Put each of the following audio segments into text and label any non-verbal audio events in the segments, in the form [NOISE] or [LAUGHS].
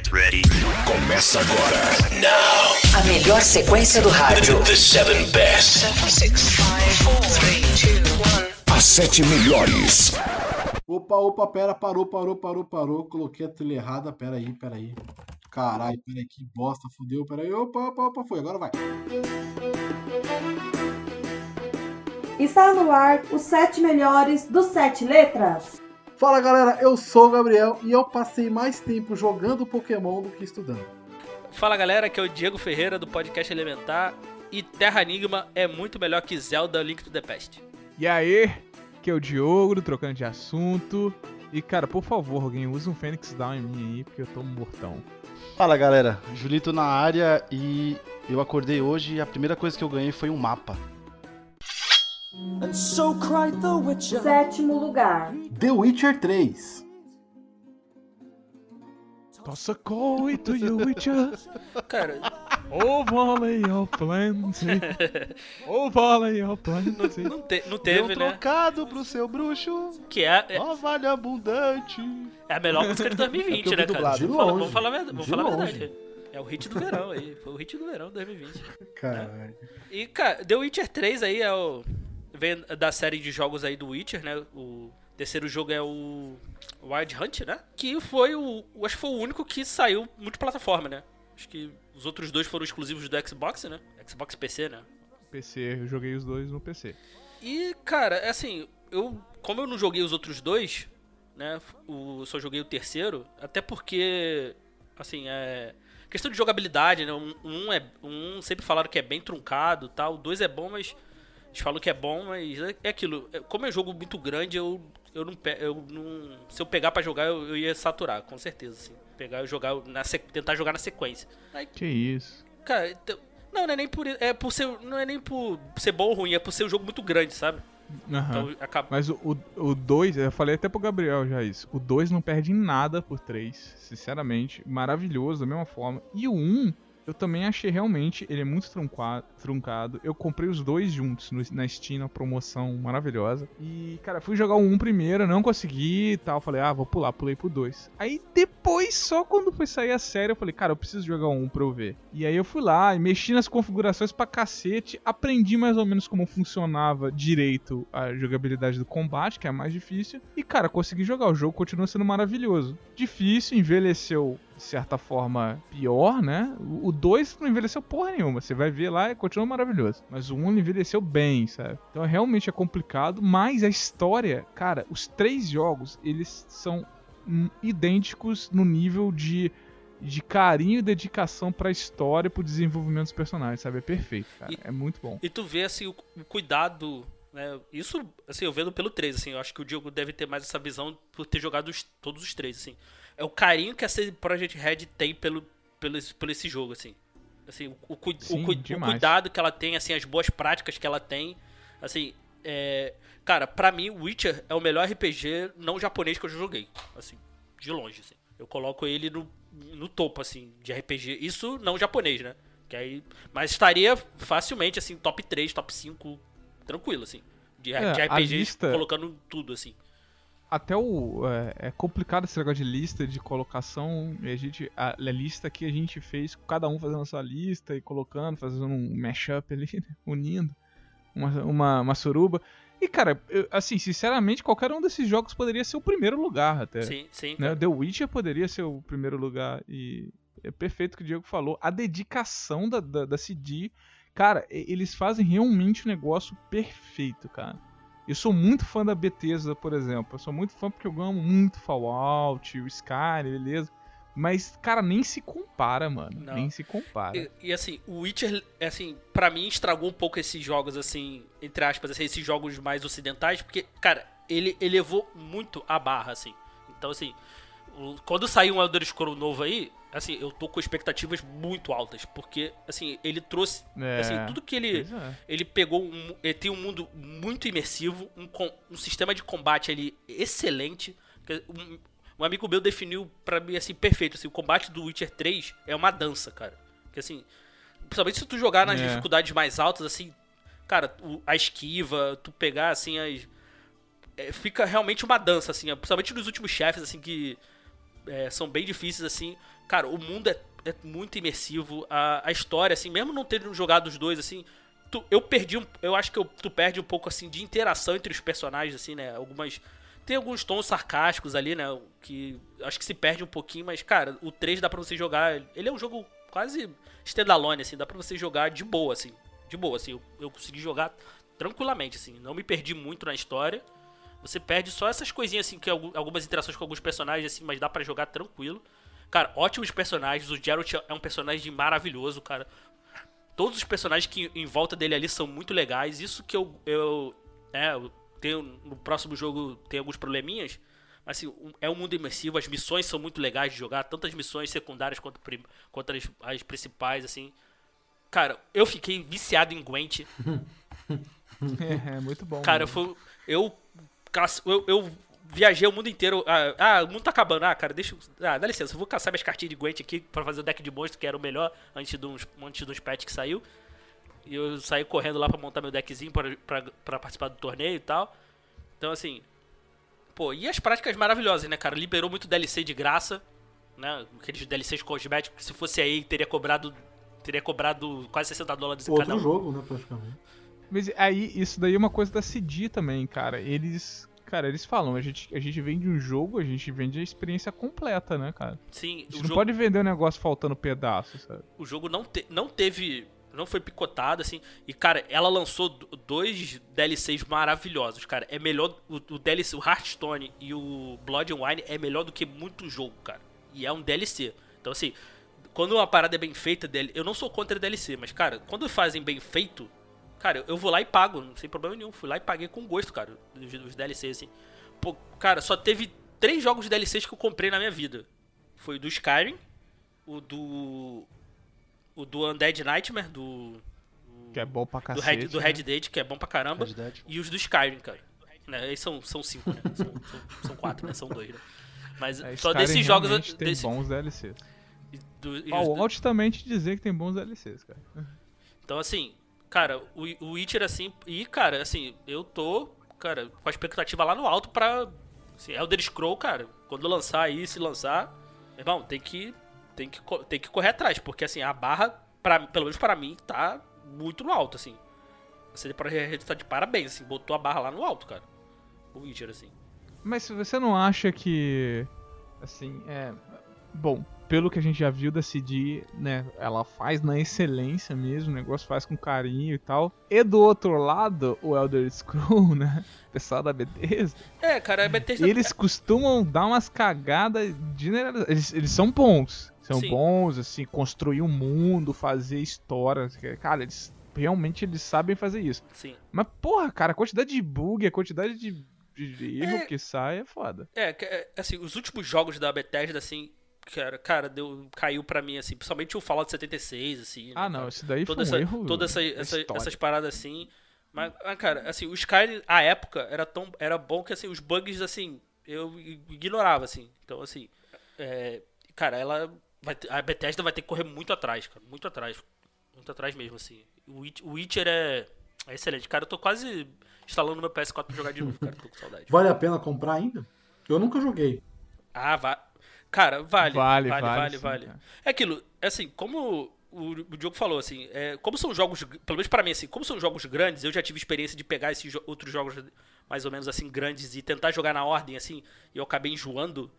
Get ready. Começa agora. Now. A melhor sequência do rádio. The seven best. Seven, six, five, four, three, two, one. As sete melhores. Opa, opa, pera, parou, parou, parou, parou. Coloquei a trilha errada. Pera aí, pera aí. Caralho, pera aí, que bosta, fudeu. Pera aí, opa, opa, opa, foi. Agora vai. Está no ar os sete melhores dos sete letras. Fala galera, eu sou o Gabriel e eu passei mais tempo jogando Pokémon do que estudando. Fala galera, aqui é o Diego Ferreira do podcast Elementar e Terra Enigma é muito melhor que Zelda Link to the Past. E aí, que é o Diogo, trocando de assunto. E cara, por favor, alguém use um Fênix Down em mim aí, porque eu tô mortão. Fala galera, Julito na área e eu acordei hoje e a primeira coisa que eu ganhei foi um mapa. Sétimo lugar. The Witcher 3. Toss a coin to you, Witcher. Cara, Oh, volley of plenty. Oh, volley of plenty. não, te- não Deu teve, um né? trocado pro seu bruxo, Que é, é, ó vale abundante. é a melhor música de [LAUGHS] 2020, É né, cara? De Vamos falar, longe. vamos falar, a verdade- vamos De falar a verdade. É o hit do verão aí. Foi o hit do verão de 2020. Caralho. E, cara, The Witcher 3 aí é o. Vem da série de jogos aí do Witcher, né? O terceiro jogo é o Wild Hunt, né? Que foi o. Acho que foi o único que saiu multiplataforma, né? Acho que os outros dois foram exclusivos do Xbox, né? Xbox PC, né? PC, eu joguei os dois no PC. E, cara, é assim, eu. Como eu não joguei os outros dois, né? O, só joguei o terceiro, até porque. Assim, é. Questão de jogabilidade, né? Um, um é. Um sempre falaram que é bem truncado e tal. O dois é bom, mas. Eles falam que é bom, mas é, é aquilo. é- Como é jogo muito grande, eu. Eu não, eu não. Se eu pegar pra jogar, eu, eu ia saturar, com certeza, assim. Pegar e jogar na tentar jogar na sequência. Aí, Que isso. Cara, então- não, não é nem por é por ser não é nem por ser bom ou ruim, é por ser um jogo muito grande, sabe? Aham. Então acaba Mas o 2, eu falei até pro Gabriel já isso. O 2 não perde em nada por 3, sinceramente. Maravilhoso, da mesma forma. E o 1, um, eu também achei realmente, ele é muito trunca- truncado. Eu comprei os dois juntos no- na Steam, na promoção maravilhosa. E, cara, fui jogar o 1 um primeiro, não consegui e tal. Falei, ah, vou pular, pulei pro 2. Aí depois, só quando foi sair a série, eu falei, cara, eu preciso jogar o 1 um pra eu ver. E aí eu fui lá e mexi nas configurações pra cacete, aprendi mais ou menos como funcionava direito a jogabilidade do combate, que é a mais difícil. E, cara, consegui jogar. O jogo continua sendo maravilhoso. Difícil, envelheceu de certa forma pior, né? O 2 não envelheceu porra nenhuma. Você vai ver lá e continua maravilhoso. Mas o 1 um envelheceu bem, sabe? Então realmente é complicado, mas a história, cara, os três jogos, eles são hum, idênticos no nível de de carinho e dedicação pra história e pro desenvolvimento dos personagens, sabe? É perfeito, cara. E- É muito bom. E tu vê assim o, o cuidado, né? Isso, assim, eu vendo pelo 3, assim, eu acho que o Diogo deve ter mais essa visão por ter jogado os- todos os três, assim. É o carinho que a CD Projekt Red tem pelo, pelo, pelo esse jogo, assim. Assim, o, o, o Sim, o demais. cuidado que ela tem, assim, as boas práticas que ela tem, assim, é... Cara, pra mim, Witcher é o melhor RPG não japonês que eu já joguei, assim, de longe, assim. Eu coloco ele no, no topo, assim, de RPG. Isso não japonês, né? Que aí, mas estaria facilmente, assim, top 3, top 5, tranquilo, assim. De, É, de RPGs lista- colocando tudo, assim. Até o. É, é complicado esse negócio de lista de colocação. A gente. A, a lista que a gente fez, cada um fazendo a sua lista e colocando, fazendo um mashup ali, [LAUGHS] né, unindo. Uma, uma, uma suruba. E, cara, eu- assim, sinceramente, qualquer um desses jogos poderia ser o primeiro lugar até. Sim, sim. né? The Witcher poderia ser o primeiro lugar. E é perfeito o que o Diego falou. A dedicação da, da, da CD. Cara, eles fazem realmente um negócio perfeito, cara. Eu sou muito fã da Bethesda, por exemplo. Eu sou muito fã porque eu amo muito Fallout, o Skyrim, beleza. Mas, cara, nem se compara, mano. Não. Nem se compara. E, e, assim, o Witcher, assim, pra mim estragou um pouco esses jogos, assim, entre aspas, assim, esses jogos mais ocidentais, porque, cara, ele elevou muito a barra, assim. Então, assim, quando sair um Elder Scrolls novo aí, assim, eu tô com expectativas muito altas, porque, assim, ele trouxe, É, assim, tudo que ele... é. Ele pegou um, ele tem um mundo muito imersivo, um, um sistema de combate ali excelente. Um, um amigo meu definiu pra mim assim perfeito, assim, o combate do Witcher 3 é uma dança, cara. Que assim, principalmente se tu jogar nas É. dificuldades mais altas assim, cara, a esquiva, tu pegar assim as é, fica realmente uma dança assim, principalmente nos últimos chefes assim que é, são bem difíceis, assim. Cara, o mundo é, é muito imersivo. A, a história, assim, mesmo não tendo jogado os dois, assim. tu- eu perdi um, Eu acho que eu- tu perde um pouco, assim, de interação entre os personagens, assim, né? Algumas. Tem alguns tons sarcásticos ali, né? Que acho que se perde um pouquinho, mas, cara, o 3 dá pra você jogar. Ele é um jogo quase standalone, assim, dá pra você jogar de boa, assim. De boa, assim. Eu, eu consegui jogar tranquilamente, assim. Não me perdi muito na história. Você perde só essas coisinhas, assim, que algu- algumas interações com alguns personagens, assim, mas dá pra jogar tranquilo. Cara, ótimos personagens. O Geralt é um personagem maravilhoso, cara. Todos os personagens que em volta dele ali são muito legais. Isso que eu. eu é, eu tenho. No próximo jogo tem alguns probleminhas. Mas assim, é um mundo imersivo, as missões são muito legais de jogar, tanto as missões secundárias quanto, quanto as, as principais, assim. Cara, eu fiquei viciado em Gwent. [LAUGHS] É, é muito bom. Cara, foi, eu, eu. eu viajei o mundo inteiro. Ah, ah, o mundo tá acabando. Ah, cara, deixa. eu- Ah, dá licença, eu vou caçar minhas cartinhas de Gwent aqui pra fazer o deck de monstro, que era o melhor antes de uns, antes dos patch que saiu. E eu saí correndo lá pra montar meu deckzinho pra, pra, pra participar do torneio e tal. Então, assim. Pô, e as práticas maravilhosas, né, cara? Liberou muito DLC de graça, né? Aqueles DLCs cosméticos que se fosse aí teria cobrado. Teria cobrado quase 60 dólares em cada Outro um. jogo, né, praticamente. Mas aí, isso daí é uma coisa da CD também, cara. Eles. Cara, eles falam, a gente, a gente vende um jogo, a gente vende a experiência completa, né, cara? Sim, A gente não jogo, pode vender um negócio faltando pedaço, sabe? o jogo não, te- não teve. Não foi picotado, assim. E, cara, ela lançou do- dois DLCs maravilhosos, cara. É melhor. O, o DLC, o Hearthstone e o Blood and Wine é melhor do que muito jogo, cara. E é um DLC. Então, assim, quando uma parada é bem feita, eu não sou contra DLC, mas, cara, quando fazem bem feito, cara, eu vou lá e pago, não sem problema nenhum. Fui lá e paguei com gosto, cara, os, os DLCs, assim. Pô, cara, só teve três jogos de DLCs que eu comprei na minha vida. Foi o do Skyrim, o do. O do Undead Nightmare, do. Que é bom pra Do cacete. Red, do né? Red Dead, que é bom pra caramba. Red Dead. E os do Skyrim, cara. Né, Eles são, são cinco, né? São, são, são quatro, né? São dois, né? Mas É, só Skyrim desses jogos. tem Desse, bons DLCs. do- e os do- Fallout também te dizer que tem bons DLCs, cara. Então, assim, cara, o, o Witcher, assim. E, cara, assim, eu tô, cara, com a expectativa lá no alto pra. Assim, Elder Scroll, cara, quando lançar aí, se lançar, irmão, tem que. Tem que, tem que correr atrás, porque, assim, a barra, pra, pelo menos pra mim, tá muito no alto, assim. Você para tá de parabéns, assim, botou a barra lá no alto, cara. O Witcher, assim. Mas você não acha que. Assim, é. Bom, pelo que a gente já viu da CD, né? Ela faz na excelência mesmo, o negócio faz com carinho e tal. E do outro lado, o Elder Scroll, [LAUGHS] né? O pessoal da Bethesda. É, cara, a Bethesda. Eles costumam dar umas cagadas generalizadas. Eles, eles são bons. São Sim. bons, assim, construir um mundo, fazer histórias. Cara, eles realmente eles sabem fazer isso. Sim. Mas, porra, cara, a quantidade de bug, a quantidade de, de erro É. que sai é foda. É, é, assim, os últimos jogos da Bethesda, assim, cara, cara deu, caiu pra mim, assim, principalmente o Fallout 76, assim. né, Ah, não, cara? esse daí toda foi um essa, erro. toda essa, essa- essas paradas assim. Mas, ah, cara, assim, o Skyrim, à época, era tão era bom que, assim, os bugs, assim, eu ignorava, assim. Então, assim, é, cara, ela vai ter- a Bethesda vai ter que correr muito atrás, cara, muito atrás. Muito atrás mesmo, assim. O Witch- o Witcher é, é excelente. Cara, eu tô quase instalando meu PS4 pra jogar de novo, cara, tô com saudade. Vale a pena comprar ainda? Eu nunca joguei. Ah, vai. Cara, vale. Vale, Vale, vale, vale, sim, vale. É aquilo, é assim, como o, o Diogo falou, assim, é, como são jogos, pelo menos pra mim, assim, como são jogos grandes, eu já tive experiência de pegar esses jo- outros jogos mais ou menos assim, grandes e tentar jogar na ordem, assim, e eu acabei enjoando.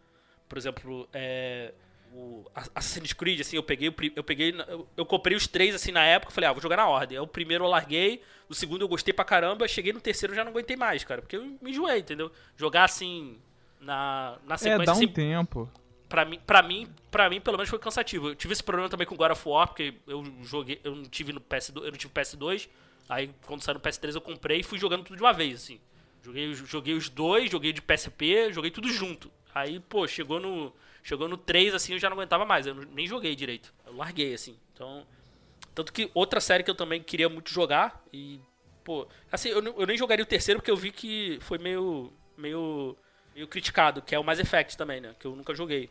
Por exemplo, é, o Assassin's Creed, assim, eu peguei, eu peguei, eu, eu comprei os três, assim, na época, falei, ah, vou jogar na ordem. Aí o primeiro eu larguei, o segundo eu gostei pra caramba, cheguei no terceiro eu já não aguentei mais, cara, porque eu me enjoei, entendeu? Jogar, assim, na, na É, sequência, dá um assim, tempo. Pra mim, pra mim, pra mim, pelo menos foi cansativo. Eu tive esse problema também com God of War, porque eu joguei, eu não tive no PS2, eu não tive PS2. Aí quando saiu no PS3 eu comprei e fui jogando tudo de uma vez, assim. Joguei, joguei os dois, joguei de PSP, joguei tudo junto. Aí, pô, chegou no chegou no 3 assim, eu já não aguentava mais, eu nem joguei direito. Eu larguei assim. Então, tanto que outra série que eu também queria muito jogar e pô, assim, eu, eu nem jogaria o terceiro porque eu vi que foi meio meio meio criticado, que é o Mass Effect também, né, que eu nunca joguei.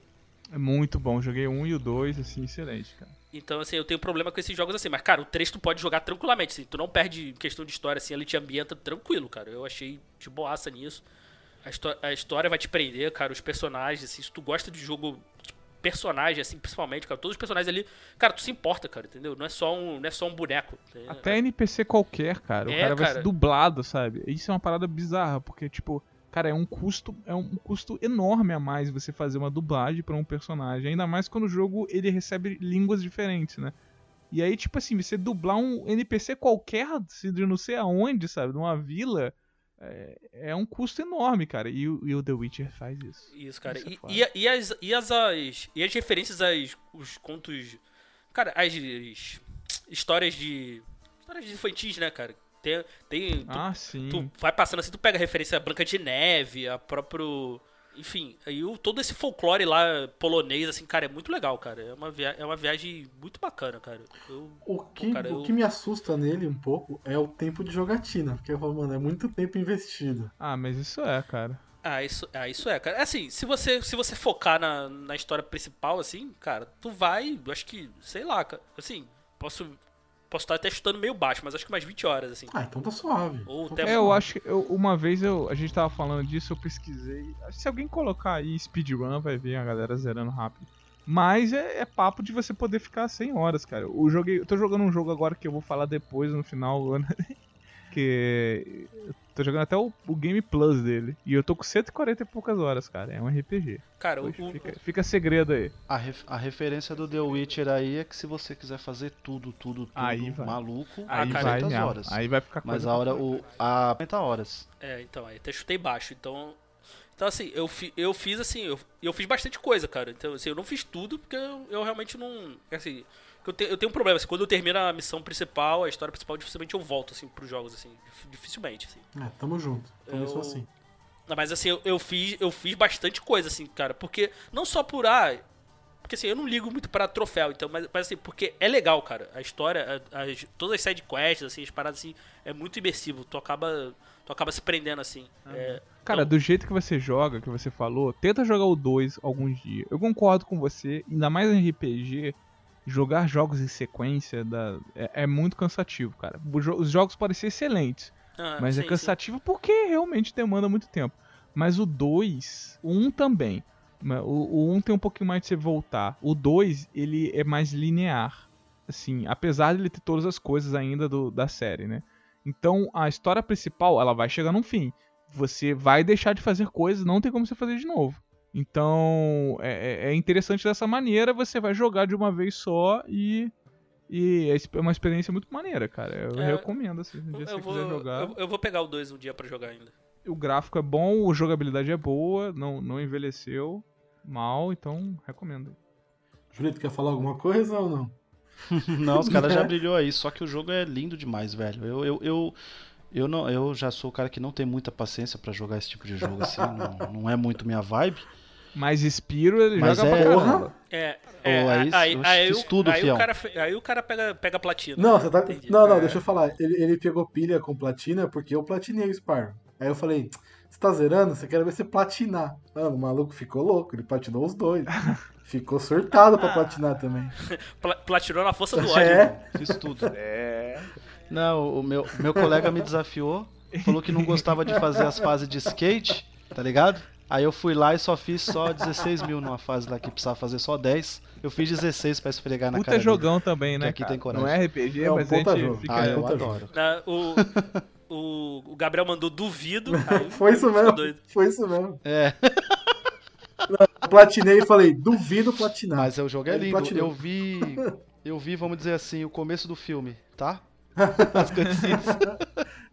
É muito bom. Joguei um e o dois, assim, excelente, cara. Então, assim, eu tenho problema com esses jogos assim. Mas, cara, o 3 tu pode jogar tranquilamente, assim. Tu não perde questão de história, assim. Ele te ambienta tranquilo, cara. Eu achei de boaça nisso. A, a história vai te prender, cara, os personagens, assim, se tu gosta de jogo de personagem, assim, principalmente, cara, todos os personagens ali, cara, tu se importa, cara, entendeu? Não é só um, não é só um boneco. entendeu? Até NPC qualquer, cara. O É, cara vai cara. ser dublado, sabe? Isso é uma parada bizarra, porque, tipo, cara, é um custo, é um custo enorme a mais você fazer uma dublagem pra um personagem. Ainda mais quando o jogo ele recebe línguas diferentes, né? E aí, tipo assim, você dublar um NPC qualquer, se de não sei aonde, sabe? Numa vila, é, é um custo enorme, cara. E, o- e o The Witcher faz isso. Isso, cara. Isso é e, foda. e, e as, e, as, as, e as referências aos os contos. Cara, as, as histórias de. Histórias de infantis, né, cara? Tem. tem tu, Ah, sim. tu vai passando assim, tu pega a referência a Branca de Neve, a próprio. Enfim, aí o, todo esse folclore lá polonês, assim, cara, é muito legal, cara. É uma, via é uma viagem muito bacana, cara. Eu, O que, cara, o eu- que me assusta nele um pouco é o tempo de jogatina. Porque eu falo, mano, é muito tempo investido. Ah, mas isso é, cara. Ah, isso, ah, isso é, cara. Assim, se você, se você focar na, na história principal, assim, cara, tu vai, eu acho que, sei lá, cara, assim, posso posso estar até chutando meio baixo, mas acho que umas 20 horas, assim. Ah, então tá suave. Ou Então até- É, eu acho que eu- uma vez eu, a gente tava falando disso, eu pesquisei. Se alguém colocar aí speedrun, vai ver a galera zerando rápido. Mas é, é papo de você poder ficar 100 horas, cara. Eu, joguei, eu tô jogando um jogo agora que eu vou falar depois, no final [LAUGHS] do ano. que. Eu tô jogando até o, o Game Plus dele. E eu tô com 140 e poucas horas, cara. É um RPG. Cara, o, Poxa, o- fica, fica segredo aí. A, ref- a referência do The Witcher aí é que se você quiser fazer tudo, tudo, tudo Aí vai. maluco, Ah, Aí vai 200 mesmo. horas. Aí vai ficar Mas a hora, o, a 40 horas. É, então, aí até chutei baixo. Então, então assim, eu, fi, eu fiz assim, eu, eu fiz bastante coisa, cara. Então, assim, eu não fiz tudo porque eu, eu realmente não. Assim, eu, te, eu tenho um problema, assim, quando eu termino a missão principal, a história principal, dificilmente eu volto, assim, pros jogos, assim. dif- Dificilmente, assim. É, tamo junto. Começou Eu- assim. Não, Mas assim, eu, eu fiz, eu fiz bastante coisa, assim, cara. Porque, não só por. Ah, porque assim, eu não ligo muito pra troféu, então, mas, mas assim, porque é legal, cara. A história, a- todas as side quests, assim, as paradas assim, é muito imersivo. Tu acaba. Tu acaba se prendendo assim. É, Cara, então- do jeito que você joga, que você falou, tenta jogar o 2 alguns dias. Eu concordo com você, ainda mais em RPG, jogar jogos em sequência dá- é, é muito cansativo, cara. Os jogos podem ser excelentes, ah, mas sim, é sim. cansativo porque realmente demanda muito tempo. Mas o 2, o 1 um também. o 1 um tem um pouquinho mais de você voltar. O 2, ele é mais linear. Assim, apesar de ele ter todas as coisas ainda do- da série, né? Então, a história principal, ela vai chegar num fim. Você vai deixar de fazer coisas, não tem como você fazer de novo. Então, é, é- é interessante dessa maneira, você vai jogar de uma vez só e... E é uma experiência muito maneira, cara. Eu É, recomendo, assim, um dia Eu, você vou, quiser jogar. eu, eu vou pegar o 2 um dia pra jogar ainda. O gráfico é bom, a jogabilidade é boa, não, não envelheceu mal, então recomendo. Julito, quer falar alguma coisa ou não? [LAUGHS] Não, os caras já [LAUGHS] brilhou aí, só que o jogo é lindo demais, velho. Eu, eu, eu, eu, não, eu já sou o cara que não tem muita paciência pra jogar esse tipo de jogo assim, não, não é muito minha vibe. Mas Spiro ele Mas joga é- pra caramba. É, é aí- aí, aí, eu aí, fiz o- tudo, aí o cara, aí o cara pega, pega a platina. Não, você tá. Entendi. Não, não, É. deixa eu falar. Ele, ele pegou pilha com platina porque eu platinei o Spyro. Aí eu falei, você tá zerando? Você quer ver você platinar. Mano, o maluco ficou louco, ele platinou os dois. [LAUGHS] Ficou surtado pra platinar também. [LAUGHS] Pla- platinou na força do ódio. É, Fiz tudo. Não, o meu, meu colega me desafiou, falou que não gostava de fazer as fases de skate, tá ligado? Aí eu fui lá e só fiz só 16 mil numa fase lá que precisava fazer só 10. Eu fiz 16 pra esfregar na Puta cara dele. jogão também, né, aqui cara? tem coragem. Não é RPG, É um mas a puta gente jogo. fica... Ah, eu Puta adoro. Na- o, o, o Gabriel mandou duvido. [LAUGHS] aí foi isso mesmo. doido. Foi isso mesmo. É, Eu platinei e falei, duvido platinar. mas o jogo é lindo. platinou. Eu vi, eu vi, vamos dizer assim, o começo do filme, tá? [LAUGHS] As cutscenes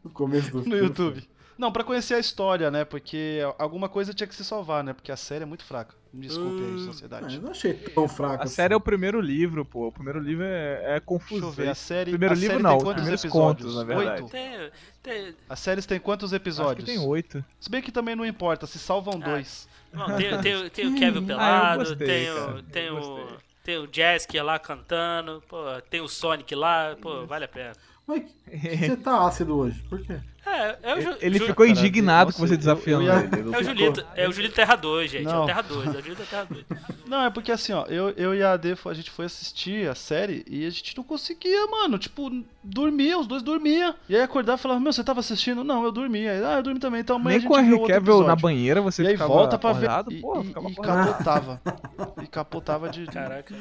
No começo do no filme. YouTube. Não, pra conhecer a história, né? Porque alguma coisa tinha que se salvar, né? Porque a série é muito fraca. Me desculpe aí, Ah, sociedade. eu não achei tão fraco. A assim. série é o primeiro livro, pô. O primeiro livro é, é confuso. Deixa eu ver, a série. Primeiro a livro série não, tem os quantos episódios? contos, na verdade. Oito? Tem, tem, As séries têm quantos Acho que episódios? tem oito. Se bem que também não importa, se salvam Ah, dois. não, tem, tem, [LAUGHS] tem o Kevin Ah, Pelado, gostei, tem, o, tem, o, tem o Jessica lá cantando, pô, tem o Sonic lá, pô, vale a pena. Mas você tá ácido hoje, por quê? É, é o Ju- Ele ficou indignado nossa, com você eu- desafiando eu ia- ele. Ele É o Julito, é o Julito Terra 2, gente. É Não. o Terra 2, é o Julito Terra 2. [LAUGHS] Não, é porque assim, ó, eu, eu e a AD, a gente foi assistir a série e a gente não conseguia, mano. Tipo, dormia, os dois dormiam. E aí acordava e falava, meu, você tava assistindo? Não, eu dormia. Aí, ah, eu dormi também, então amanhã Nem a com a gente Henry na banheira você E aí ficava volta pra ver. acordado, E, pô, e- ficava e acordado. capotava. [LAUGHS] e capotava de. Caraca.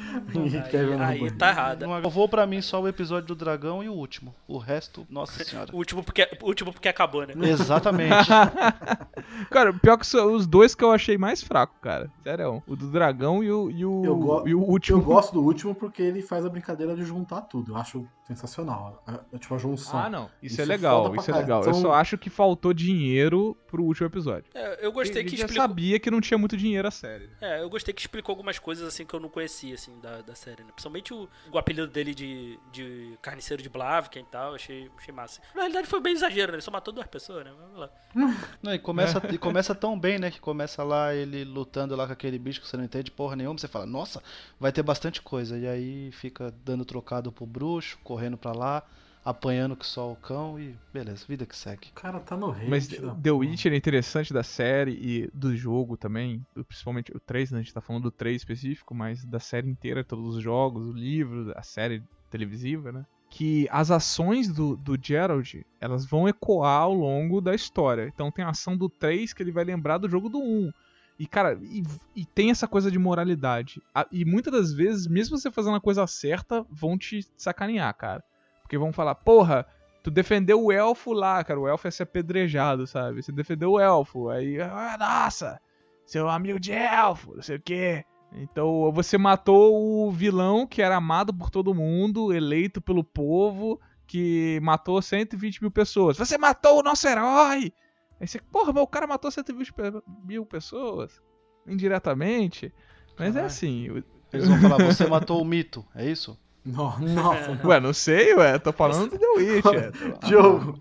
Aí, aí tá errado. Não salvou pra mim só o episódio do dragão e o último. O resto, nossa senhora. O [LAUGHS] último porque, o último porque acabou, né? Exatamente. [LAUGHS] Cara, pior que são os dois que eu achei mais fraco, cara. Sério. O do dragão e o, e o, Eu, e o último. eu gosto do último porque ele faz a brincadeira de juntar tudo. Eu acho sensacional. É, é tipo a junção. Ah, não. Isso, Isso é legal, isso é legal. Eu Então- só acho que faltou dinheiro pro último episódio. É, eu gostei a que explicou. sabia que não tinha muito dinheiro a série. É, eu gostei que explicou algumas coisas assim que eu não conhecia, assim, da, da série, né? Principalmente o, o apelido dele de, de carniceiro de Blavken e tal, achei, achei massa. Na realidade foi bem exagero, né? Só matou duas pessoas, né? Vamos lá. [LAUGHS] Não, e, começa, e começa tão bem, né? Que começa lá ele lutando lá com aquele bicho que você não entende porra nenhuma. Você fala, nossa, vai ter bastante coisa. E aí fica dando trocado pro bruxo, correndo pra lá, apanhando que só o cão e beleza, vida que segue. O cara tá no rei. Mas The Witcher é interessante da série e do jogo também, principalmente o 3, né? A gente tá falando do 3 específico, mas da série inteira, todos os jogos, o livro, a série televisiva, né? Que as ações do, do Geralt, elas vão ecoar ao longo da história. Então tem a ação do 3 que ele vai lembrar do jogo do 1. E, cara, e, e tem essa coisa de moralidade. E muitas das vezes, mesmo você fazendo a coisa certa, vão te sacanear, cara. Porque vão falar, porra, tu defendeu o elfo lá, cara. O elfo ia ser apedrejado, sabe? Você defendeu o elfo. Aí, ah, nossa, seu amigo de elfo, não sei o quê. Então, você matou o vilão que era amado por todo mundo, eleito pelo povo, que matou 120 mil pessoas. Você matou o nosso herói! Aí você, porra, mas o cara matou 120 pe- mil pessoas, indiretamente. Mas é assim, Eles vão falar, você [LAUGHS] matou o mito, é isso? No- Nossa, não. ué, não sei, ué, tô falando do The Witcher. [LAUGHS] Diogo,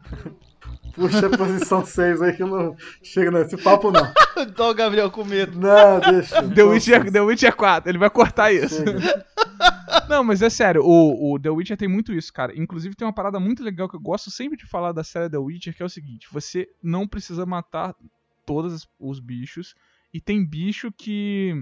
puxa a posição 6 aí que eu não chego nesse papo, não. [LAUGHS] Então o Gabriel com medo. Não, deixa. The Witcher, The Witcher 4, ele vai cortar isso. Chega. [LAUGHS] Não, mas é sério, o, o The Witcher tem muito isso, cara. Inclusive tem uma parada muito legal que eu gosto sempre de falar da série The Witcher, que é o seguinte: você não precisa matar todos os- os bichos. E tem bicho que.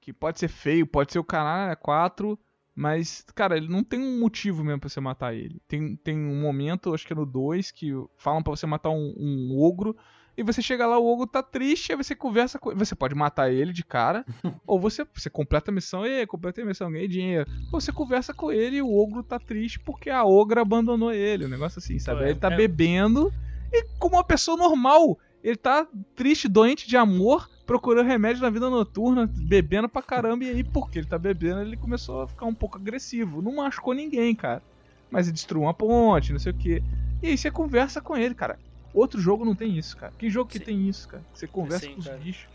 que pode ser feio, pode ser o canalha 4, mas, cara, ele não tem um motivo mesmo pra você matar ele. Tem, tem um momento, acho que é no 2, que falam pra você matar um, um ogro. E você chega lá, o ogro tá triste, aí você conversa com ele. Você pode matar ele de cara, [LAUGHS] ou você, você completa a missão, e completa a missão, ganhei dinheiro. Ou você conversa com ele e o ogro tá triste porque a ogra abandonou ele. Um negócio assim, sabe? Aí é- ele tá é- bebendo e como uma pessoa normal. Ele tá triste, doente de amor, procurando remédio na vida noturna, bebendo pra caramba. E aí, porque ele tá bebendo, ele começou a ficar um pouco agressivo. Não machucou ninguém, cara. Mas ele destruiu uma ponte, não sei o que. E aí você conversa com ele, cara. Outro jogo não tem isso, cara. Que jogo que Sim. tem isso, cara? Você conversa Sim, com os cara. bichos.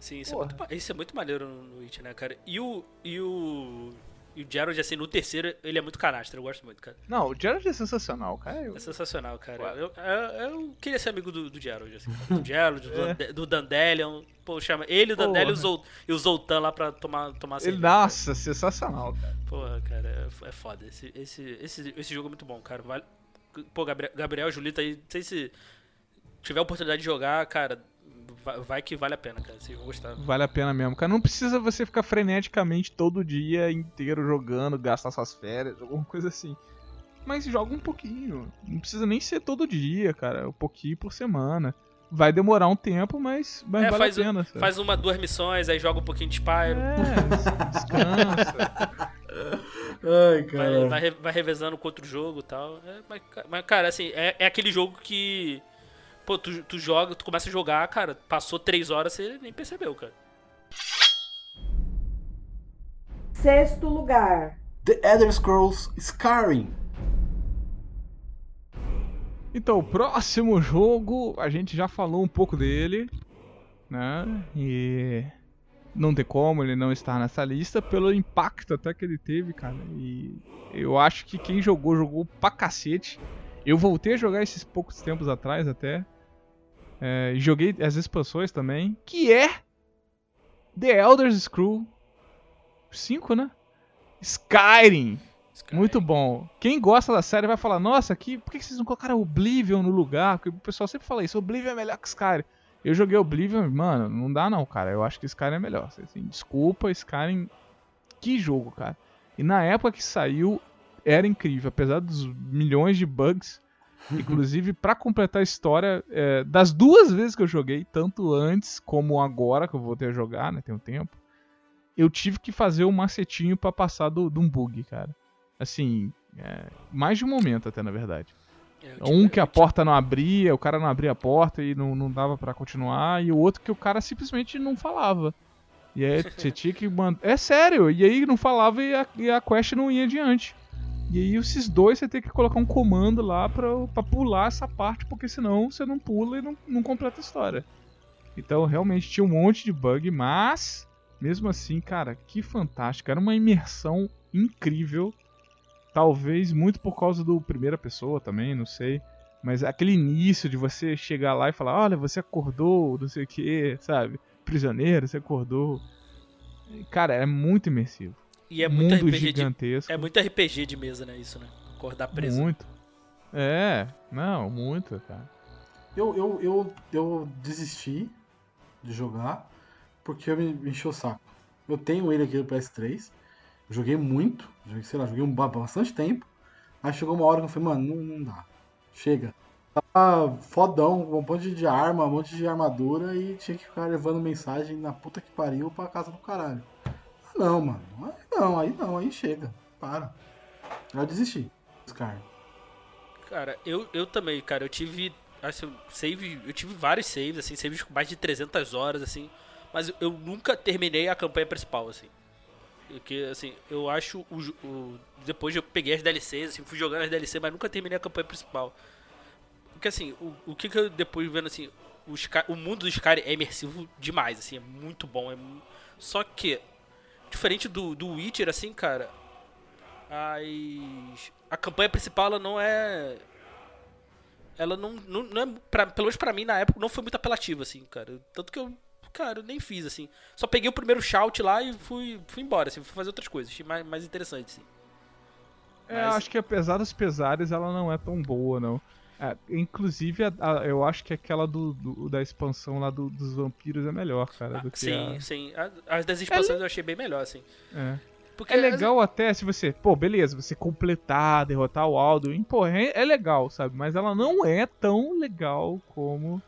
Sim, isso é, muito, isso é muito maneiro no, no Witch, né, cara? E o. E o. E o Gerald, assim, no terceiro, ele é muito canastra, eu gosto muito, cara. Não, o Gerald é sensacional, cara. Eu- É sensacional, cara. Eu, eu, eu queria ser amigo do, do Gerald, assim. cara. [LAUGHS] Do Gerald, do, É. Do Dandelion. Pô, chama ele, o Dandelion e o Porra. Zol- e o Zoltan lá pra tomar, tomar Ele, cerveja, nossa, sensacional, cara. cara. Porra, cara, é, é foda. Esse, esse, esse, esse jogo é muito bom, cara. Vale... Pô, Gabriel, Gabriel Julita aí, não sei se tiver a oportunidade de jogar, cara, vai, vai que vale a pena, cara. Vocês vão gostar. Vale a pena mesmo, cara. Não precisa você ficar freneticamente todo dia inteiro jogando, gastar suas férias, alguma coisa assim. Mas joga um pouquinho. Não precisa nem ser todo dia, cara. Um pouquinho por semana. Vai demorar um tempo, mas, mas É, vale faz, a pena. faz uma, duas missões, aí joga um pouquinho de Spyro. É, descansa. [LAUGHS] Ai, Vai, cara. vai, re- vai revezando com outro jogo e tal. É, mas, mas, cara, assim, é, é aquele jogo que. Pô, tu, tu joga, tu começa a jogar, cara, passou três horas, você nem percebeu, cara. Sexto lugar. The Elder Scrolls Skyrim. Então, o próximo jogo, a gente já falou um pouco dele, né? E não tem como ele não estar nessa lista pelo impacto até que ele teve, cara. E eu acho que quem jogou, jogou pra cacete. Eu voltei a jogar esses poucos tempos atrás até. É, joguei as expansões também, que é The Elder Scrolls 5, né? Skyrim. Skyrim. Muito bom. Quem gosta da série vai falar, nossa, que, por que vocês não colocaram Oblivion no lugar? Porque o pessoal sempre fala isso, Oblivion é melhor que Skyrim. Eu joguei Oblivion, mano, não dá não, cara. Eu acho que Skyrim é melhor. Assim, desculpa, Skyrim. Que jogo, cara. E na época que saiu, era incrível. Apesar dos milhões de bugs. [LAUGHS] Inclusive, pra completar a história, é, das duas vezes que eu joguei, tanto antes como agora, que eu voltei a jogar, né? Tem um tempo. Eu tive que fazer um macetinho pra passar do- de um bug, cara. Assim, é, mais de um momento até, na verdade. É, Um que a porta não abria, o cara não abria a porta e não, não dava pra continuar, e o outro que o cara simplesmente não falava. E aí você tinha que mandar. É sério, e aí não falava e a, e a quest não ia adiante. E aí esses dois você tem que colocar um comando lá pra, pra pular essa parte, porque senão você não pula e não, não completa a história. Então realmente tinha um monte de bug, mas mesmo assim, cara, que fantástico. Era uma imersão incrível. Talvez muito por causa do primeira pessoa também, não sei. Mas aquele início de você chegar lá e falar, olha, você acordou, não sei o que, sabe? Prisioneiro, você acordou. Cara, é muito imersivo. E é muito Mundo RPG de, gigantesco. é muito RPG de mesa, né? Isso, né? Acordar preso. Muito. É, não, muito, cara. Eu, eu, eu, eu desisti de jogar porque eu me, me encheu o saco. Eu tenho ele aqui no PS3. Joguei muito. Joguei, sei lá, joguei um, ba- bastante tempo. Aí chegou uma hora que eu falei, mano, não, não dá. Chega. Tava fodão, com um monte de arma, um monte de armadura e tinha que ficar levando mensagem na puta que pariu pra casa do caralho. Não, mano. Aí não, aí não, aí chega. Para. Eu desisti. Scar. Cara, eu, eu também, cara, eu tive assim, save, eu tive vários saves, assim, saves com mais de 300 horas, assim, mas eu nunca terminei a campanha principal, assim. Porque, assim, eu acho o, o- depois eu peguei as DLCs, assim, fui jogando as DLCs, mas nunca terminei a campanha principal. Porque, assim, o, o que que eu depois vendo, assim, o, Sky- o mundo do Skyrim é imersivo demais, assim, é muito bom, é só que, diferente do, do Witcher, assim, cara, as, a campanha principal, ela não é ela não, não, não é, pra, pelo menos pra mim na época, não foi muito apelativa, assim, cara. Tanto que eu, cara, eu nem fiz, assim. Só peguei o primeiro shout lá e fui, fui embora, assim, fui fazer outras coisas. Achei mais, mais interessante, assim. É, Mas- acho que apesar dos pesares, ela não é tão boa, não. É, inclusive, a- a- eu acho que aquela do, do- da expansão lá do- dos vampiros é melhor, cara, do que sim, a... sim. As das expansões eu achei bem melhor, assim. É. Porque É legal até se você, pô, beleza, você completar, derrotar o Alduin, pô, é, é legal, sabe? Mas ela não é tão legal como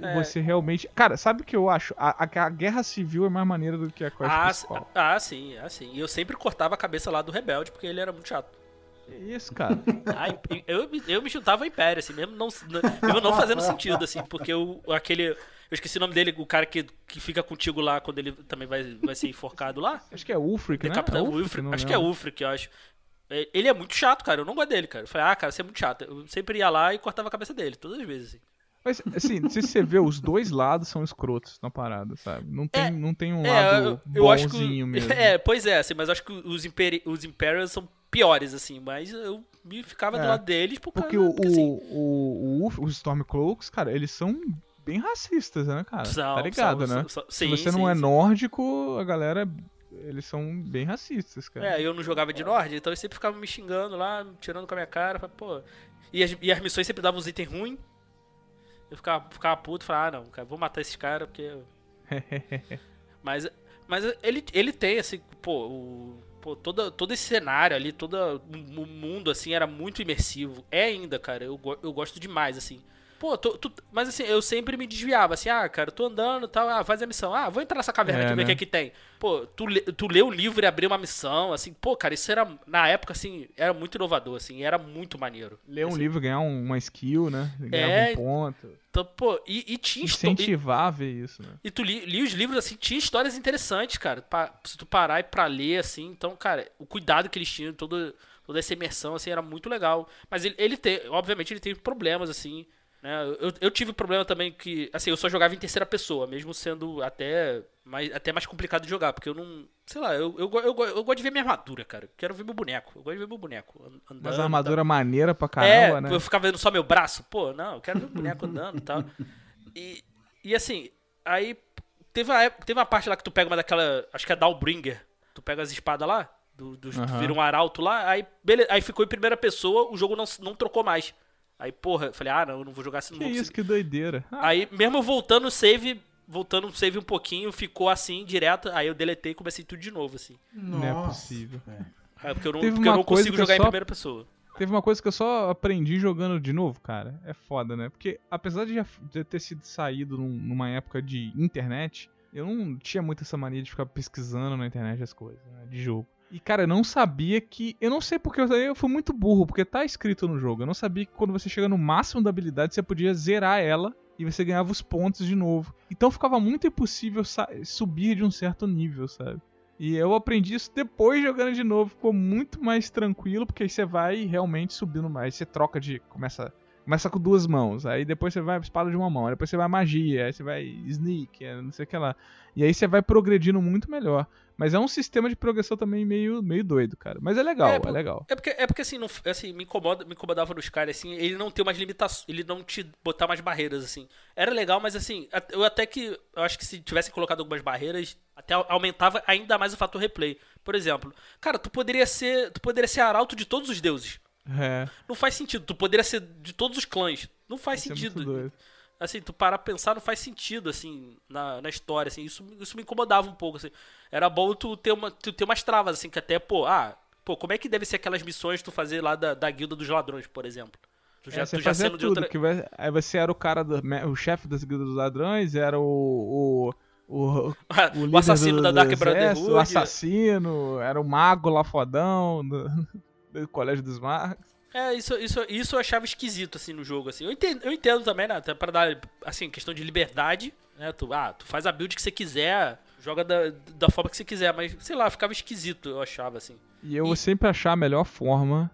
É. você realmente. Cara, sabe o que eu acho? A, a- a guerra civil é mais maneira do que a quest Ah, principal. ah, sim, ah, sim. E eu sempre cortava a cabeça lá do Rebelde, porque ele era muito chato. É isso, cara. Ah, eu, me- eu me juntava ao Império, assim, mesmo não, mesmo não fazendo sentido, assim, porque o, aquele. Eu esqueci o nome dele, o cara que, que fica contigo lá quando ele também vai, vai ser enforcado lá. acho que é Ulfric, né? Capitão Ulfric, Wilfric, não acho que é. Ulfric, eu acho. É, Ele é muito chato, cara. Eu não gosto dele, cara. Eu falei, ah, cara, você é muito chato. Eu sempre ia lá e cortava a cabeça dele, todas as vezes, assim. Mas, assim, se você vê, os dois lados são escrotos na parada, sabe? Não tem, É, não tem um É, lado eu, eu acho que. bonzinho [LAUGHS] mesmo. É, pois é, assim, mas acho que os, Imperi os Imperials são piores, assim. Mas eu me ficava do É, lado deles por Porque causa o, porque, assim, o, o, o, os Stormcloaks, cara, eles são bem racistas, né, cara? são- tá ligado, são- né? são- Se sim, você sim, não é sim. nórdico, a galera, eles são bem racistas, cara. É, eu não jogava de Nord, então eles sempre ficavam me xingando lá, tirando com a minha cara. Pô. E as, e as missões sempre davam uns itens ruins. Eu ficava, ficava puto, falava, ah não, cara, vou matar esses caras porque. [LAUGHS] mas, mas ele, ele tem, assim, pô, o, pô todo, todo esse cenário ali, todo o mundo, assim, era muito imersivo. É ainda, cara, eu, eu gosto demais, assim. Pô, tu- tu- mas assim, eu sempre me desviava, assim, ah, cara, tô andando e tal, ah, faz a missão, ah, vou entrar nessa caverna É, aqui ver o que né? é que tem. Pô, tu, lê- tu lê o livro e abrir uma missão, assim, pô, cara, isso era, na época, assim, era muito inovador, assim, era muito maneiro. Ler um Assim, livro, ganhar um- uma skill, né? Ganhar É, um ponto. Então, pô, e, e tinha e- Incentivar a ver isso, né? e tu li, li os livros, assim, tinha histórias interessantes, cara. Pa- se tu parar e pra ler, assim. Então, cara, o cuidado que eles tinham, todo, toda essa imersão, assim, era muito legal. Mas ele, ele tem, obviamente, ele tem problemas, assim. Né? Eu, eu tive problema também que, assim, eu só jogava em terceira pessoa, mesmo sendo até mais, até mais complicado de jogar, porque eu não. Sei lá, eu, eu, eu, eu gosto de ver minha armadura, cara. Eu quero ver meu boneco. Eu gosto de ver meu boneco. an- Andando, Mas a armadura maneira pra tal. É, caramba, né? eu ficava vendo só meu braço. Pô, não, eu quero ver o boneco andando e tal. E, e assim, aí teve uma, época- teve uma parte lá que tu pega uma daquela. Acho que é Dalbringer. Tu pega as espadas lá. Do, do, Aham. Vira um arauto lá, aí, beleza, aí ficou em primeira pessoa, o jogo não, não trocou mais. Aí, porra, eu falei, ah, não, eu não vou jogar assim, não Que vou isso, conseguir. que doideira. Ah, Aí, mesmo voltando o save, voltando o save um pouquinho, ficou assim, direto, aí eu deletei e comecei tudo de novo, assim. não é possível. É, porque eu não, Teve porque eu não consigo jogar em só- primeira pessoa. Teve uma coisa que eu só aprendi jogando de novo, cara. É foda, né? Porque apesar de já ter sido saído num- numa época de internet, eu não tinha muito essa mania de ficar pesquisando na internet as coisas, né? De jogo. E, cara, eu não sabia que. Eu não sei porque eu, eu fui muito burro, porque tá escrito no jogo. Eu não sabia que quando você chega no máximo da habilidade, você podia zerar ela e você ganhava os pontos de novo. Então ficava muito impossível subir de um certo nível, sabe? E eu aprendi isso depois jogando de novo, ficou muito mais tranquilo, porque aí você vai realmente subindo mais. Você troca de. Começa. Começa com duas mãos, aí depois você vai espada de uma mão, aí depois você vai magia, aí você vai sneak, não sei o que lá. E aí você vai progredindo muito melhor. Mas é um sistema de progressão também meio, meio doido, cara. Mas é legal, É, é, legal. É porque, é porque assim, não, assim me, incomoda, me incomodava nos caras, assim, ele não ter umas limitações, ele não te botar mais barreiras, assim. Era legal, mas assim, eu até que, eu acho que se tivessem colocado algumas barreiras, até aumentava ainda mais o fator replay. Por exemplo, cara, tu poderia ser, tu poderia ser arauto de todos os deuses. É, Não faz sentido, tu poderia ser de todos os clãs. Não faz é sentido. assim, tu parar pra pensar não faz sentido, assim, na, na história, assim, isso, isso me incomodava um pouco, assim. Era bom tu ter, uma, tu ter umas travas, assim, que até, pô, ah, pô, como é que deve ser aquelas missões tu fazer lá da, da guilda dos ladrões, por exemplo? Tu É, você fazia tudo, que vai- aí você era o cara, do, o chefe das guildas dos ladrões, era o... o o, [LAUGHS] o, o, assassino do- da Dark Brotherhood. O assassino, era o mago lá fodão do, do Colégio dos Magos. É, isso, isso, isso eu achava esquisito, assim, no jogo, assim. Eu entendo, eu entendo também, né, até pra dar, assim, questão de liberdade, né, tu, ah, tu faz a build que você quiser, joga da, da forma que você quiser, mas, sei lá, ficava esquisito, eu achava, assim. E eu vou E- sempre achar a melhor forma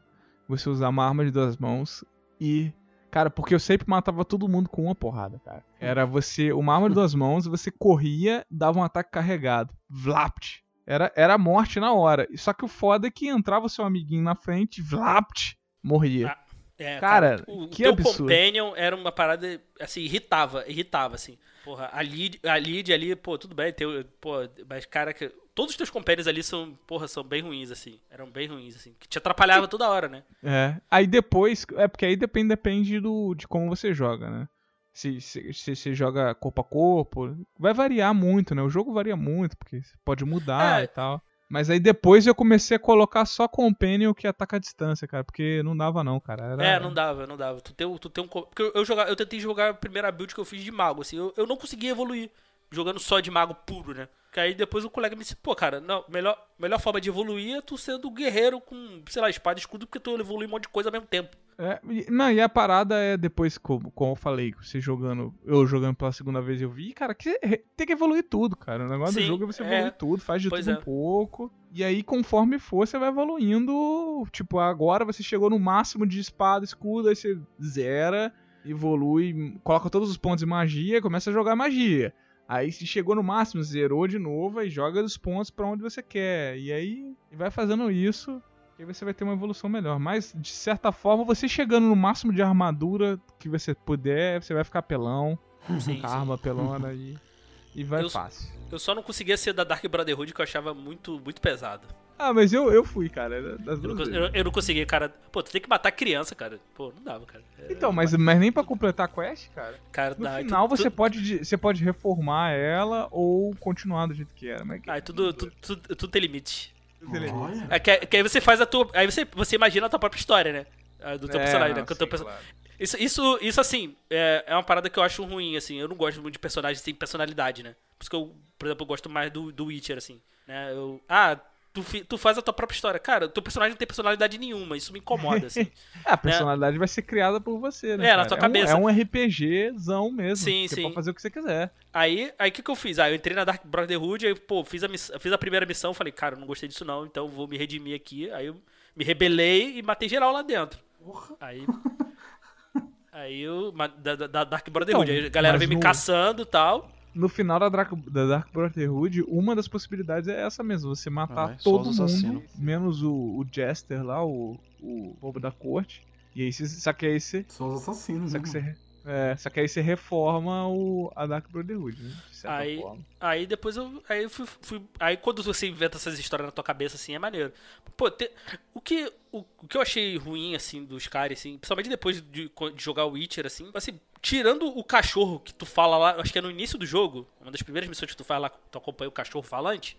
você usar uma arma de duas mãos e. Cara, porque eu sempre matava todo mundo com uma porrada, cara. Era você. Uma arma de duas mãos, você corria, dava um ataque carregado. Vlapt. Era, era a morte na hora. Só que o foda é que entrava o seu amiguinho na frente, Vlapt, morria. Ah, É, Cara, o, o que teu absurdo. companion era uma parada, assim, irritava, irritava, assim. Porra, a lead, a lead ali, pô, tudo bem, teu, pô, mas cara, que- todos os teus companions ali são, porra, são bem ruins, assim. Eram bem ruins, assim. Que te atrapalhava toda hora, né? É. Aí depois. É porque aí depende, depende do, de como você joga, né? Se, se, se você joga corpo a corpo, vai variar muito, né? O jogo varia muito, porque pode mudar É. e tal. Mas aí depois eu comecei a colocar só Companion que ataca a distância, cara. Porque não dava não, cara. Era- É, não dava, não dava. Tu tem, tu tem um. Porque eu, eu, eu tentei jogar a primeira build que eu fiz de mago, assim. Eu, eu não conseguia evoluir jogando só de mago puro, né? Que aí depois o colega me disse, pô, cara, não, melhor, melhor forma de evoluir é tu sendo guerreiro com, sei lá, espada e escudo, porque tu evolui um monte de coisa ao mesmo tempo. É, e- não, e a parada é depois, como, como eu falei, você jogando, eu jogando pela segunda vez eu vi, cara, que tem que evoluir tudo, cara. O negócio Sim, do jogo é você é. evoluir tudo, faz de Pois tudo é. um pouco. E aí, conforme for, você vai evoluindo. Tipo, agora você chegou no máximo de espada, escudo, aí você zera, evolui, coloca todos os pontos de magia, começa a jogar magia. Aí se chegou no máximo, zerou de novo e joga os pontos pra onde você quer. E aí vai fazendo isso. E aí você vai ter uma evolução melhor. Mas, de certa forma, você chegando no máximo de armadura que você puder, você vai ficar pelão, Sim, com a arma pelona e, e vai Eu- fácil. Eu só não conseguia ser da Dark Brotherhood, que eu achava muito, muito pesado. Ah, mas eu, eu fui, cara. era Das Eu não, eu, eu não conseguia, cara. Pô, tu tem que matar criança, cara. Pô, não dava, cara. É, Então, mas, mas nem pra completar a quest, cara. Cara, No dá, final tu- você, tu- pode, de- você pode reformar ela ou continuar do jeito que era. Mas Ah, tudo, tudo, tudo, tudo tem limite. Olha. É que, que aí você faz a tua. Aí você, você imagina a tua própria história, né? Do teu É, personagem, né? não, teu sim, perso- claro. Isso, isso, isso, assim, é, é uma parada que eu acho ruim, assim. Eu não gosto muito de personagens sem personalidade, né? Por isso que eu, por exemplo, eu gosto mais do, do Witcher, assim. Né? Eu, ah, tu, tu faz a tua própria história. Cara, teu personagem não tem personalidade nenhuma. Isso me incomoda, assim. É, [LAUGHS] a personalidade vai ser criada por você, né? É, na cara? tua um- cabeça. É um, RPGzão mesmo. Sim, você sim. pode fazer o que você quiser. Aí, aí o que, que eu fiz? Ah, eu entrei na Dark Brotherhood, aí, pô, fiz a, miss- fiz a primeira missão, falei, cara, não gostei disso não, então vou me redimir aqui. Aí eu me rebelei e matei geral lá dentro. Aí. Aí eu. ma- Da, da- da Dark Brotherhood. Então, aí a galera veio me no- caçando e tal. No final da Dark, da Dark Brotherhood, uma das possibilidades é essa mesmo: você matar Ah, é, só todo os mundo, assassinos. menos o, o Jester lá, o, o bobo da corte. E aí, você, só que aí você. São os assassinos, Só né? que você, É, só que aí você reforma o, a Dark Brotherhood, né? Aí- forma. Aí depois eu. Aí eu fui, fui- Aí quando você inventa essas histórias na tua cabeça, assim, é maneiro. Pô, te- o, que, o, o que eu achei ruim, assim, dos caras, assim, principalmente depois de, de jogar o Witcher, assim, assim, tirando o cachorro que tu fala lá, acho que é no início do jogo, uma das primeiras missões que tu faz lá, tu acompanha o cachorro falante.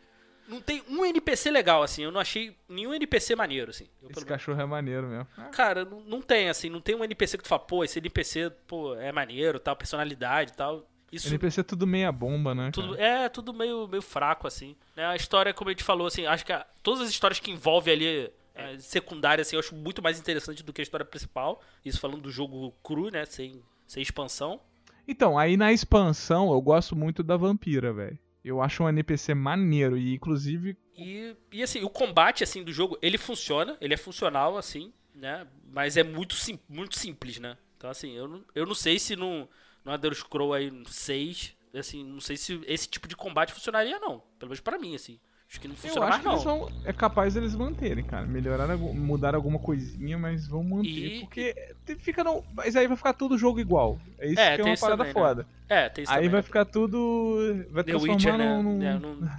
Não tem um NPC legal, assim, eu não achei nenhum NPC maneiro, assim. Eu, Esse cachorro é maneiro mesmo. Cara, não, não tem, assim, não tem um NPC que tu fala, pô, esse NPC, pô, é maneiro, tal, personalidade e tal. Isso NPC é tudo meia bomba, né? tudo, é, tudo meio, meio fraco, assim. Né? A história, como a gente falou, assim, acho que a- todas as histórias que envolvem ali é, secundária, assim, eu acho muito mais interessante do que a história principal. Isso falando do jogo cru, né? Sem, sem expansão. Então, aí na expansão eu gosto muito da vampira, velho. Eu acho um NPC maneiro e inclusive E, e assim, o combate assim do jogo, ele funciona, ele é funcional, assim, né? Mas é muito, sim, muito simples, né? Então, assim, eu não, eu não sei se no, no Elder Scroll aí 6, assim, não sei se esse tipo de combate funcionaria, não. Pelo menos pra mim, assim. Acho que não eu funciona acho mais, que eles não. vão é capaz deles manterem, cara, melhorar, mudar alguma coisinha, mas vão manter, E- porque fica não, mas aí vai ficar tudo jogo igual. É isso É, que é uma parada também, né? foda. É, tem isso Aí também, vai né? ficar tudo vai The transformar Witcher, né? num, É, num-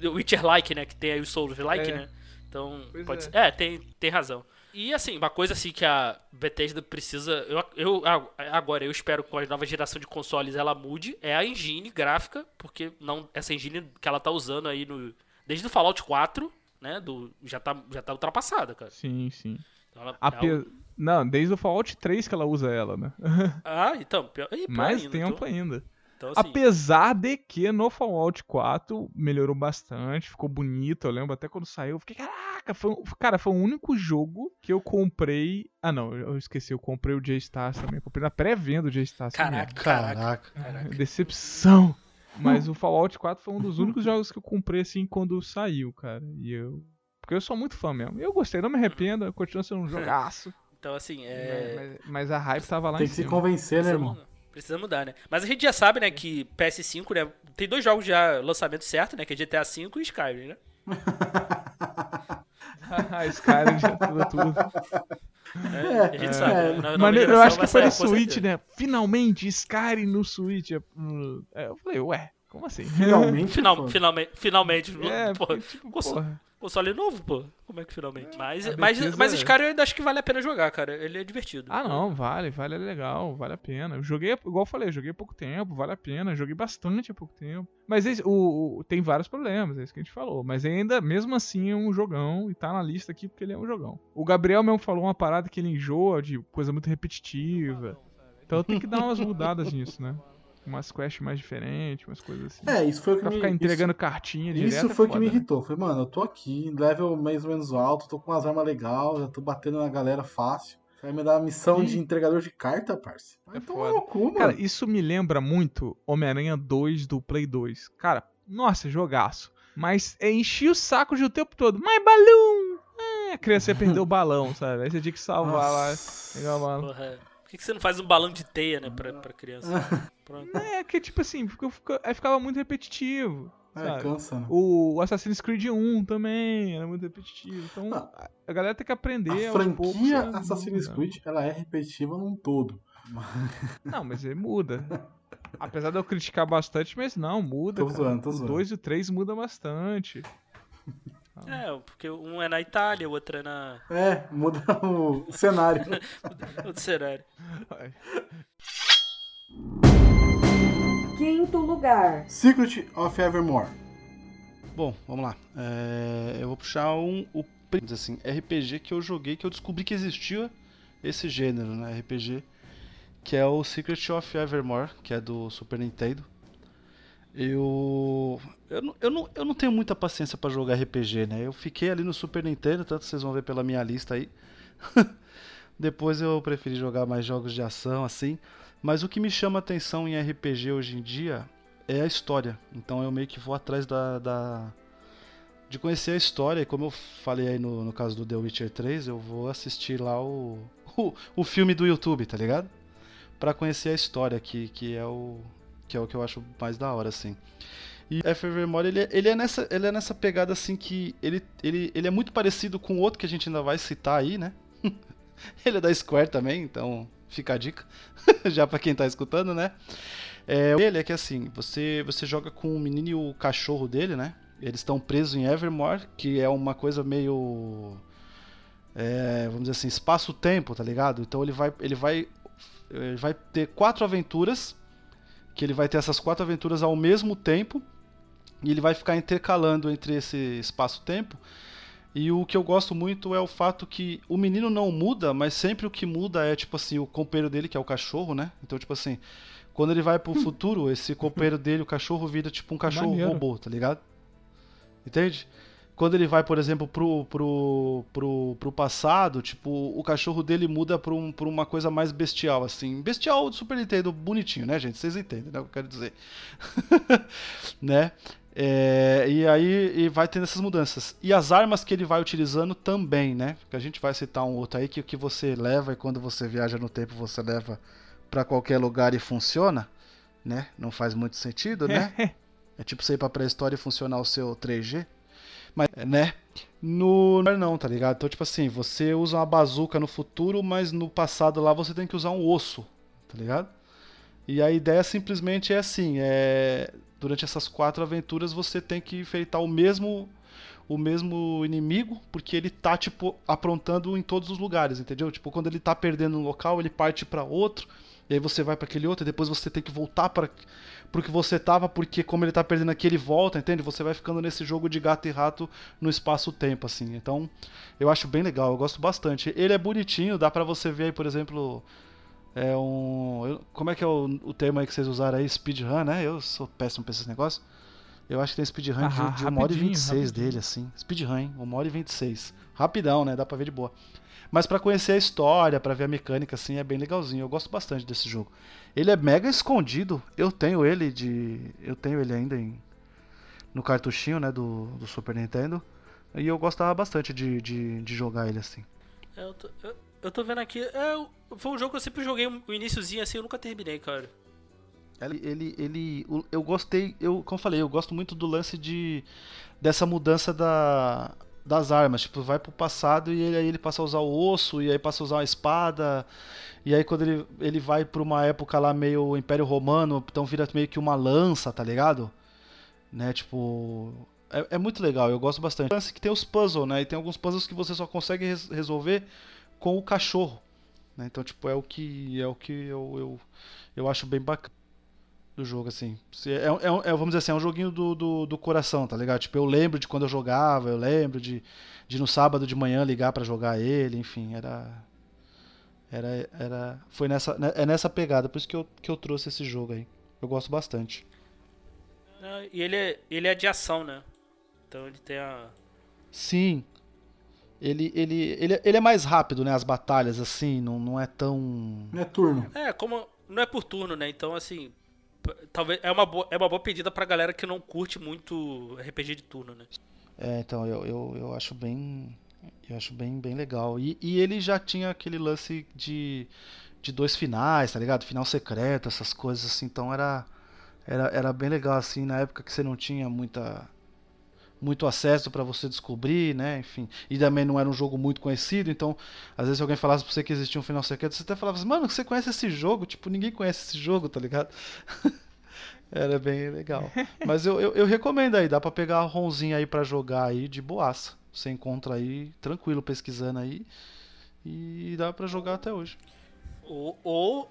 The Witcher-like, né? Que tem aí o Souls-like, É. né? Então, Pois pode é. ser. É, tem, tem razão. E assim, uma coisa assim que a Bethesda precisa. Eu, eu, agora, eu espero que com a nova geração de consoles ela mude, é a engine gráfica, porque não essa engine que ela tá usando aí no. Desde o Fallout 4, né? Do, já, tá, já tá ultrapassada, cara. Sim, sim. Então ela- Ape- é Não, desde o Fallout 3 que ela usa ela, né? [LAUGHS] Ah, então. Pior, Ih, Mais ainda, tempo então, ainda. então, assim, Apesar de que no Fallout 4 melhorou bastante, ficou bonito. Eu lembro até quando saiu, eu fiquei, caraca, foi, cara, foi o único jogo que eu comprei. Ah, não, eu esqueci, eu comprei o J-Stars também. Eu comprei na pré-venda o J-Stars. Caraca, caraca. Caraca. Decepção. Mas o Fallout 4 foi um dos únicos jogos que eu comprei assim quando saiu, cara. E eu. Porque eu sou muito fã mesmo. Eu gostei, não me arrependo, continua sendo um jogaço. [LAUGHS] Então, assim, é. Mas, mas a hype tava lá Tem em que se cima. convencer, né, Precisa irmão? mudar. Precisa mudar, né? Mas a gente já sabe, né, que PS5, né? Tem dois jogos já lançamento certo, né? Que é GTA V e Skyrim, né? [LAUGHS] [LAUGHS] Ah, Skyrim já tudo, tudo. É, a gente sabe. né? Na nova Mas eu acho que foi no Switch, né? Finalmente, Skyrim no Switch. É, hum, é, Eu falei, ué, como assim? Finalmente. Final, finalmente, finalmente. É, pô, porque, tipo, porra. Console novo, pô. Como é que finalmente? Mas, a mas, mas é- Skyrim eu ainda acho que vale a pena jogar, cara. Ele é divertido. Ah, não, vale, vale, é legal, vale a pena. Eu joguei, igual eu falei, joguei há pouco tempo, vale a pena. Joguei bastante há pouco tempo. Mas esse- o, o- tem vários problemas, é isso que a gente falou. Mas ainda, mesmo assim, é um jogão e tá na lista aqui porque ele é um jogão. O Gabriel mesmo falou uma parada que ele enjoa de coisa muito repetitiva. Então tem que dar umas mudadas nisso, né? Umas quests mais diferentes, umas coisas assim. É, isso foi o que Pra me. ficar entregando isso- cartinha Isso, direto. é foi o que me né? irritou. Falei, mano, eu tô aqui, level mais ou menos alto, tô com umas armas legais, já tô batendo na galera fácil. Vai me dar a missão Sim. de entregador de carta, parça. É tomar foda. no cu, mano. Cara, isso me lembra muito Homem-Aranha 2 do Play 2. Cara, nossa, jogaço. Mas é encher o saco de o tempo todo. My balloon! É, a criança ia perder o balão, sabe? Aí você tinha que salvar lá. Nossa. Pegar o balão. Porra. Por que, que você não faz um balão de teia, né, pra, pra criança? [LAUGHS] Pronto. É, que tipo assim, fica- fica- aí ficava muito repetitivo. É, cansa, né? O Assassin's Creed 1 também era muito repetitivo. Então Ah, a- galera tem que aprender A poucos. franquia né? Assassin's Muda. Creed, ela é repetitiva num todo. [LAUGHS] Não, mas ele muda. Apesar de eu criticar bastante, mas não, muda. Tô cara. zoando, tô o zoando. 2 e o 3 muda bastante. É, porque um é na Itália, o outro é na. É, muda o cenário. [LAUGHS] Outro cenário. Quinto lugar. Secret of Evermore. Bom, vamos lá. É, eu vou puxar um, o assim, RPG que eu joguei, que eu descobri que existia esse gênero, né? RPG, que é o Secret of Evermore, que é do Super Nintendo. Eu eu não, eu não, eu não tenho muita paciência pra jogar RPG, né? Eu fiquei ali no Super Nintendo, tanto vocês vão ver pela minha lista aí. [LAUGHS] Depois eu preferi jogar mais jogos de ação, assim. Mas o que me chama atenção em RPG hoje em dia é a história. Então eu meio que vou atrás da, da- de conhecer a história. E como eu falei aí no, no caso do The Witcher 3, eu vou assistir lá o, [LAUGHS] o, o filme do YouTube, tá ligado? Pra conhecer a história, que, que, é o, que é o que eu acho mais da hora, assim. E. Evermore, ele, é- ele, é nessa, ele é nessa pegada assim que ele, ele, ele é muito parecido com outro que a gente ainda vai citar aí, né? [LAUGHS] ele é da Square também, então Fica a dica, [LAUGHS] já pra quem tá escutando, né? É, ele é que assim, você, você joga com o menino e o cachorro dele, né? Eles estão presos em Evermore, que é uma coisa meio. é, vamos dizer assim, espaço-tempo, tá ligado? Então ele vai, ele vai. Ele vai ter quatro aventuras. Que ele vai ter essas quatro aventuras ao mesmo tempo. E ele vai ficar intercalando entre esse espaço-tempo. E o que eu gosto muito é o fato que o menino não muda, mas sempre o que muda é, tipo assim, o companheiro dele, que é o cachorro, né? Então, tipo assim, quando ele vai pro futuro, esse companheiro dele, o cachorro, vira tipo um cachorro Maneiro. robô, tá ligado? Entende? Quando ele vai, por exemplo, pro, pro, pro, pro passado, tipo, o cachorro dele muda pra, um, pra uma coisa mais bestial, assim. Bestial do Super Nintendo, bonitinho, né, gente? Vocês entendem, né? O que eu quero dizer. [LAUGHS] né? É, e aí e vai tendo essas mudanças. E as armas que ele vai utilizando também, né? Que a gente vai citar um outro aí que o que você leva e quando você viaja no tempo você leva pra qualquer lugar e funciona, né? Não faz muito sentido, né? [LAUGHS] É tipo você ir pra pré-história e funcionar o seu 3G. Mas, né? No não, tá ligado? Então, tipo assim, você usa uma bazuca no futuro, mas no passado lá você tem que usar um osso, tá ligado? E a ideia simplesmente é assim, é durante essas quatro aventuras você tem que enfrentar o mesmo o mesmo inimigo, porque ele tá tipo aprontando em todos os lugares, entendeu? Tipo, quando ele tá perdendo um local, ele parte pra outro, e aí você vai pra aquele outro, e depois você tem que voltar para pro que você tava, porque como ele tá perdendo aqui, ele volta, entende? Você vai ficando nesse jogo de gato e rato no espaço-tempo assim. Então, eu acho bem legal, eu gosto bastante. Ele é bonitinho, dá pra você ver aí, por exemplo, é um. como é que é o, o termo aí que vocês usaram aí? Speedrun, né? Eu sou péssimo pra esses negócios. Eu acho que tem speedrun Ah, de, de 1 hora e rapidinho, 26 rapidinho. dele, assim. Speedrun, hein? 1 hora e 26. Rapidão, né? Dá pra ver de boa. Mas pra conhecer a história, pra ver a mecânica, assim, é bem legalzinho. Eu gosto bastante desse jogo. Ele é mega escondido. Eu tenho ele de. Eu tenho ele ainda em. No cartuchinho, né? Do, do Super Nintendo. E eu gostava bastante de, de, de jogar ele assim. É, Eu tô, eu, eu tô vendo aqui. É, foi um jogo que eu sempre joguei o iníciozinho assim, eu nunca terminei, cara. Ele, ele, ele- eu gostei, eu, como eu falei, eu gosto muito do lance de dessa mudança da, das armas, tipo, vai pro passado e ele, aí ele passa a usar o osso e aí passa a usar uma espada. E aí quando ele, ele vai pra uma época lá meio Império Romano, então vira meio que uma lança, tá ligado? Né, tipo, é, é muito legal, eu gosto bastante. Lance que tem os puzzles, né? E tem alguns puzzles que você só consegue res- resolver com o cachorro, né? Então, tipo, é o que é o que eu, eu, eu acho bem bacana do jogo, assim. Se- É, é, é, vamos dizer assim, é um joguinho do, do, do coração, tá ligado? Tipo, eu lembro de quando eu jogava, eu lembro de, de no sábado de manhã ligar pra jogar ele, enfim, era. Era. era foi nessa, né, é nessa pegada, por isso que eu, que eu trouxe esse jogo aí. Eu gosto bastante. E ele é, ele é de ação, né? Então ele tem a. Sim. Ele, ele, ele, ele é mais rápido, né? As batalhas, assim, não, não é tão. Não é turno. É, como. Não é por turno, né? Então, assim. Talvez. É uma boa, é uma boa pedida pra galera que não curte muito RPG de turno, né? É, então eu, eu, eu acho bem. Eu acho bem, bem legal. E, e ele já tinha aquele lance de, de dois finais, tá ligado? Final secreto, essas coisas assim. Então era, era, era bem legal, assim, na época que você não tinha muita. Muito acesso pra você descobrir, né? Enfim. E também não era um jogo muito conhecido, então, às vezes, se alguém falasse pra você que existia um final secreto, você até falava assim, mano, você conhece esse jogo? Tipo, ninguém conhece esse jogo, tá ligado? [LAUGHS] Era bem legal. Mas eu, eu, eu recomendo aí, dá pra pegar a ROMzinha aí pra jogar aí de boaça. Você encontra aí, tranquilo, pesquisando aí. E dá pra jogar até hoje. Ou. Ou,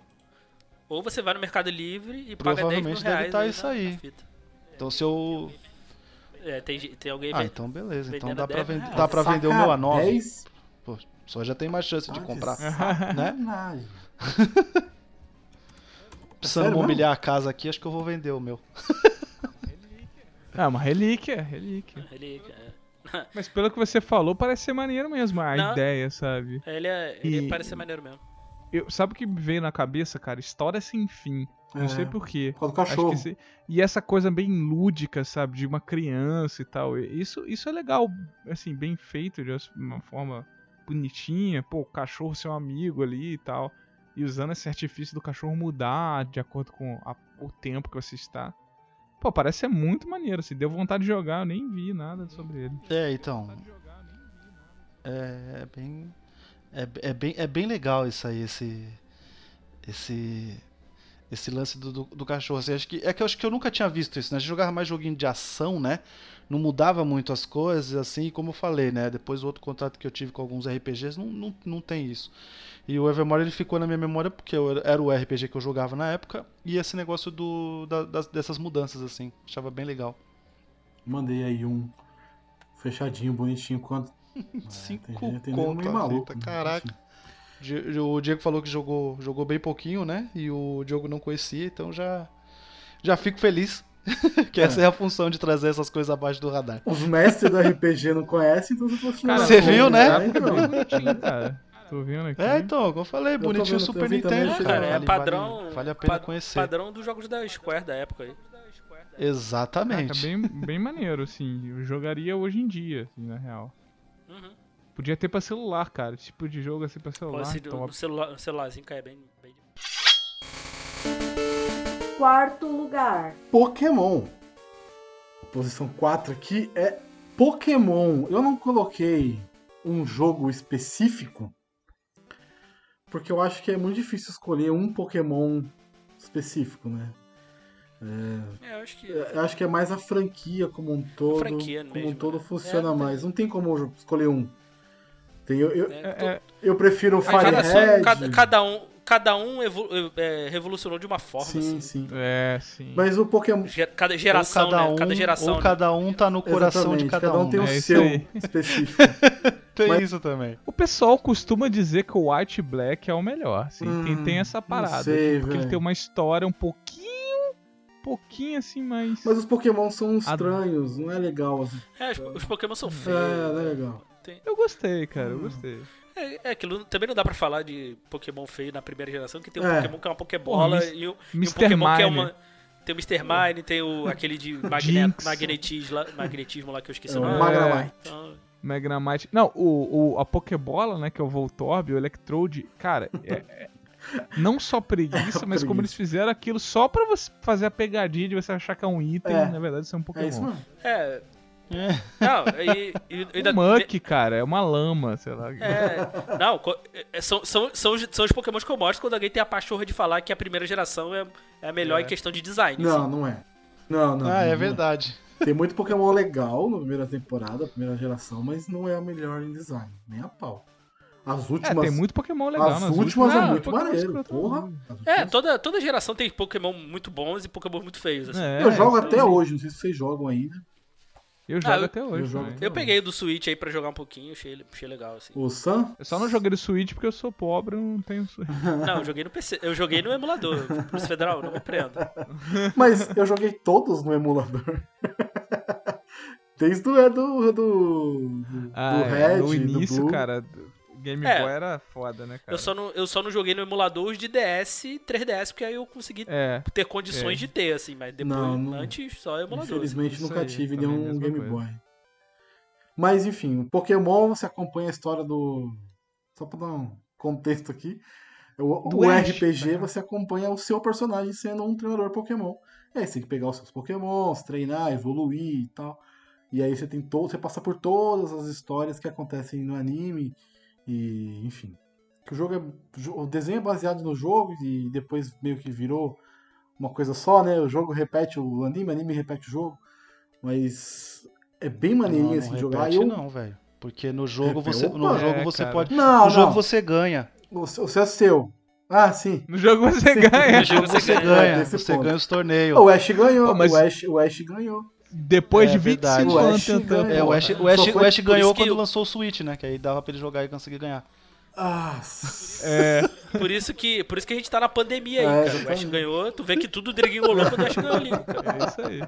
ou você vai no Mercado Livre e paga 10 mil Provavelmente deve reais. tá aí isso aí. Então se eu. É, tem, tem alguém Ah, então beleza. Então dá pra, 10 vender, reais. dá pra vender o meu a 9. 10? Pô, só já tem mais chance de Ah, comprar. sacanagem. [LAUGHS] Precisando sério mobiliar a casa aqui, acho que eu vou vender o meu. É [LAUGHS] uma relíquia, relíquia. Ele, é. [LAUGHS] Mas pelo que você falou, parece ser maneiro mesmo a Não. ideia, sabe? ele, é, ele E- parece ser maneiro mesmo. Eu, sabe o que me veio na cabeça, cara? História sem fim. Não É. sei porquê. Por causa do Acho cachorro. que se- E essa coisa bem lúdica, sabe? De uma criança e tal. Isso, isso é legal, assim, bem feito, de uma forma bonitinha. Pô, o cachorro ser um amigo ali e tal. E usando esse artifício do cachorro mudar de acordo com a- o tempo que você está. Pô, parece ser muito maneiro, assim. Deu vontade de jogar, eu nem vi nada sobre ele. É, então. É, é bem. É, é bem, é bem legal isso aí, esse, esse esse lance do, do, do cachorro. Assim, acho que, é que eu acho que eu nunca tinha visto isso, né? A gente jogava mais joguinho de ação, né? Não mudava muito as coisas, assim, como eu falei, né? Depois o outro contato que eu tive com alguns RPGs não, não, não tem isso. E o Evermore ele ficou na minha memória porque eu- era o RPG que eu jogava na época e esse negócio do, da- das, dessas mudanças, assim. Achava bem legal. Mandei aí um fechadinho, bonitinho. Quanto? [LAUGHS] Cinco tem gente- tem conto maluco, né? caraca. Enfim. O Diego falou que jogou, jogou bem pouquinho, né? E o Diogo não conhecia, então já, já fico feliz. [LAUGHS] que essa é a função de trazer essas coisas abaixo do radar. Os mestres do RPG não conhecem, então você assim, viu, né? é, então. Bonitinho, cara. Tô vendo aqui. É, então, como eu falei, tô bonitinho vendo, Super eu vi também, Nintendo. achei cara, Cara, é vale- padrão. Vale, vale a pena pa- conhecer. Padrão dos jogos da Square da época aí. Exatamente. Caraca, bem, bem maneiro, assim. Eu jogaria hoje em dia, assim, na real. Uhum. Podia ter pra celular, cara. Esse tipo de jogo assim pra Pô, celular. do- top. no celular, no celularzinho cai bem. bem... Quarto lugar. Pokémon. Posição 4 aqui é Pokémon. Eu não coloquei um jogo específico porque eu acho que é muito difícil escolher um Pokémon específico, né? É, eu acho que. Eu acho que é mais a franquia como um todo. Franquia como mesmo, um todo né? funciona É, mais. Não tem como escolher um. Tem, eu, eu, né, É, to- é, eu prefiro o Firehead. cada, cada um, cada um evolu- é, revolucionou de uma forma. Sim, assim. sim. é, sim. Mas o Pokémon. Ge- Cada geração, ou cada né? um, Cada geração. ou né? cada um tá no coração de Exatamente, cada, um. tem o É seu aí. [LAUGHS] específico. [LAUGHS] Tem Mas- isso também. O pessoal costuma dizer que o White Black é o melhor. Assim. tem, Hum, tem essa não parada. sei, assim, porque ele velho. tem uma história um pouquinho. pouquinho assim, mais. Mas os Pokémon são estranhos, não é legal. Assim. É, os, os Pokémon são feios. É, não é legal. Tem- Eu gostei, cara, eu gostei. É, é aquilo. Também não dá pra falar de Pokémon feio na primeira geração, que tem um É. Pokémon que é uma Pokébola Pô, e, o, e um. Pokémon que é Mime. uma. Tem o Mr. Mine, tem o, aquele de [LAUGHS] magne, magnetismo, lá, magnetismo lá que eu esqueci É, o nome. Magnemite. Então, Magnemite. Não, o, o, a Pokébola, né, que é o Voltorb, o Electrode, cara, é, é- não só preguiça, [LAUGHS] mas como Preguiça. eles fizeram aquilo só pra você fazer a pegadinha de você achar que é um item, É. na verdade isso é um Pokémon. É isso mesmo. é. Não, e, e, e O Muck, cara, é uma lama, sei lá. É, não, co- é, são, são, são, os, são os Pokémon que eu mostro quando alguém tem a pachorra de falar que a primeira geração é, é a melhor É. em questão de design. Não, assim. não é. Não, não. ah, não, é não verdade. Tem muito Pokémon legal na primeira temporada, primeira geração, mas não é a melhor em design. Nem a pau. As É, últimas. tem muito Pokémon legal as nas últimas é Ah, muito Pokémon maneiro. escroto, Porra. É, últimas- toda, toda geração tem Pokémon muito bons e Pokémon muito feios. Assim. É, Eu jogo até hoje, não sei se vocês jogam ainda. Eu jogo Ah, eu- até hoje. eu até Eu peguei o do Switch aí pra jogar um pouquinho, achei, achei legal, assim. O Sam, Eu só não joguei no Switch porque eu sou pobre, eu não tenho Switch. [LAUGHS] Não, eu joguei no PC, eu joguei no emulador, Polícia Federal, não me prenda. [LAUGHS] mas eu joguei todos no emulador. [LAUGHS] Desde o é do, do, do, Ah, do é, Red, no início, do Blue. cara, Game É. Boy era foda, né, cara? Eu só, não, eu só não joguei no emulador os de DS e 3DS, porque aí eu consegui É, ter condições É. de ter, assim, mas depois, Não, não- antes, só emulador. assim. Infelizmente Isso nunca aí, tive também, nenhum Game coisa. Boy. Mas enfim, o Pokémon você acompanha a história do. Só pra dar um contexto aqui. O, Do o Ash, RPG né? você acompanha o seu personagem sendo um treinador Pokémon. E aí você tem que pegar os seus Pokémons, treinar, evoluir e tal. E aí você tem todo. Você passa por todas as histórias que acontecem no anime. E enfim. Que o jogo é. O desenho é baseado no jogo e depois meio que virou uma coisa só, né? O jogo repete o anime, o anime repete o jogo. Mas é bem maneirinho não, assim não de jogar. repete E eu- não, velho. Porque no jogo Repete, você, no opa. jogo É, você cara. pode. Não, no jogo você ganha. O seu, é seu. Ah, sim. no jogo você ganha. No jogo você Você ganha. Você ponto. ganha os torneios. O Ash ganhou. Pô, mas- o, Ash, o Ash ganhou. Depois É de verdade. 25 O anos tentando. É, o Ash, o Ash, o Ash ganhou quando eu- lançou o Switch, né? Que aí dava pra ele jogar e conseguir ganhar. Ah, É, Por isso, que, por isso que a gente tá na pandemia aí, É, cara. O Ash exatamente. ganhou, tu vê que tudo driguingolou quando o Ash ganhou ali, [LAUGHS] cara. é isso aí.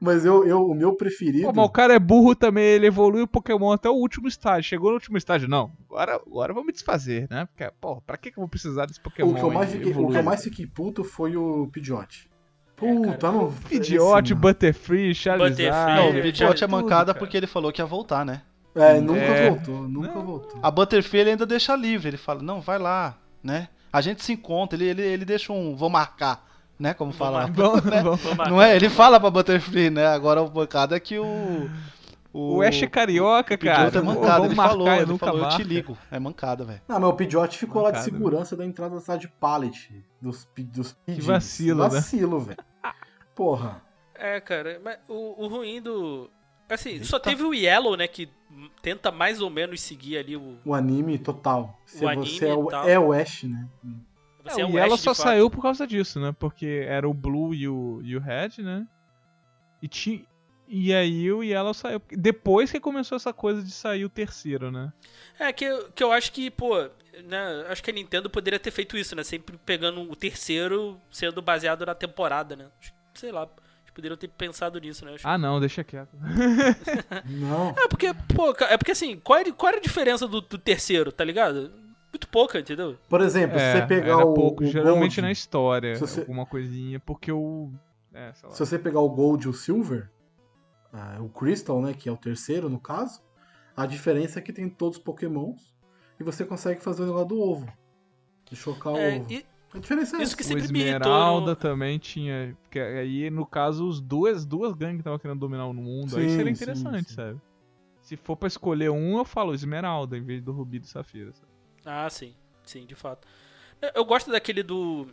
mas eu, eu, o meu preferido. Pô, mas o cara é burro também, ele evolui o Pokémon até o último estágio. Chegou no último estágio, não. Agora, agora eu vou me desfazer, né? Porque, pô, pra que, que eu vou precisar desse Pokémon? o, que eu mais aí? fiquei, o que eu mais fiquei puto foi o Pidgeot. É, Puta, não. Esse não. Butterfree, Charizard. Butterfree, Não, É, o Pidgeot é mancada cara. porque ele falou que ia voltar, né? É, nunca É. voltou, nunca Não. voltou. A Butterfree ele ainda deixa livre. Ele fala, não, vai lá, né? A gente se encontra. Ele, ele, ele deixa um, vou marcar, né? Como fala. [LAUGHS] Vamos, né? Não é? Ele fala pra Butterfree, né? Agora o bancada é que o. [LAUGHS] O Ash é carioca, o cara. Pidgeotto é mancada, ele falou, ele nunca falou, eu te marca. ligo. É mancada, velho. Não, mas o Pidgeot ficou lá de Mancada, segurança da entrada da sala de pallet. Dos, pi- dos Pidgeys. vacilo, né? Vacilo, velho. Porra. É, cara, mas o, o ruim do. Assim, só Eita. teve o Yellow, né? Que tenta mais ou menos seguir ali o. O anime total. Você, anime você é, e o, é o Ash, né? Você É, é o o Yellow só fato. saiu por causa disso, né? Porque era o Blue e o, e o Red, né? E, ti, e aí o Yellow saiu. Depois que começou essa coisa de sair o terceiro, né? É, que, eu- que eu acho que, pô, né? Acho que a Nintendo poderia ter feito isso, né? Sempre pegando o terceiro sendo baseado na temporada, né? Sei lá, eles poderiam ter pensado nisso, né? Acho- Ah, não, deixa quieto. [LAUGHS] [LAUGHS] Não. É porque, pô, é porque assim, qual era, qual era a diferença do, do terceiro, tá ligado? Muito pouca, entendeu? Por exemplo, se É, você pegar era o, pouco, o geralmente Gold, na história, Se você- alguma coisinha, porque o. É, sei lá. se você pegar o Gold e o Silver, ah, o Crystal, né, que é o terceiro no caso, a diferença é que tem todos os Pokémons e você consegue fazer o negócio do ovo. De chocar É, o ovo. e A diferença é isso que. O sempre me irritou. Esmeralda no- também tinha. Porque aí, no caso, os duas, duas gangues que estavam querendo dominar o mundo. aí Sim, seria sim, interessante, sim. sabe? Se for pra escolher um, eu falo Esmeralda em vez do Rubi do Safira. Sabe? Ah, sim. Sim, de fato. Eu- Eu gosto daquele do.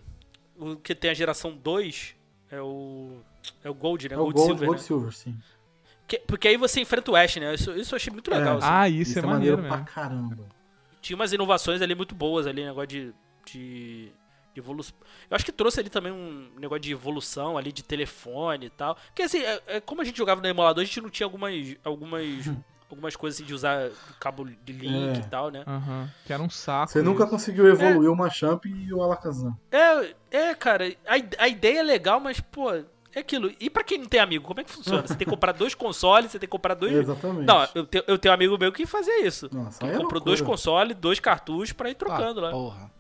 O que tem a geração 2. É o. É o Gold, né? É o Gold, Gold, Silver. Gold né? Silver, sim. Que- porque aí você enfrenta o Ash, né? Isso, isso eu achei muito legal. É. assim. Ah, isso, é maneiro, pra mesmo. caramba. Tinha umas inovações ali muito boas ali, negócio de. de... de evolução. Eu acho que trouxe ali também um negócio de evolução ali de telefone e tal. Porque assim, é- é como a gente jogava no emulador, a gente não tinha algumas. algumas. [LAUGHS] algumas coisas assim de usar cabo de link É. e tal, né? Aham. Que era um saco. Você nunca isso. conseguiu evoluir o Machamp e o Alakazam. É, é, cara, a, a ideia é legal, mas, pô, é aquilo. E pra quem não tem amigo, como é que funciona? Você tem que comprar dois consoles, você tem que comprar dois. Exatamente. Não, eu tenho, eu tenho um amigo meu que fazia isso. Nossa, Que é comprou loucura. dois consoles, dois cartuchos pra ir trocando Ah, lá. Porra.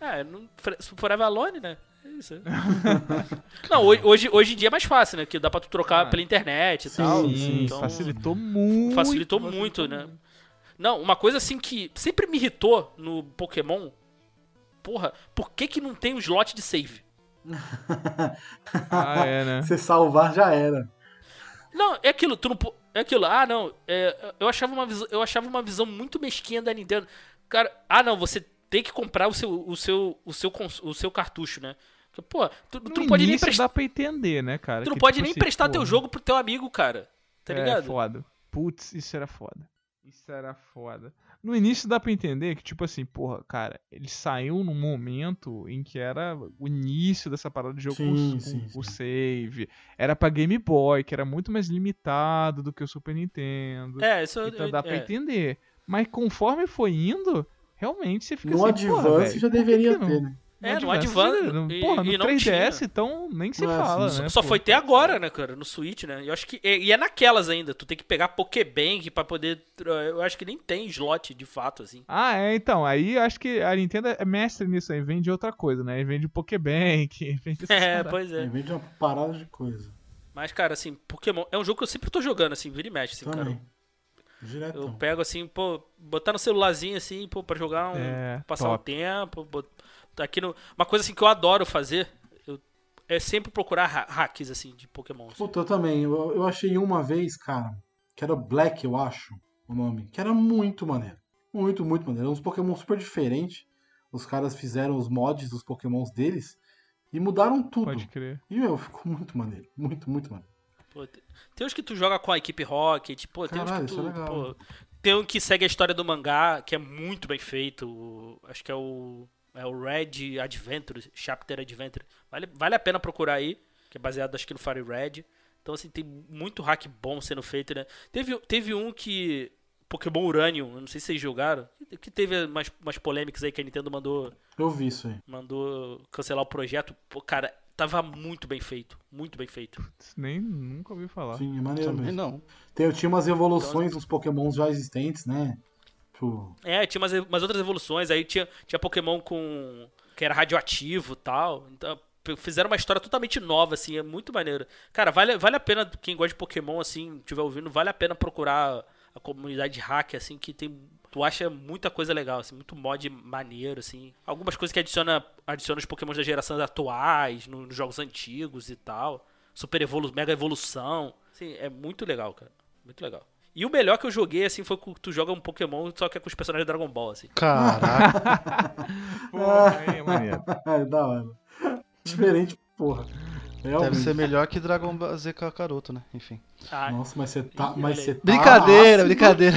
É, não, Forever Alone, né? É isso. [LAUGHS] não, hoje, hoje, hoje em dia é mais fácil, né? Que dá pra tu trocar Ah. pela internet e Sim, tal. Sim, então, facilitou muito. facilitou muito, né? Não, uma coisa assim que sempre me irritou no Pokémon. Porra, por que que não tem um slot de save? Ah, é, né? Você salvar já era. Não, é aquilo, tu não É aquilo, ah não, é, eu, achava uma visão, eu achava uma visão muito mesquinha da Nintendo. Cara, ah não, você tem que comprar o seu, o seu, o seu, o seu cartucho, né? Pô, tu, tu não pode nem emprestar. dá pra entender, né, cara? Tu não que, pode tipo nem assim, emprestar teu porra, jogo pro teu amigo, cara. Tá É, ligado? foda. Putz, isso era foda. Isso era foda. No início dá pra entender que, tipo assim, porra, cara, ele saiu num momento em que era o início dessa parada de jogo com, Sim, com sim, o sim. save. Era pra Game Boy, que era muito mais limitado do que o Super Nintendo. é, isso então eu- dá pra é. entender. Mas conforme foi indo, realmente você fica No assim, porra, Advance velho, já deveria ter, né? É, no Advance, Advance, não- e- porra, no e não 3DS, tinha. então nem se Não é fala, assim, né? Só pô? foi ter agora, né, cara, no Switch, né? Eu acho que. E, e é naquelas ainda. Tu tem que pegar Pokébank pra poder. Eu acho que nem tem slot de fato, assim. Ah, é, então. Aí eu acho que a Nintendo é mestre nisso aí. Vende outra coisa, né? Vende Pokébank, [LAUGHS] vende É, pois é. Aí vende uma parada de coisa. Mas, cara, assim, Pokémon é um jogo que eu sempre tô jogando, assim, vira e mexe, assim, cara. Também. Diretão. Eu pego assim, pô, botar no celularzinho assim, pô, pra jogar um. É, passar um top. tempo. Tá aqui no, uma coisa assim que eu adoro fazer eu- é sempre procurar ha- hacks assim de Pokémon. assim. Puta, eu também. Eu, eu achei uma vez, cara, que era Black, eu acho, o nome, que era muito maneiro. Muito, muito maneiro. Era uns Pokémon super diferentes. Os caras fizeram os mods dos Pokémons deles e mudaram tudo. Pode crer. E, meu, ficou muito maneiro. Muito, muito maneiro. Pô, tem, tem uns que tu joga com a equipe Rocket, pô, tem Caralho, uns que isso é tu. legal. pô, tem um que segue a história do mangá, que é muito bem feito. acho que é o. É o Red Adventure, Chapter Adventure. Vale, vale a pena procurar aí, que é baseado acho que no Fire Red. Então, assim, tem muito hack bom sendo feito, né? Teve, teve um que. Pokémon Uranium, não sei se vocês jogaram. Que teve umas, umas polêmicas aí que a Nintendo mandou, Eu vi isso aí. mandou cancelar o projeto. Pô, cara, tava muito bem feito. Muito bem feito. Nem nunca ouvi falar. Sim, é maneiro mesmo. não. Tem, tinha umas evoluções dos Pokémons já existentes, né? Tipo, É, tinha umas, umas outras evoluções, aí tinha, tinha Pokémon com. que era radioativo e tal. Então, fizeram uma história totalmente nova, assim, é muito maneiro. Cara, vale, vale a pena, quem gosta de Pokémon, assim, estiver ouvindo, vale a pena procurar a comunidade de hack, assim, que tem. Tu acha muita coisa legal, assim, muito mod maneiro, assim. Algumas coisas que adiciona, adiciona os Pokémons da geração atuais, no- nos jogos antigos e tal. Super Mega evolução. Assim, é muito legal, cara. Muito legal. E o melhor que eu joguei, assim, foi que tu joga um Pokémon, só que é com os personagens de Dragon Ball, assim. Caraca. [LAUGHS] Porra, maneiro. [LAUGHS] É da hora. Diferente, porra. Deve Realmente. ser melhor que Dragon Ball Z Kakaroto, né? Enfim. Ah, Nossa, mas você tá. Mas você aí. tá. Brincadeira, ácido. brincadeira.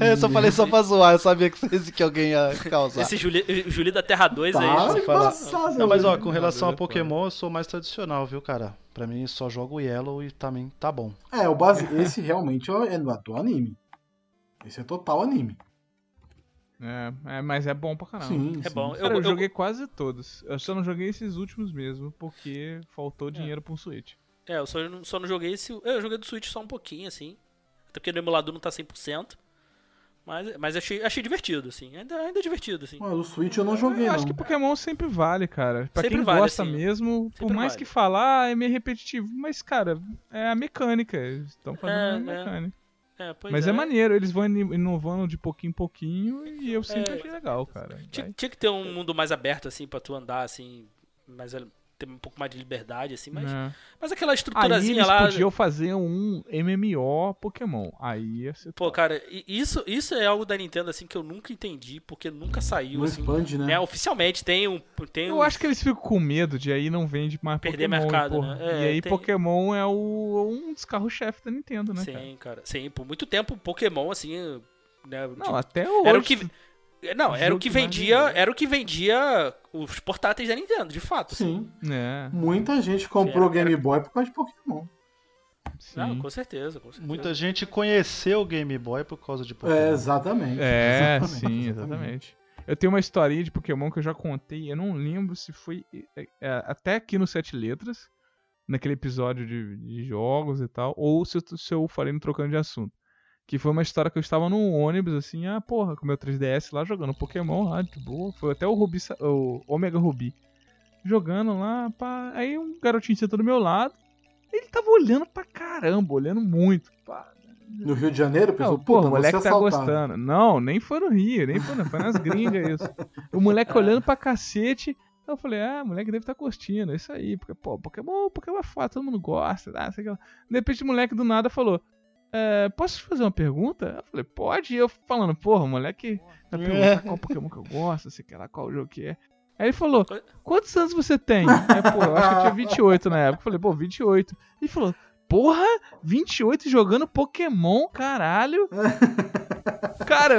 eu só falei só pra zoar, eu sabia que que alguém ia causar. esse Juli, Juli da Terra 2 Tá aí. você fala- embaçado, Não, mas ó, com relação a beleza, Pokémon, eu sou mais tradicional, viu, cara? Pra mim, só jogo Yellow e também tá bom. É, o base. [LAUGHS] Esse realmente é, é do anime. Esse é total anime. É, é, mas é bom pra caramba. Sim. É sim. bom. Cara, Eu, eu, eu- joguei quase todos. Eu só não joguei esses últimos mesmo, porque faltou dinheiro pra um Switch. É, eu só, só não joguei esse. Eu joguei do Switch só um pouquinho, assim. Até porque no emulador não tá 100%. Mas, mas achei, achei divertido, assim. Ainda, ainda é divertido, assim. Mas o Switch eu não joguei, eu não. acho que Pokémon sempre vale, cara. Pra Sempre quem vale, gosta assim. mesmo, por Sempre mais vale. que falar, é meio repetitivo. Mas, cara, é a mecânica. Eles estão fazendo É, a é. mecânica. É, pois Mas é. é. maneiro, eles vão in- inovando de pouquinho em pouquinho e eu sempre É. achei legal, cara. Tinha, tinha que ter um mundo mais aberto, assim, pra tu andar, assim. Mais, ter um pouco mais de liberdade, assim. Mas, É. mas aquela Aí estruturazinha eles lá. podiam fazer um MMO Pokémon. Aí ia ser Pô, cara, isso, isso é algo da Nintendo, assim, que eu nunca entendi, porque nunca saiu, Não assim. expande, né? né, oficialmente tem um. Tem Eu um- acho que eles ficam com medo de aí não vende mais Perder Pokémon. mercado, e, né? É, e aí tem- Pokémon é o, um dos carros-chefe da Nintendo, né, cara? Sim, cara. Sim, por muito tempo Pokémon, assim. Né, Não, tipo, até hoje. era o que. Não, era o que vendia. vendia. Era o que vendia os portáteis da Nintendo, de fato. assim. Sim. É, Muita gente comprou era- Game Boy por causa de Pokémon. sim. Não, com certeza, com certeza. Muita gente conheceu o Game Boy por causa de Pokémon. É, exatamente. É, Exatamente, sim, exatamente. Eu tenho uma historinha de Pokémon que eu já contei, eu não lembro se foi é, é, até aqui no Sete Letras, naquele episódio de, de jogos e tal, ou se, eu- se eu falei no Trocando de Assunto. Que foi uma história que eu estava num ônibus, assim, ah, porra, com meu 3DS lá, jogando Pokémon lá, de boa. Foi até o Rubi, o Omega Rubi. Jogando lá, pá. Aí um garotinho sentou do meu lado, ele tava olhando pra caramba, olhando muito, pá. No Rio de Janeiro, Não, pessoal, pô, o moleque você tá gostando. Não, nem foi no Rio, nem foi, no- foi nas gringas [LAUGHS] isso. O moleque olhando pra cacete. Eu falei, ah, o moleque deve estar tá curtindo, é isso aí. Porque, pô, Pokémon, Pokémon é foda, todo mundo gosta. Ah, sei lá. De repente o moleque do nada falou, é, posso te fazer uma pergunta? Eu falei, pode. E eu falando, porra, moleque vai perguntar qual Pokémon que eu gosto, sei lá, qual jogo que é. Aí ele falou, quantos anos você tem? Aí, pô, eu acho que eu tinha 28 na época. Eu falei, pô, 28. Ele falou, porra, 28 jogando Pokémon, caralho. [LAUGHS] Cara,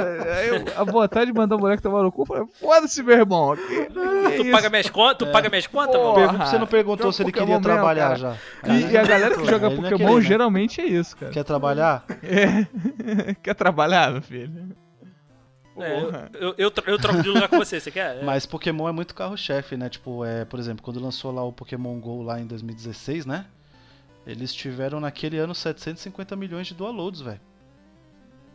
eu- a vontade de mandar o moleque tomar no cu, eu falei, foda-se, meu irmão. Que, que Tu isso? paga minhas contas? Tu paga minhas contas, mano? Você não perguntou se ele Pokémon queria mesmo, trabalhar cara. já. E, e a galera que joga Ele ia Pokémon querer, né? geralmente é isso, cara. Quer trabalhar? É. [LAUGHS] Quer trabalhar, meu filho? É, eu, eu, eu, tro- eu troco de lugar com você, você quer? É. Mas Pokémon é muito carro-chefe, né? Tipo, é, por exemplo, quando lançou lá o Pokémon GO lá em 2016, né? Eles tiveram naquele ano 750 milhões de downloads, velho.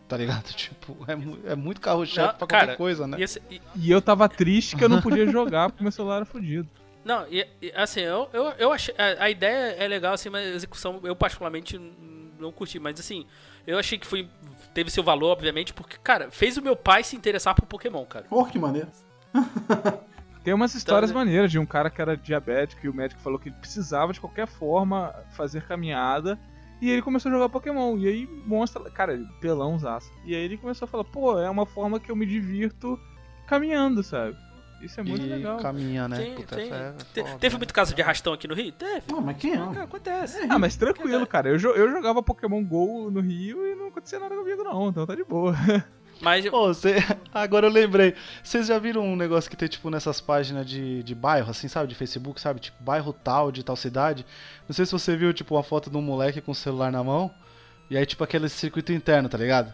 Tá ligado? [LAUGHS] Tipo, é, mu- é muito carro-chefe pra cara, qualquer coisa, né? E esse- e- E eu tava triste que eu não podia jogar porque meu celular era fodido. [LAUGHS] não, e, e, assim, eu, eu, eu achei. A, a ideia é legal, assim, mas a execução eu particularmente não curti. Mas assim, eu achei que foi. Teve seu valor, obviamente, porque, cara, fez o meu pai se interessar por Pokémon, cara. Porra, que maneiro. [LAUGHS] Tem umas histórias Então, maneiras de um cara que era diabético e o médico falou que ele precisava de qualquer forma fazer caminhada. E ele começou a jogar Pokémon. E aí mostra, cara, pelãozaço. E aí ele começou a falar, pô, é uma forma que eu me divirto caminhando, sabe? Isso é muito e legal. caminha, né? Tem- Puta, tem- é te- foda, teve né? muito caso de arrastão aqui no Rio? Teve. Não, mas quem é? acontece. Ah, mas tranquilo, cara. Eu, eu jogava Pokémon GO no Rio e não acontecia nada comigo, não. Então tá de boa. [LAUGHS] Mas Pô, você... [LAUGHS] Agora eu lembrei. Vocês já viram um negócio que tem, tipo, nessas páginas de, de bairro, assim, sabe? De Facebook, sabe? Tipo, bairro tal, de tal cidade. Não sei se você viu, tipo, uma foto de um moleque com o celular na mão. E aí, tipo, aquele circuito interno, tá ligado?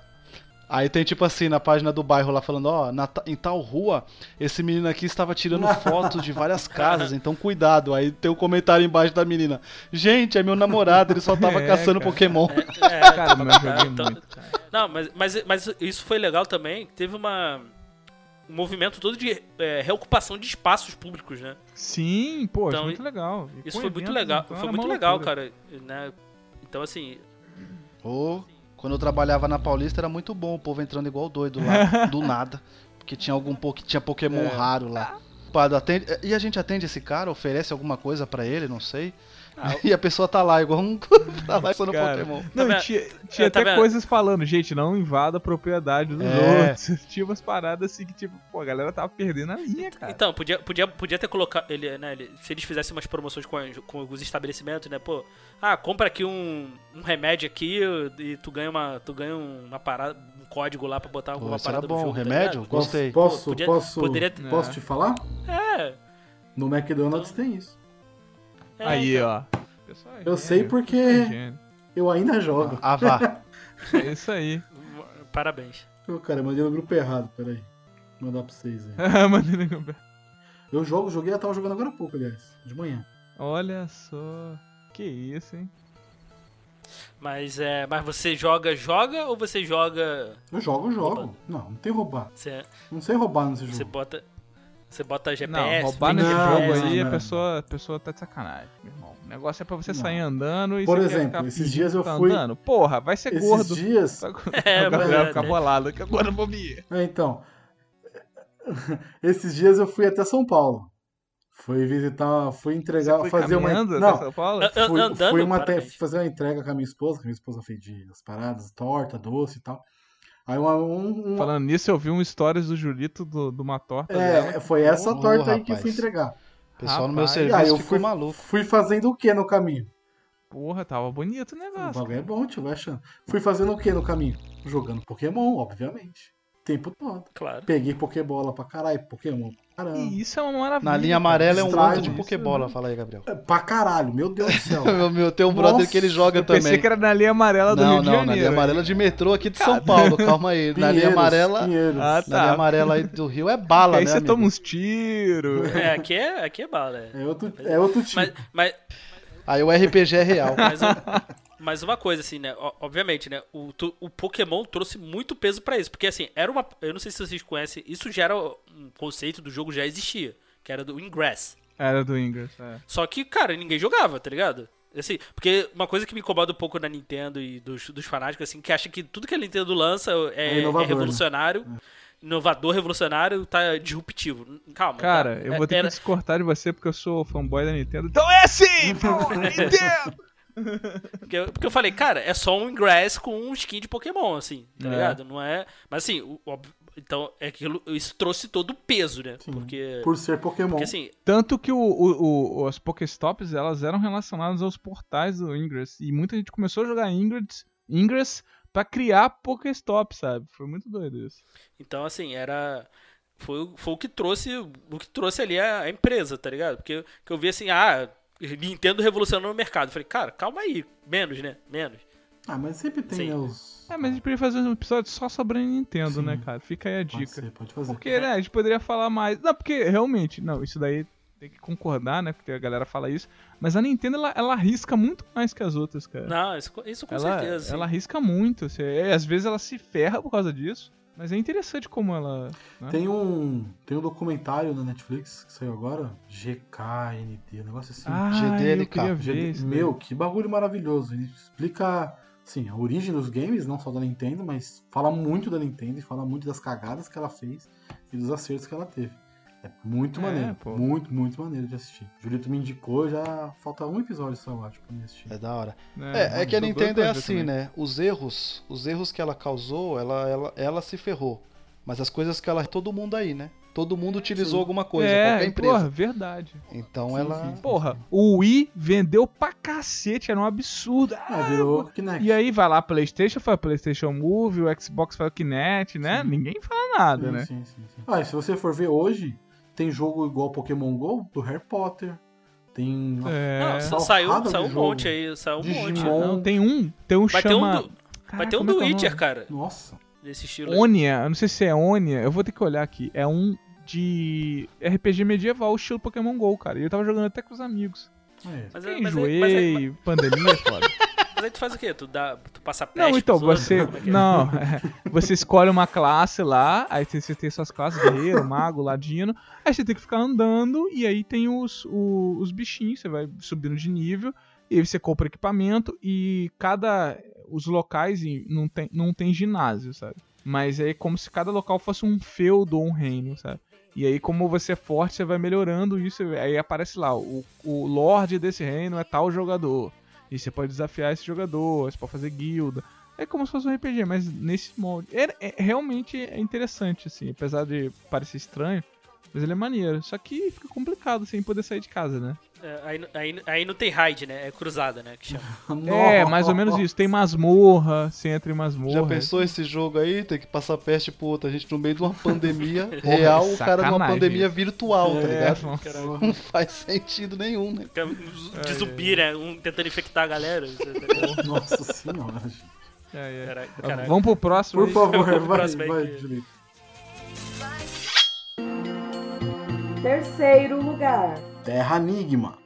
Aí tem, tipo assim, na página do bairro lá falando, ó, na em tal rua, esse menino aqui estava tirando [LAUGHS] fotos de várias casas, então cuidado. Aí tem um comentário embaixo da menina. Gente, é meu namorado, ele só tava [LAUGHS] É, caçando cara. Pokémon. [LAUGHS] É, Cara, mas eu joguei então- muito. cara. Não, mas, mas, mas isso foi legal também. Teve uma. Um movimento todo de é, reocupação de espaços públicos, né? Sim, pô, Então, é muito legal. E Isso foi muito legal. então, Foi muito legal, loucura. cara. Né? Então, assim. Ô, quando eu trabalhava na Paulista era muito bom, o povo entrando igual doido lá, [LAUGHS] do nada. Porque tinha algum po- tinha Pokémon É. raro lá. Pado, atende- E a gente atende esse cara, oferece alguma coisa pra ele, não sei. [LAUGHS] E a pessoa tá lá, igual um. tá lá só no Cara, Pokémon. Não, vendo? tinha, tinha É, tá até vendo? coisas falando, gente, não invada a propriedade dos É. outros. [LAUGHS] Tinha umas paradas assim que, tipo, pô, a galera tava perdendo a linha, cara. Então, podia, podia, podia ter colocado. Ele, né, ele- se eles fizessem umas promoções com, com os estabelecimentos, né? Pô, ah, compra aqui um, um remédio aqui e tu ganha uma. Tu ganha uma parada, um código lá pra botar Pô, alguma era parada no bom. jogo. tá Remédio? ligado? Gostei. Posso, Podia- posso, poderia- posso É. te falar? É. No McDonald's tem isso. É, Aí, então. ó. Pessoal é Eu gênio, sei porque é eu ainda jogo. Ah, vá. É isso aí. [LAUGHS] Parabéns. Ô, cara, mandei no grupo errado, peraí. Vou mandar pra vocês aí. [LAUGHS] Mandei- Eu jogo, joguei, eu tava jogando agora há pouco, aliás, de manhã. Olha só. Que isso, hein? Mas é. Mas você joga, joga ou você joga. Eu jogo, jogo. Roubando. Não, não tem roubar. Você, Não sei roubar nesse você jogo. bota. Você bota Não, GPS. roubar tem nesse Não, jogo aí, não. a pessoa, a pessoa tá de sacanagem, meu irmão. O negócio é pra você Não. sair andando e Por exemplo, ficar esses dias eu tá fui- andando. Porra, vai ser Esses gordo. dias. [LAUGHS] É, o Gabriel ficar bolado, que agora eu vou me... É, então. [LAUGHS] Esses dias eu fui até São Paulo. Fui visitar, fui entregar, fazer uma. Não, São Paulo? Fui, andando, fui uma te- fazer uma entrega com a minha esposa, que a minha esposa fez de as paradas, torta, doce e tal. Aí uma, um, uma- Falando nisso, eu vi um stories do Julito do, de uma torta é, dela. foi essa Ô, torta aí que eu rapaz. fui entregar. O pessoal no meu Rapaz. E aí serviço eu ficou fui, maluco. fui fazendo o que no caminho? Porra, tava bonito o O negócio. bagulho é bom, tio, vai achando. Fui fazendo o que no caminho? Jogando Pokémon, obviamente. Tempo todo. Claro. Peguei Pokébola pra caralho, Pokémon pra caramba. E isso é uma maravilha. Na linha amarela é um monte de isso, Pokébola. Fala aí, Gabriel. É, Pra caralho, meu Deus do céu. [LAUGHS] Meu, meu, tem um brother Nossa, que ele joga Eu pensei também. que era na linha amarela do Não, Rio de não, na Janeiro. linha amarela de metrô aqui de São Paulo. Calma aí. Na linha Pinheiros, amarela. Pinheiros. Ah, Na tá. linha amarela aí do Rio é bala, aí né? você amigo? toma uns tiros. É, aqui é, aqui é bala. É. É outro, é outro tipo. Mas, mas, Aí o RPG é real. mas, mas uma coisa, assim, né? o- Obviamente, né? O, tu- o Pokémon trouxe muito peso pra isso. Porque, assim, era uma. Eu não sei se vocês conhecem. Isso já era um conceito do jogo, já existia. Que era do Ingress. Era do Ingress, é. Só que, cara, ninguém jogava, tá ligado? Assim, porque uma coisa que me incomoda um pouco na Nintendo e dos, dos fanáticos, assim, que acha que tudo que a Nintendo lança é, É é revolucionário. Inovador, revolucionário, tá disruptivo. Calma. Cara, tá? eu vou ter Era- que discortar de você porque eu sou fanboy da Nintendo. Então é assim, [LAUGHS] Nintendo! [LAUGHS] Porque, eu- porque eu falei, cara, é só um Ingress com um skin de Pokémon, assim, tá É. ligado? Não é. Mas assim, o- óbvio- então é aquilo. Isso trouxe todo o peso, né? Sim, Porque. Por ser Pokémon. Porque assim, Tanto que o, o, o- as Pokéstops, elas eram relacionadas aos portais do Ingress. E muita gente começou a jogar Ingress, Ingress pra criar Pokéstop, sabe? Foi muito doido isso. Então, assim, era. Foi, o- foi o que trouxe. O que trouxe ali a, a empresa, tá ligado? Porque que eu vi assim, ah, Nintendo revolucionou o mercado. Eu falei, cara, calma aí. Menos, né? Menos. Ah, mas sempre tem Sim. né, os. É, mas a gente poderia fazer um episódio só sobre a Nintendo, Sim. né, cara? Fica aí a Pode dica. ser, pode fazer. Porque, né, a gente poderia falar mais. Não, porque realmente, não, isso daí tem que concordar, né? Porque a galera fala isso. Mas a Nintendo, ela, ela arrisca muito mais que as outras, cara. Não, isso, isso com ela, certeza. ela arrisca muito. Assim, é, às vezes ela se ferra por causa disso. Mas é interessante como ela. né? Tem um, tem um documentário na Netflix que saiu agora, GKNT, um negócio assim. Ah, GDLK. eu queria ver GD isso Meu, daí. que bagulho maravilhoso. Ele explica, assim, a origem dos games, não só da Nintendo, mas fala muito da Nintendo e fala muito das cagadas que ela fez e dos acertos que ela teve. É muito É, maneiro. pô. Muito, muito maneiro de assistir. O Julito me indicou, já falta um episódio só, eu acho, pra mim assistir. É da hora. É, É, é que a Nintendo é assim, também. né? Os erros, os erros que ela causou, ela, ela, ela se ferrou. Mas as coisas que ela. Todo mundo aí, né? Todo mundo utilizou Sim. alguma coisa, é, qualquer empresa. porra, verdade. Então Sim, ela. sim. Porra, o Wii vendeu pra cacete, era um absurdo. Ah, virou Kinect. E aí vai lá a Playstation, faz o Playstation Move, o Xbox faz o Kinect, né? Sim. Ninguém fala nada, sim, né? sim, sim, sim. Ah, e se você for ver hoje, tem jogo igual Pokémon GO do Harry Potter. Tem. É. Não, saiu, de saiu um jogo. monte aí, saiu um monte. Digimon. Não, tem um, tem um Vai ter chama... um do, vai Caraca, ter um é do é o Witcher, nome? cara. Nossa. Desse estilo aí. Onia, eu não sei se é Onia, eu vou ter que olhar aqui. É um de RPG medieval, estilo Pokémon GO, cara. E eu tava jogando até com os amigos. É. Mas, Eu é- mas, é- mas, é- enjoei, [LAUGHS] pandemia é foda. Mas aí tu faz o quê? Tu, dá, tu passa peste Não, então, pros outros? você. Como é é? Não, é, você escolhe uma classe lá, aí você tem suas classes, guerreiro, mago, ladino. Aí você tem que ficar andando, e aí tem os, o- os bichinhos, você vai subindo de nível, e aí você compra equipamento, e cada. Os locais não tem, não tem ginásio, sabe? Mas é como se cada local fosse um feudo ou um reino, sabe? E aí, como você é forte, você vai melhorando isso. Aí aparece lá, o, o Lorde desse reino é tal jogador. E você pode desafiar esse jogador, você pode fazer guilda. É como se fosse um RPG, mas nesse molde. É, é- realmente é interessante, assim, apesar de parecer estranho. Mas ele é maneiro. Só que fica complicado sem poder sair de casa, né? É, aí, aí, aí não tem raid, né? É cruzada, né? Que chama. [LAUGHS] É, mais ou menos isso. Tem masmorra, você entra em masmorra. Já pensou esse jogo aí? Tem que passar peste pro outro. A gente no meio de uma [LAUGHS] pandemia real, o cara numa pandemia virtual, tá É, ligado? nossa. Não faz sentido nenhum, né? De zumbi, né? Um tentando infectar a galera. tá ligado? Nossa senhora, gente. É, é. Caralho, Ah, caralho. Vamos pro próximo. Por favor, vai, próximo vai, que-. Terceiro lugar. Terra Enigma.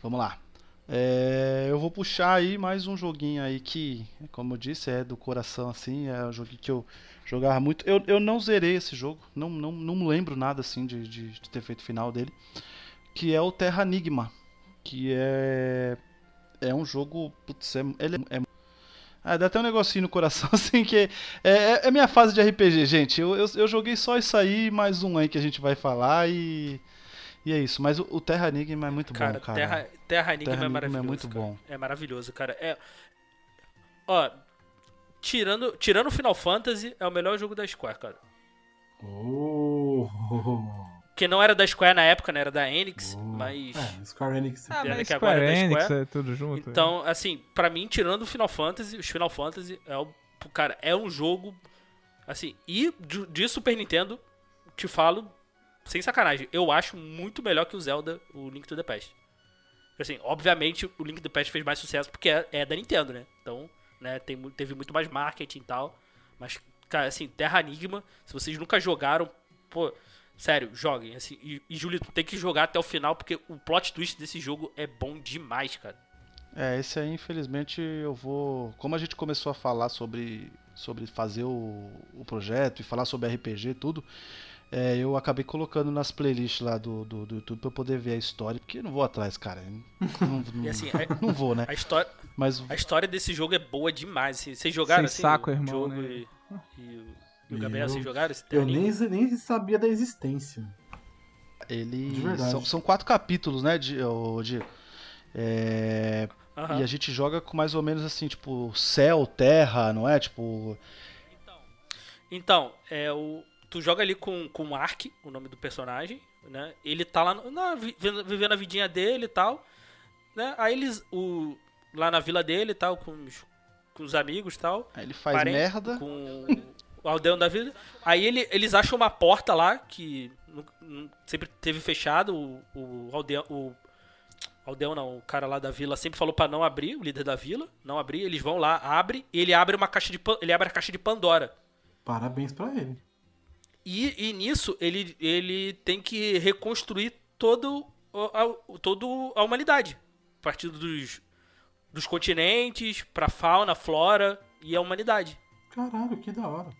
Vamos lá. É, eu vou puxar aí mais um joguinho aí que, como eu disse, é do coração assim, é um joguinho que eu jogava muito. Eu, eu não zerei esse jogo, não, não, não lembro nada assim de, de, de ter feito o final dele, que é o Terra Enigma, que é é um jogo, putz, é, ele é ah, dá até um negocinho no coração, [LAUGHS] assim, que é, é, é minha fase de RPG, gente. Eu, eu, eu joguei só isso aí, mais um aí que a gente vai falar e. E é isso. Mas o, o Terra Enigma é muito Cara, bom, cara. Terra, Terra Enigma Terra é Enigma é maravilhoso. muito cara. bom. É maravilhoso, cara. É. Ó, tirando, tirando Final Fantasy, é o melhor jogo da Square, cara. Oh. [LAUGHS] Que não era da Square na época, né? Era da Enix, Oh. mas. É, Square Enix. Ah, mas que agora Square é da Enix é tudo junto. Então, assim, pra mim, tirando o Final Fantasy, os Final Fantasy é o. Cara, é um jogo. Assim, e de, de Super Nintendo, te falo, sem sacanagem, eu acho muito melhor que o Zelda, o Link to the Past. Assim, obviamente o Link to the Past fez mais sucesso porque é, é da Nintendo, né? Então, né, tem, teve muito mais marketing e tal. Mas, cara, assim, Terra Enigma, se vocês nunca jogaram, pô, sério, joguem. Assim, e, e Julito, tem que jogar até o final porque o plot twist desse jogo é bom demais, cara. É, esse aí, infelizmente, eu vou. Como a gente começou a falar sobre, sobre fazer o, o projeto e falar sobre RPG e tudo, é, eu acabei colocando nas playlists lá do, do, do YouTube pra eu poder ver a história, porque eu não vou atrás, cara. Não, não, [LAUGHS] E assim, a, não vou, né? a história, Mas a história desse jogo é boa demais. Assim, vocês jogaram Sem assim, saco, o irmão, jogo né? e, e e o Gabriel, Eu- vocês jogaram esse Eu nem, nem sabia da existência. ele. De. São, são quatro capítulos, né, de, Diego? É, Aham. E a gente joga com mais ou menos assim, tipo, céu, terra, não é? Tipo. Então, é o. Tu joga ali com, com o Ark, o nome do personagem, né? Ele tá lá no- na, vi- vivendo vivendo a vidinha dele e tal. Né? Aí eles. O, lá na vila dele e tal, com os, com os amigos e tal. Aí ele faz parente, merda. Com [LAUGHS] o aldeão da vida. Aí ele, eles acham uma porta lá que sempre teve fechado. O, o aldeão. O, aldeão não, o cara lá da vila sempre falou pra não abrir, o líder da vila, não abrir. Eles vão lá, abre e ele abre uma caixa de ele abre a caixa de Pandora. Parabéns pra ele. E, e nisso ele, ele tem que reconstruir todo, a, todo a humanidade. A partir dos, dos continentes, pra fauna, flora e a humanidade. Caralho, que da hora.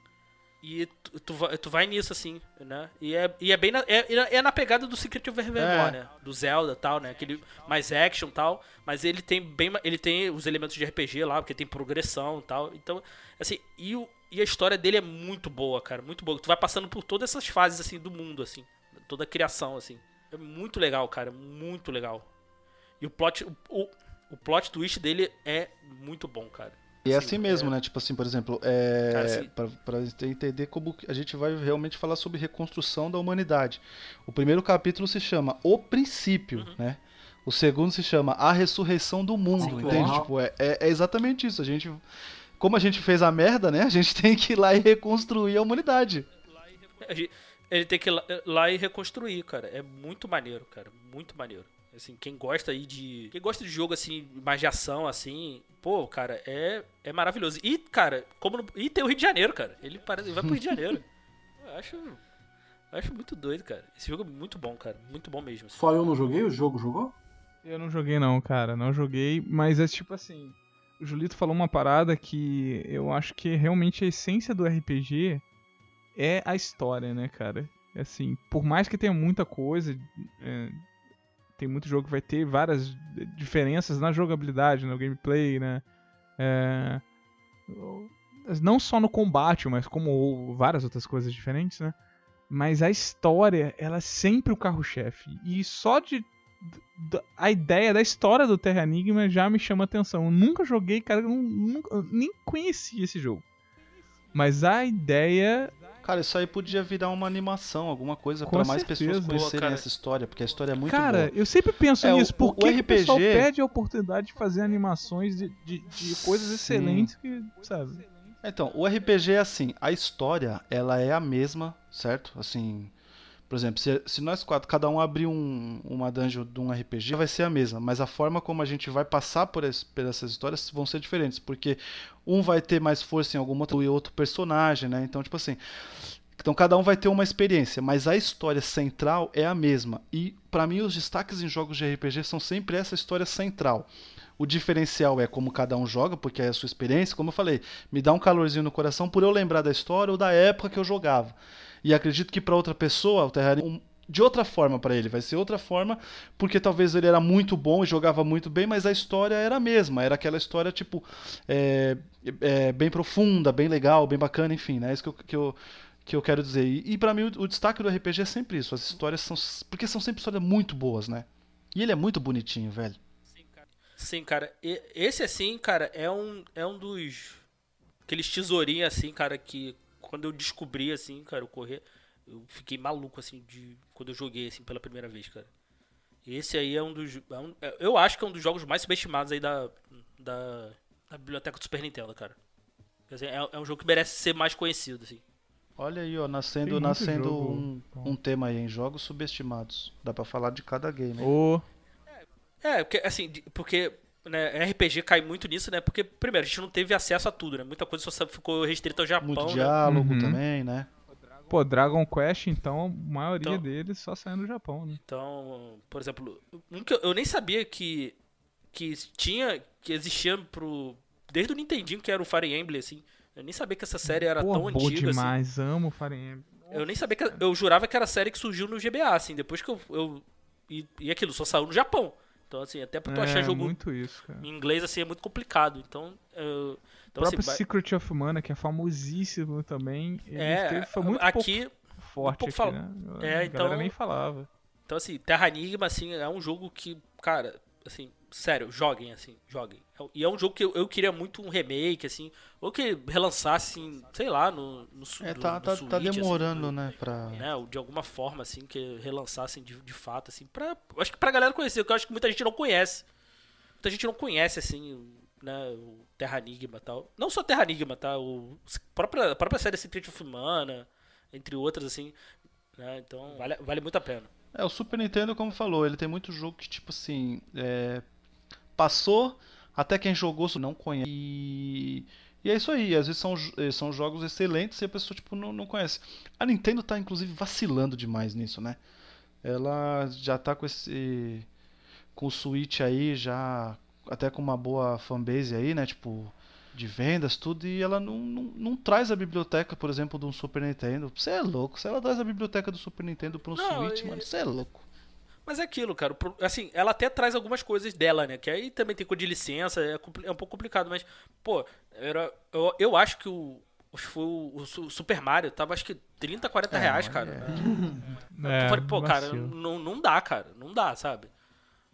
E tu, tu, vai- tu vai nisso, assim, né? E é, e é bem na, é, é na pegada do Secret of Evermore, É. né? Do Zelda e tal, né? Aquele mais action e tal. Mas ele tem bem ele tem os elementos de RPG lá, porque tem progressão e tal. Então, assim, e, o, e a história dele é muito boa, cara. Muito boa. Tu vai passando por todas essas fases, assim, do mundo, assim. Toda a criação, assim. É muito legal, cara. Muito legal. E o plot, o, o, o plot twist dele é muito bom, cara. E é Assim, assim mesmo, é- né? Tipo assim, por exemplo, é, Cara, assim- pra, pra gente entender como a gente vai realmente falar sobre reconstrução da humanidade. O primeiro capítulo se chama O Princípio, Uhum. né? O segundo se chama A Ressurreição do Mundo, Sim, entende? Tipo, é, é- é exatamente isso. A gente, como a gente fez a merda, né? A gente [LAUGHS] tem que ir lá e reconstruir a humanidade. Ele tem que ir lá e reconstruir, cara. É muito maneiro, cara. Muito maneiro. Assim, quem gosta aí de. Quem gosta de jogo assim, mais de ação, assim, pô, cara, é, é maravilhoso. E, cara, como. no- E tem o Rio de Janeiro, cara. Ele, parece, ele vai pro Rio de Janeiro. Eu acho. eu acho muito doido, cara. Esse jogo é muito bom, cara. Muito bom mesmo. assim. Só eu não joguei, o jogo jogou? Eu não joguei não, cara, não joguei, mas é tipo assim, o Julito falou uma parada que eu acho que realmente a essência do RPG é a história, né, cara? Assim, por mais que tenha muita coisa, é, tem muito jogo que vai ter várias diferenças na jogabilidade, no gameplay, né? É, não só no combate, mas como várias outras coisas diferentes, né? Mas a história, ela é sempre o carro-chefe. E só de a ideia da história do Terra Enigma já me chama atenção. Eu nunca joguei, cara, eu nunca, eu nem conhecia esse jogo. Mas a ideia Cara, isso aí podia virar uma animação, alguma coisa, pra mais pessoas conhecerem cara. essa história, porque a história é muito Cara, boa. eu sempre penso É, nisso. Por o que, o pessoal RPG perde a oportunidade de fazer animações de, de, de coisas excelentes que, sabe? Então, o RPG é assim, a história, ela é a mesma, certo? Assim, por exemplo, se, se nós quatro, cada um abrir um, uma dungeon de um RPG, vai ser a mesma, mas a forma como a gente vai passar por, esse- por essas histórias vão ser diferentes, porque um vai ter mais força em alguma outra e outro personagem, né? Então, tipo assim, então cada um vai ter uma experiência, mas a história central é a mesma. E pra mim os destaques em jogos de RPG são sempre essa história central. O diferencial é como cada um joga, porque é a sua experiência, como eu falei, me dá um calorzinho no coração por eu lembrar da história ou da época que eu jogava. E acredito que para outra pessoa, o Terraria um, de outra forma para ele, vai ser outra forma, porque talvez ele era muito bom e jogava muito bem, mas a história era a mesma, era aquela história tipo é, é, bem profunda, bem legal, bem bacana, enfim, né? É isso que eu, que eu, que eu quero dizer. E, e para mim o, o destaque do RPG é sempre isso, as histórias são porque são sempre histórias muito boas, né? E ele é muito bonitinho, velho. Sim, cara. E- esse, assim, cara, é um, é um dos. Aqueles tesourinhos, assim, cara, que quando eu descobri, assim, cara, o correr, eu fiquei maluco, assim, de quando eu joguei, assim, pela primeira vez, cara. Esse aí é um dos. é um- é- eu acho que é um dos jogos mais subestimados aí da, da, da biblioteca do Super Nintendo, cara. Quer dizer, é, é um jogo que merece ser mais conhecido, assim. Olha aí, ó, nascendo, nascendo jogo um, um tema aí em jogos subestimados. Dá pra falar de cada game. hein? Ou É, porque, assim, porque né, RPG cai muito nisso, né? Porque, primeiro, a gente não teve acesso a tudo, né? Muita coisa só ficou restrita ao Japão, Muito né? diálogo Uhum. também, né? Pô, Dragon Quest, então, a maioria Então- deles só saindo do Japão, né? Então, por exemplo, eu, eu nem sabia que, que tinha, que existia pro. Desde o Nintendinho, que era o Fire Emblem, assim. Eu nem sabia que essa série era Pô, tão bom antiga, assim. demais, amo Fire Emblem. Eu nem sabia que. Eu jurava que era a série que surgiu no GBA, assim, depois que eu. eu e, e aquilo, só saiu no Japão. Então, assim, até pra tu achar É, jogo muito isso, cara. em inglês, assim, é muito complicado. Então, eu. O Então, assim, próprio vai- Secret of Mana, que é famosíssimo também, ele é, teve- foi muito aqui, pouco forte pouco aqui, fal- né? É, a então- nem falava. Então, assim, Terra Enigma, assim, é um jogo que, cara, assim, sério, joguem, assim, joguem. E é um jogo que eu, eu queria muito um remake, assim, ou que relançasse, assim, sei lá, no, no, É, no- tá, no tá, Switch, tá assim, demorando, né? Pra... né, ou de alguma forma, assim, que relançassem de, de fato, assim, pra, acho que pra galera conhecer, porque eu acho que muita gente não conhece. Muita gente não conhece, assim, né, o Terra Enigma e tal. Não só Terra Enigma, tá? O, a, própria, a própria série Secret of Mana, entre outras, assim, né, então vale, vale muito a pena. É, o Super Nintendo, como falou, ele tem muito jogo que, tipo assim, é, passou, até quem jogou não conhece. E, e é isso aí, às vezes são, eh, são jogos excelentes e a pessoa, tipo, não, não conhece. A Nintendo tá, inclusive, vacilando demais nisso, né? Ela já tá com esse... com o Switch aí, já até com uma boa fanbase aí, né? Tipo, de vendas, tudo, e ela não, não, não traz a biblioteca, por exemplo, de um Super Nintendo. Você é louco, se ela traz a biblioteca do Super Nintendo para um Não, Switch, e- mano, você é louco. Mas é aquilo, cara. Assim, ela até traz algumas coisas dela, né? Que aí também tem coisa de licença, é, é um pouco complicado, mas, pô, era, eu, eu acho que o. foi o, o Su- Super Mario tava acho que 30, 40 É, reais, cara. é. [LAUGHS] Eu falei, pô, cara, não, não dá, cara. Não dá, sabe?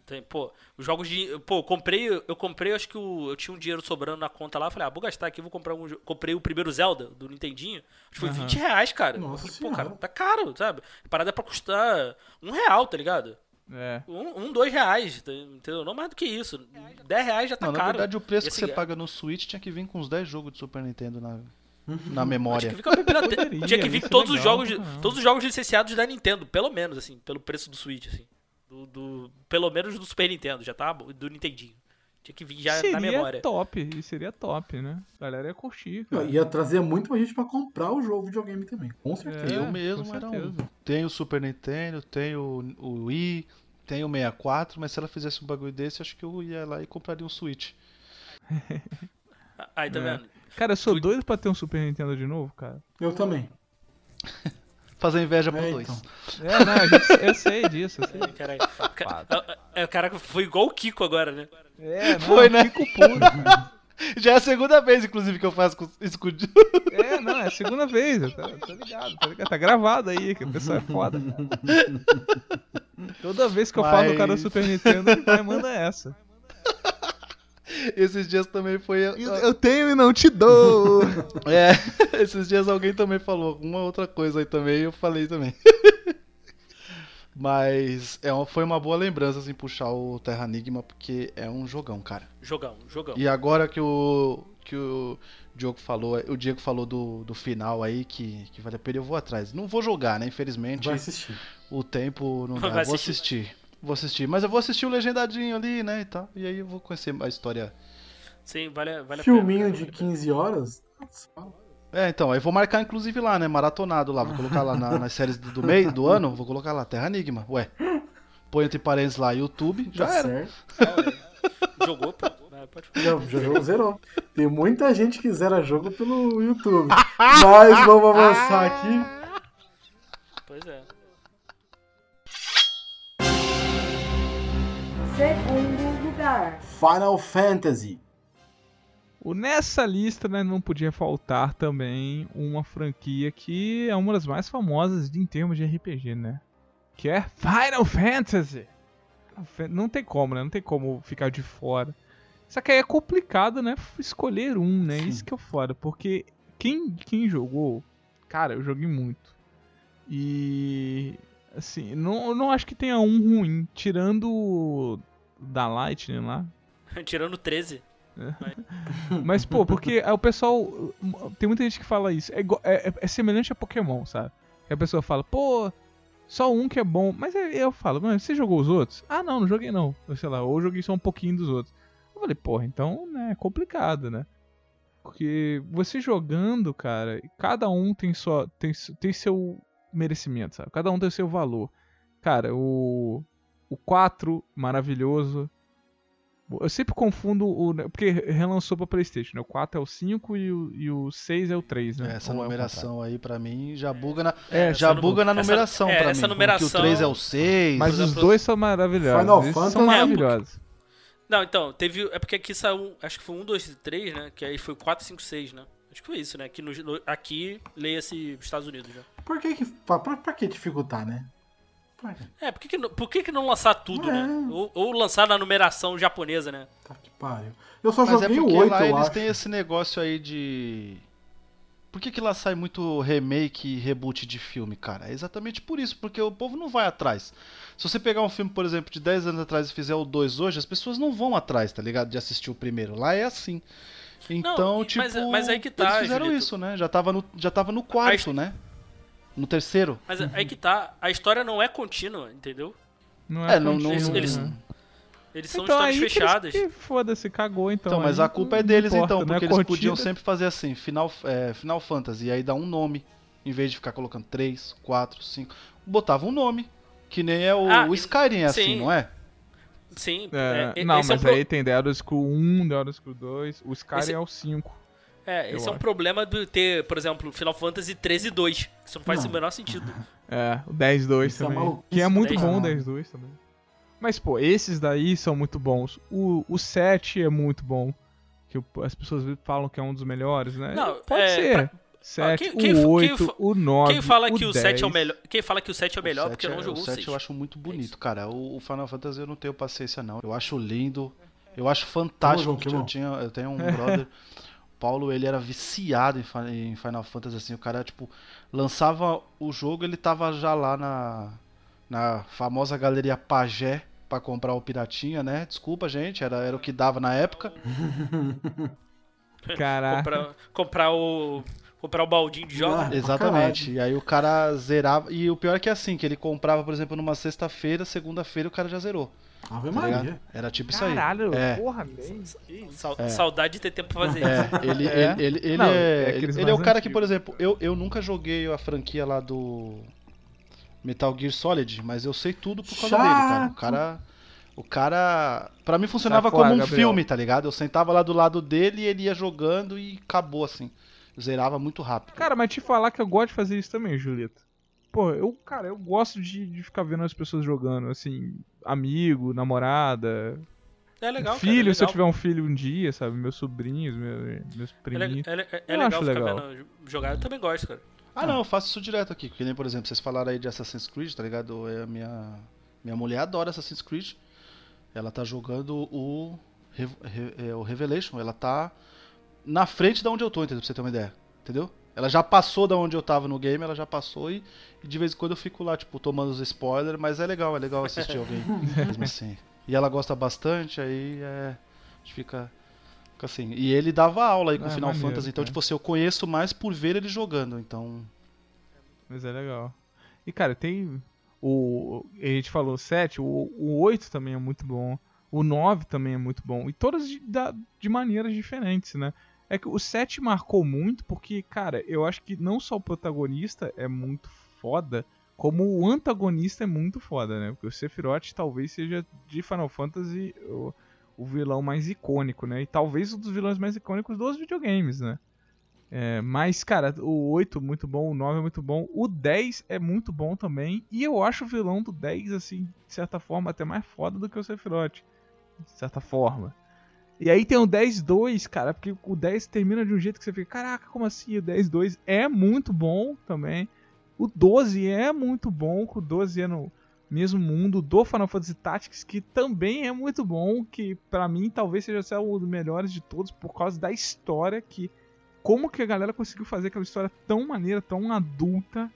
Tem, pô, os jogos de. Pô, eu comprei. Eu comprei, acho que o, eu tinha um dinheiro sobrando na conta lá. Falei, ah, vou gastar aqui, vou comprar um. Comprei o primeiro Zelda do Nintendinho. Acho que foi Aham. 20 reais, cara. Eu Nossa falei, pô, cara, tá caro, sabe? A parada é pra custar um real, tá ligado? É. Um, um, dois reais, tá- entendeu? Não mais do que isso. 10 reais já tá Não, na caro. verdade o preço que assim, você é- paga no Switch tinha que vir com uns 10 jogos de Super Nintendo na, [LAUGHS] na Tinha memória. que vir, com a biblioteca- tinha que vir é todos os legal jogos, pra caramba. todos os jogos licenciados da Nintendo, pelo menos assim, pelo preço do Switch, assim. Do, do- pelo menos do Super Nintendo, já tá do Nintendinho. Tinha que vir já seria na memória. top, e seria top, né? A galera ia curtir, cara. Ia trazer muito mais gente pra comprar o jogo videogame também, com É, certeza. Eu mesmo com era um. Tenho o Super Nintendo, tenho o Wii, tenho o 64, mas se ela fizesse um bagulho desse, acho que eu ia lá e compraria um Switch. Aí tá É. vendo? Cara, eu sou doido pra ter um Super Nintendo de novo, cara. Eu também. [LAUGHS] Fazer inveja pro É, dois. então. É, não, gente- eu sei disso, eu sei. Caralho. Ca- é, o cara foi igual o Kiko agora, né? É, [LAUGHS] não, Foi, né? Fico puro. [LAUGHS] Já é a segunda vez, inclusive, que eu faço isso com o. É, não, é a segunda vez. Tá, tô ligado, tá ligado. Tá gravado aí, que o pessoal é foda. cara. [LAUGHS] Toda vez que eu falo do cara do Mas- Super Nintendo, ele vai e manda essa. Esses dias também foi. Eu tenho e não te dou. [LAUGHS] É, [LAUGHS] esses dias alguém também falou alguma outra coisa aí também e eu falei também. [LAUGHS] Mas é uma- foi uma boa lembrança, assim, puxar o Terra Enigma, porque é um jogão, cara. Jogão, jogão. E agora que o, que o Diogo falou, o Diego falou do, do final aí, que, que vale a pena, eu vou atrás. Não vou jogar, né? Infelizmente, Vai assistir. o tempo não dá. Vai vou assistir. assistir. Vou assistir. Mas eu vou assistir o legendadinho ali, né? E, tal, e aí eu vou conhecer a história. Sim, vale, vale a Filminho pena. de 15 horas? É, então, aí vou marcar inclusive lá, né? Maratonado lá. Vou colocar lá na- [LAUGHS] nas séries do, do mês, do ano, vou colocar lá, Terra Enigma. Ué. Põe entre parênteses lá, YouTube, já tá era. certo. Jogou, pô. [LAUGHS] Falar. Já, zerou. Tem muita gente que zera jogo pelo YouTube. [LAUGHS] Mas vamos avançar aqui. Pois é. Segundo lugar. Final Fantasy. O- Nessa lista, né, não podia faltar também uma franquia que é uma das mais famosas em termos de RPG, né? Que é Final Fantasy. Não tem como, né? Não tem como ficar de fora. Só que aí é complicado, né? Escolher um, né? Isso que é foda. Porque quem, quem jogou, cara, eu joguei muito. E assim, não, não acho que tenha um ruim, tirando da Lightning lá, [LAUGHS] Tirando 13. [LAUGHS] mas, pô, porque é o pessoal. Tem muita gente que fala isso. É, é- é- é semelhante a Pokémon, sabe? Que a pessoa fala, pô, só um que é bom. Mas aí eu falo, mas você jogou os outros? Ah, não, não joguei não. Ou sei lá, ou joguei só um pouquinho dos outros. Eu falei, porra, então, né, é complicado, né? Porque você jogando, cara, cada um tem só. Tem, tem seu merecimento, sabe? Cada um tem seu valor. Cara, o. O 4, maravilhoso. Eu sempre confundo o. Porque relançou pra Playstation, né? O 4 é o 5 e o, e o 6 é o 3, né? Essa Ou é o numeração aí pra mim já buga na, É, já essa buga na essa- numeração é, pra essa mim. numeração- Que o 3 é o 6. Mas os dois são maravilhosos. Final Fantasy- são É, maravilhosos. Não, então, teve. É porque aqui saiu. Acho que foi 1, 2 e 3, né? Que aí foi 4, 5, 6, né? Acho que foi isso, né? No, no- aqui leia-se Estados Unidos, né? Por que que. Pra, pra, pra que dificultar, né? Pra? É, por que, que, não- por que, que não lançar tudo, É. né? Ou, ou lançar na numeração japonesa, né? Tá que pariu. Eu só Mas é joguei o porque 8, lá eu eles acho. têm esse negócio aí de. Por que, que lá sai muito remake e reboot de filme, cara? É exatamente por isso, porque o povo não vai atrás. Se você pegar um filme, por exemplo, de 10 anos atrás e fizer o 2 hoje, as pessoas não vão atrás, tá ligado? De assistir o primeiro. Lá é assim. Então, e- tipo, mas- mas aí que tá, eles fizeram Julito. isso, né? Já tava no, já tava no quarto, his- né? No terceiro. Mas aí que tá. A história não é contínua, entendeu? Não É, não, não, Eles- não- eles- né? Eles são Então histórias que eles- fechadas. que Foda-se, cagou então. Então, mas a culpa é não deles importa, então, não é porque eles curtida. podiam sempre fazer assim, Final, é, Final Fantasy, e aí dar um nome, em vez de ficar colocando 3, 4, 5, botava um nome, que nem é o, Ah, o Skyrim é assim, sim. não é? Sim, É, é, não, esse é um mas pro- aí tem The Elder Scroll 1, The Elder Scroll 2, o Skyrim Esse- é o 5. É, esse é um acho. problema de ter, por exemplo, Final Fantasy 13 e 2. Que isso não faz Não. o menor sentido. [LAUGHS] É, o 10-2 Isso é também. que é muito do bom o caralho. 10-2 também. Mas, pô, esses daí são muito bons. O, o 7 é muito bom. Que as pessoas falam que é um dos melhores, né? Não, Pode é, ser. pra- 7, quem- quem- o quem 8, fa- o 9. Quem fala o que o 7 é o 10. melhor. Quem fala que o 7 é o melhor O porque sete não é- jogou o o 7 6. eu acho muito É bonito, isso. cara. O, o Final Fantasy eu não tenho paciência não. Eu acho lindo. Eu acho fantástico. João, que eu, tinha, eu tenho um [LAUGHS] brother, Paulo, ele era viciado em, Fi- em Final Fantasy assim, o cara tipo lançava o jogo, ele tava já lá na na famosa galeria Pagé pra comprar o piratinha, né? Desculpa, gente, era, era o que dava na época. [LAUGHS] Caraca. Comprar, comprar o. Comprar o baldinho de jogos. Ah, Exatamente. E aí o cara zerava. E o pior é que é assim, que ele comprava, por exemplo, numa sexta-feira, segunda-feira o cara já zerou. Ave Tá ligado? Maria. Era tipo isso aí. Caralho, É. porra. Sa- É. Saudade de ter tempo pra fazer isso. É, [LAUGHS] ele, É? ele, ele, ele Não, é, é ele, ele é o cara que, por exemplo, eu, eu nunca joguei a franquia lá do Metal Gear Solid, mas eu sei tudo por causa dele, cara. O Chato. cara. O cara. Pra mim funcionava fora, como um Gabriel. filme, tá ligado? Eu sentava lá do lado dele e ele ia jogando e acabou assim. Zerava muito rápido. Cara, mas te falar que eu gosto de fazer isso também, Julieta. Pô, eu, cara, eu gosto de, de ficar vendo as pessoas jogando, assim, amigo, namorada. É legal, filho, cara. É se eu legal. tiver um filho um dia, sabe? Meus sobrinhos, meus, meus É, priminhos. é, é Eu legal ficar legal. vendo jogar. Eu também gosto, cara. Ah, não, eu faço isso direto aqui. Que nem, por exemplo, vocês falaram aí de Assassin's Creed, tá ligado? É, a minha, minha mulher adora Assassin's Creed. Ela tá jogando o, é, o Revelation. Ela tá na frente da onde eu tô, entendeu? Pra você ter uma ideia. Entendeu? Ela já passou da onde eu tava no game, ela já passou e, e de vez em quando eu fico lá, tipo, tomando os spoilers, mas é legal, é legal assistir alguém [LAUGHS] mesmo assim. E ela gosta bastante, aí é. A gente fica. fica assim. E ele dava aula aí com Ah, Final maneiro, Fantasy, então, cara. tipo assim, eu conheço mais por ver ele jogando, então. Mas é legal. E, cara, tem. O. A gente falou o 7, o, o 8 também é muito bom. O 9 também é muito bom. E todas de, da- de maneiras diferentes, né? É que o 7 marcou muito porque, cara, eu acho que não só o protagonista é muito foda, como o antagonista é muito foda, né? Porque o Sephiroth talvez seja de Final Fantasy o, o vilão mais icônico, né? E talvez um dos vilões mais icônicos dos videogames, né? É, mas, cara, o 8 muito bom, o 9 é muito bom, o 10 é muito bom também, e eu acho o vilão do 10, assim, de certa forma, até mais foda do que o Sephiroth, de certa forma. E aí tem o 10-2, cara, porque o 10 termina de um jeito que você fica, caraca, como assim? O 10-2 é muito bom também. O 12 é muito bom, o 12 é no mesmo mundo do Final Fantasy Tactics, que também é muito bom, que pra mim talvez seja um dos melhores de todos por causa da história que como que a galera conseguiu fazer aquela história tão maneira, tão adulta,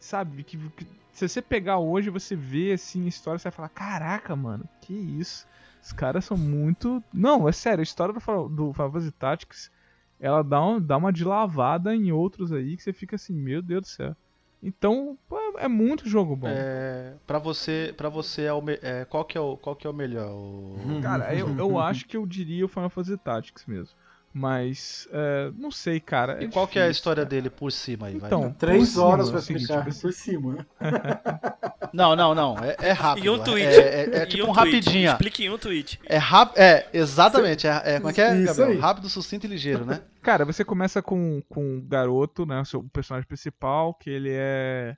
sabe? Que, que se você pegar hoje, você vê assim a história, você vai falar, caraca, mano, que isso? Os caras são muito. Não, é sério, a história do, do Final Fantasy Tactics, ela dá, um, dá uma de lavada em outros aí que você fica assim, meu Deus do céu. Então, é muito jogo bom. É, pra você, para você é o me- é, qual que é o qual que é o melhor? O... Cara, eu, eu [LAUGHS] acho que eu diria o Final Fantasy Tactics mesmo. Mas, é, não sei, cara. E qual que é a difícil, história cara. dele por cima aí, vai? Então, Três por horas cima, pra é o explicar tipo, por cima. [LAUGHS] Não, não, não, é, é rápido. E um tweet. É, é- é E tipo um um rapidinho. Explique em um tweet. É rápido, é, exatamente, é, é como é que é, Gabriel? aí. Rápido, sucinto e ligeiro, né? Cara, você começa com, com o garoto, né? O seu personagem principal, que ele é.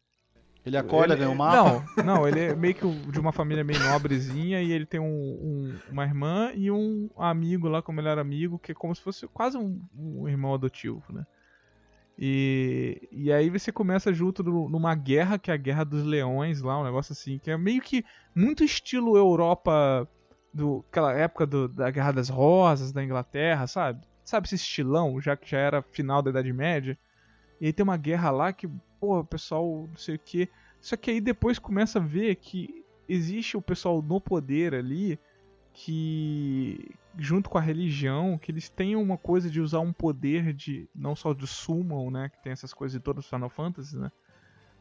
Ele acorda, ele- ganha um mapa. Não, não, ele é meio que o- de uma família meio nobrezinha e ele tem um, um- uma irmã e um amigo lá, como melhor amigo, que é como se fosse quase um, um irmão adotivo, né? E, e aí você começa junto no- numa guerra, que é a Guerra dos Leões lá, um negócio assim, que é meio que muito estilo Europa, do, aquela época do- da Guerra das Rosas, da Inglaterra, sabe? Sabe esse estilão, já que já era final da Idade Média? E aí tem uma guerra lá que, o pessoal não sei o que. Só que aí depois começa a ver que existe o pessoal no poder ali que, junto com a religião, que eles têm uma coisa de usar um poder de, não só de summon, né, que tem essas coisas de todos os Final Fantasy, né,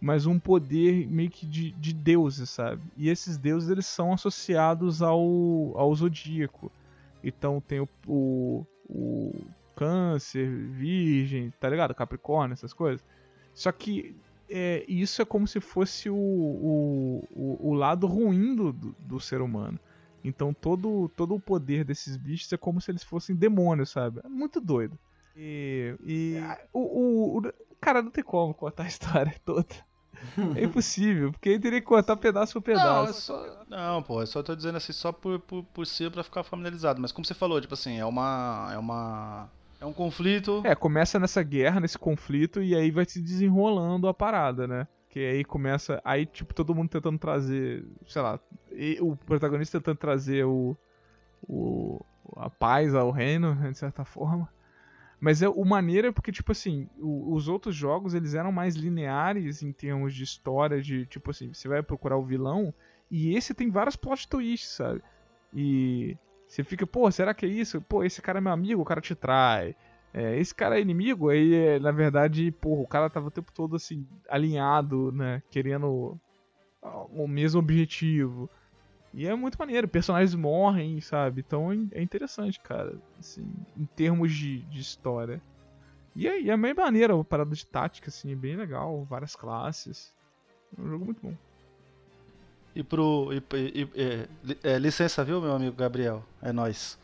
mas um poder meio que de, de deuses, sabe? E esses deuses, eles são associados ao, ao zodíaco. Então tem o, o, o câncer, virgem, tá ligado? Capricórnio, essas coisas. Só que é, isso é como se fosse o, o, o, o lado ruim do, do, ser humano. Então todo, todo o poder desses bichos é como se eles fossem demônios, sabe? É muito doido. E, e o, o, Cara, não tem como contar a história [LAUGHS] toda. É impossível, porque ele teria que contar pedaço por Não, é pedaço. só, não, pô, eu só tô dizendo assim só por, por, por cima pra ficar familiarizado. Mas como você falou, tipo assim, é uma. É uma. É um conflito. É, começa nessa guerra, nesse conflito, e aí vai se desenrolando a parada, né? Que aí começa. Aí, tipo, todo mundo tentando trazer. Sei lá. o protagonista tentando trazer o. o a paz ao reino, né, de certa forma. Mas é, o maneiro é porque, tipo assim, o- os outros jogos eles eram mais lineares em termos de história, de tipo assim, você vai procurar o vilão, e esse tem vários plot twists, sabe? E você fica, pô, será que é isso? Pô, esse cara é meu amigo, o cara te trai. É, esse cara é inimigo, aí é, na verdade, porra, o cara tava o tempo todo assim, alinhado, né? Querendo o mesmo objetivo. E é muito maneiro, personagens morrem, sabe? Então é é interessante, cara, assim, em termos de, de história. E é, é bem maneiro a parada de tática, assim, é bem legal, várias classes. É um jogo muito bom. E pro. E, e- e- é, é, licença, viu, meu amigo Gabriel? É nóis.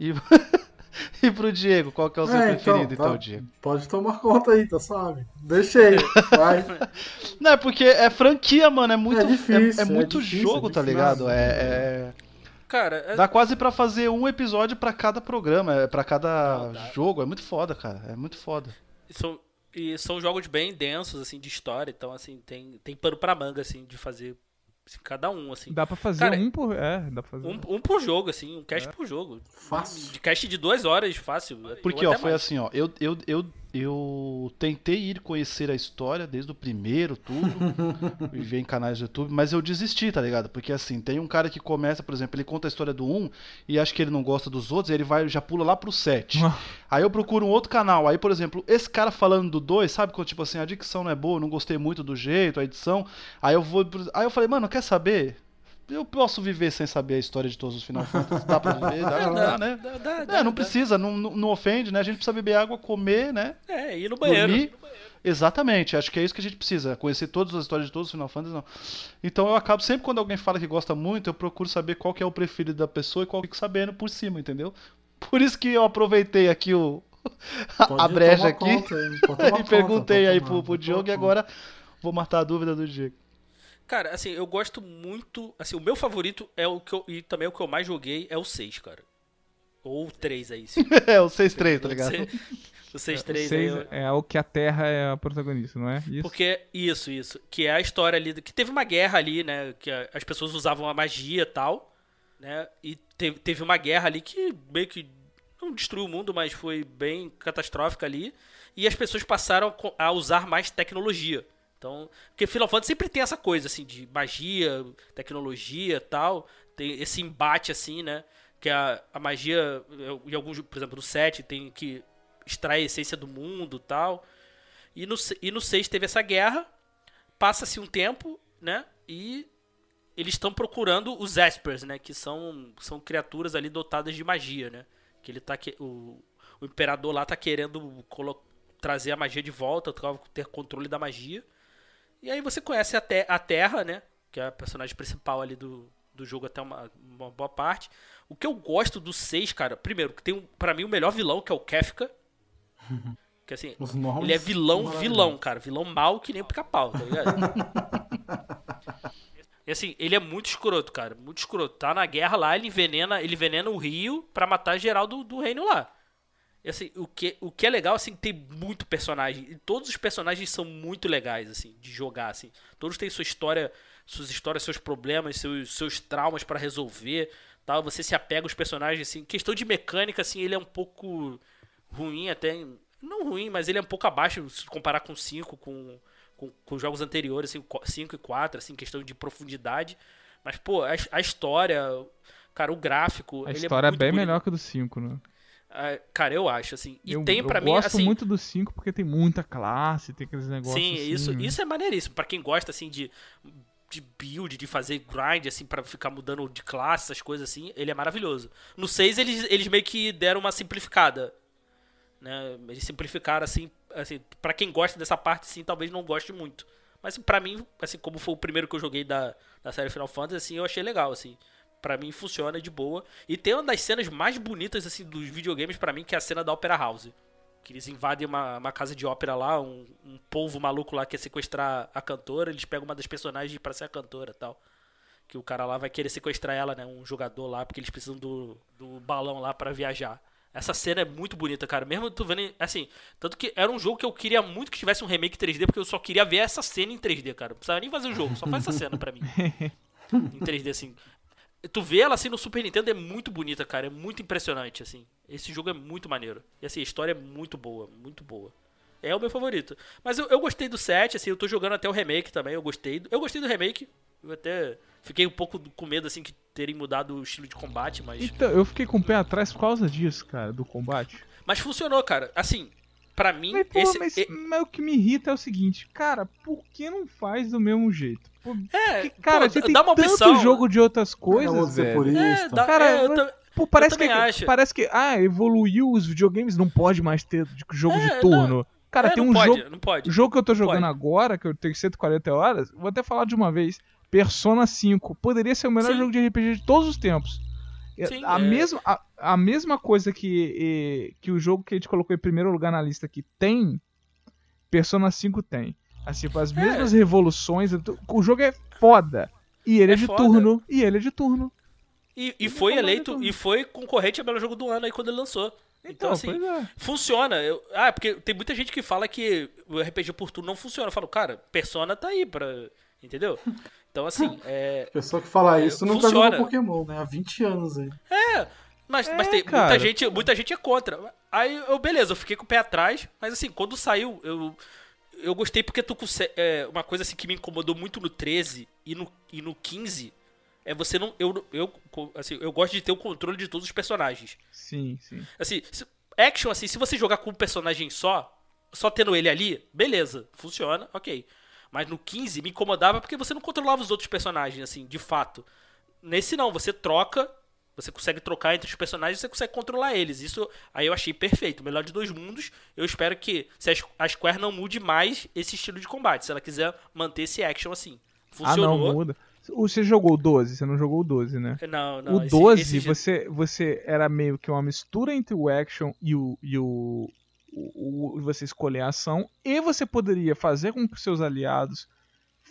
E, [LAUGHS] e pro Diego, qual que é o seu É, preferido, então, tá- Diego? Pode tomar conta aí, tá suave. Deixei, vai. [LAUGHS] Não, é porque é franquia, mano. É muito, É difícil, é, é muito difícil, jogo, é tá ligado? É, é- Cara, é- Dá quase pra fazer um episódio pra cada programa, é, pra cada jogo. É muito foda, cara. É muito foda. são, e são jogos bem densos, assim, de história. Então, assim, tem, tem pano pra manga, assim, de fazer assim, cada um, assim. Dá pra fazer Cara, um por. É, dá pra fazer. Um, um por jogo, assim, um cast por jogo. Fácil. De cast de duas horas, fácil. Porque, ó, até foi mais. assim, ó. Eu, eu, eu, eu tentei ir conhecer a história desde o primeiro, tudo. [LAUGHS] e ver em canais do YouTube, mas eu desisti, tá ligado? Porque assim, tem um cara que começa, por exemplo, ele conta a história do 1 e acha que ele não gosta dos outros, aí ele vai já pula lá pro 7. Aí eu procuro um outro canal. Aí, por exemplo, esse cara falando do 2, sabe? Quando, tipo assim, a dicção não é boa, não gostei muito do jeito, a edição. Aí eu vou. Aí eu falei, mano, quer saber? Eu posso viver sem saber a história de todos os Final Fantasy. Dá pra [LAUGHS] viver? Dá, É, dá, né? dá, dá, É, dá, não dá. precisa, não, não, ofende, né? A gente precisa beber água, comer, né? É, ir no banheiro. Dormir. Exatamente, acho que é isso que a gente precisa, conhecer todas as histórias de todos os Final Fantasy, não. Então eu acabo, sempre quando alguém fala que gosta muito, eu procuro saber qual que é o preferido da pessoa e qual que eu fico sabendo por cima, entendeu? Por isso que eu aproveitei aqui o [LAUGHS] Pode a brecha tomar aqui conta, [LAUGHS] e conta, perguntei aí pro, pro Diogo e agora vou matar a dúvida do Diego. Cara, assim, eu gosto muito. Assim, o meu favorito é o que eu. E também o que eu mais joguei é o 6, cara. Ou o 3 aí. Se, [LAUGHS] é, o 6-3, tá ligado? o 6 O 3 aí. é o que a Terra é a protagonista, não é? Isso. Porque, isso, isso. Que é a história ali. do- Que teve uma guerra ali, né? Que as pessoas usavam a magia e tal. Né? E teve, teve uma guerra ali que meio que. Não destruiu o mundo, mas foi bem catastrófica ali. E as pessoas passaram a usar mais tecnologia. Então, porque Final Fantasy sempre tem essa coisa, assim, de magia, tecnologia tal. Tem esse embate, assim, né? Que a, a magia, em alguns, por exemplo, no 7, tem que extrair a essência do mundo tal. E no, e no 6 teve essa guerra. Passa-se um tempo, né? E eles estão procurando os Espers, né? Que são, são criaturas ali dotadas de magia, né? Que ele tá que, o, o imperador lá tá querendo trazer a magia de volta, ter controle da magia. E aí você conhece a, Te- a Terra, né? Que é a personagem principal ali do, do jogo até uma, uma boa parte. O que eu gosto do 6, cara, primeiro, que tem um, pra mim o melhor vilão, que é o Kefka. [LAUGHS] Que assim, ele é vilão, vilão, cara. Vilão mal que nem o pica-pau, tá ligado? [LAUGHS] E assim, ele é muito escroto, cara. Muito escroto. Tá na guerra lá, ele envenena, ele envenena o rio pra matar geral do, do reino lá. Assim, o que, o que é legal, assim, tem muito personagem. E todos os personagens são muito legais, assim, de jogar, assim. Todos têm sua história, suas histórias, seus problemas, seus, seus traumas pra resolver, tal. Você se apega aos personagens, assim. Questão de mecânica, assim, ele é um pouco ruim até. Não ruim, mas ele é um pouco abaixo se comparar com 5, com, com, com jogos anteriores, assim, 5 e 4, assim, questão de profundidade. Mas, pô, a, a história, cara, o gráfico. A ele história é, muito bem bonito. melhor que a do 5, né? Ah, Cara, eu acho, assim. E eu, tem eu pra mim, gosto assim. muito do 5 porque tem muita classe, tem aqueles negócios sim, assim, isso, né? isso é maneiríssimo. Pra quem gosta, assim, de, de build, de fazer grind, assim, pra ficar mudando de classe, essas coisas assim, ele é maravilhoso. No 6, eles, eles meio que deram uma simplificada. Né? Eles simplificaram, assim, assim, pra quem gosta dessa parte, sim, talvez não goste muito. Mas pra mim, assim, como foi o primeiro que eu joguei da, da série Final Fantasy, assim, eu achei legal, assim. Pra mim funciona de boa. E tem uma das cenas mais bonitas, assim, dos videogames pra mim, que é a cena da Opera House. Que eles invadem uma, uma casa de ópera lá, um, um povo maluco lá quer sequestrar a cantora, eles pegam uma das personagens pra ser a cantora e tal. Que o cara lá vai querer sequestrar ela, né? Um jogador lá, porque eles precisam do, do balão lá pra viajar. Essa cena é muito bonita, cara. Mesmo tu vendo, assim, tanto que era um jogo que eu queria muito que tivesse um remake 3D, porque eu só queria ver essa cena em 3D, cara. Não precisava nem fazer o jogo, só faz essa cena pra mim. [LAUGHS] em 3D, assim. Tu vê ela assim no Super Nintendo é muito bonita, cara. É muito impressionante, assim. Esse jogo é muito maneiro. E assim, a história é muito boa, muito boa. É o meu favorito. Mas eu, eu gostei do 7, assim, eu tô jogando até o remake também, eu gostei. Eu gostei do remake. Eu até fiquei um pouco com medo, assim, que terem mudado o estilo de combate, mas. Então, eu fiquei com o pé atrás por causa disso, cara, do combate. Mas funcionou, cara. Assim, pra mim, Mas, pô, esse. mas, e- mas o que me irrita é o seguinte, cara, por que não faz do mesmo jeito? É, que, cara, pô, você tem dá uma tanto opção. jogo de outras Eu coisas, velho. por É, isso. dá, Cara, é, eu Pô, parece que, acho. parece que, ah, evoluiu os videogames, não pode mais ter jogo É, de turno. Cara, é, tem não um pode, jogo, Não pode. o jogo que eu tô jogando Pode. agora, que eu tenho 140 horas, vou até falar de uma vez, Persona 5. Poderia ser o melhor Sim. jogo de RPG de todos os tempos. É, Sim, a, é. mesma, a, a mesma coisa que, que o jogo que a gente colocou em primeiro lugar na lista aqui tem, Persona 5 tem. Assim, tipo, as mesmas revoluções. O jogo é foda. E ele é, É de foda. turno. E ele é de turno. E, e Ele foi é eleito, e foi concorrente a melhor jogo do ano aí quando ele lançou. Então, Então, assim, é. funciona. Eu, ah, porque tem muita gente que fala que o RPG por turno não funciona. Eu falo, cara, Persona tá aí pra. Entendeu? Então, assim, [LAUGHS] é. Pessoa que fala É, isso nunca funciona. jogou Pokémon, né? Há 20 anos aí. Mas, É, mas tem, cara. muita, gente, muita gente é contra. Aí, eu, beleza, eu fiquei com o pé atrás, mas assim, quando saiu, eu, eu gostei porque tu consegue. É, uma coisa assim que me incomodou muito no 13 e no, e no 15 é você não. Eu, eu, assim, eu gosto de ter o controle de todos os personagens. Sim, sim. Assim, action, assim, se você jogar com um personagem só, só tendo ele ali, beleza, funciona, ok. Mas no 15 me incomodava porque você não controlava os outros personagens, assim, de fato. Nesse não, você troca, você consegue trocar entre os personagens e você consegue controlar eles. Isso aí eu achei perfeito. Melhor de dois mundos. Eu espero que se a Squ- a Square não mude mais esse estilo de combate. Se ela quiser manter esse action assim. Ah, não, Funcionou. muda. Você jogou o 12, você não jogou o 12, né? não, não, o esse- 12, esse- você, você era meio que uma mistura entre o action e o, e o, o- o- você escolher a ação, e você poderia fazer com que seus aliados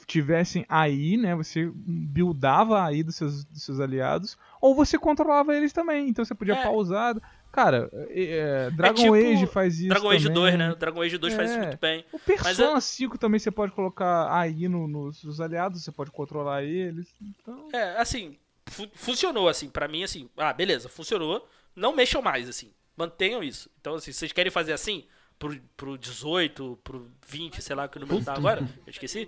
tivessem AI, né? Você buildava a AI dos seus, dos seus aliados, ou você controlava eles também. Então você podia É. pausar. Cara, é, é, Dragon tipo Age faz isso. Dragon Age também. 2, né? Dragon Age 2 faz isso É. muito bem. O Persona Mas é- 5 também você pode colocar AI no- nos, nos aliados, você pode controlar eles. Então, É, assim, fu- funcionou, assim, pra mim, assim, ah, beleza, funcionou, não mexam mais, assim, mantenham isso. Então, assim, vocês querem fazer assim, pro, pro 18, pro 20, sei lá que número tá agora, eu esqueci,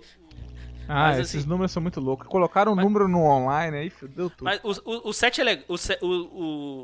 Ah, Mas, esses assim- números são muito loucos. Colocaram um número no online aí, fudeu tudo. mas o, o, o 7 é legal, o, o,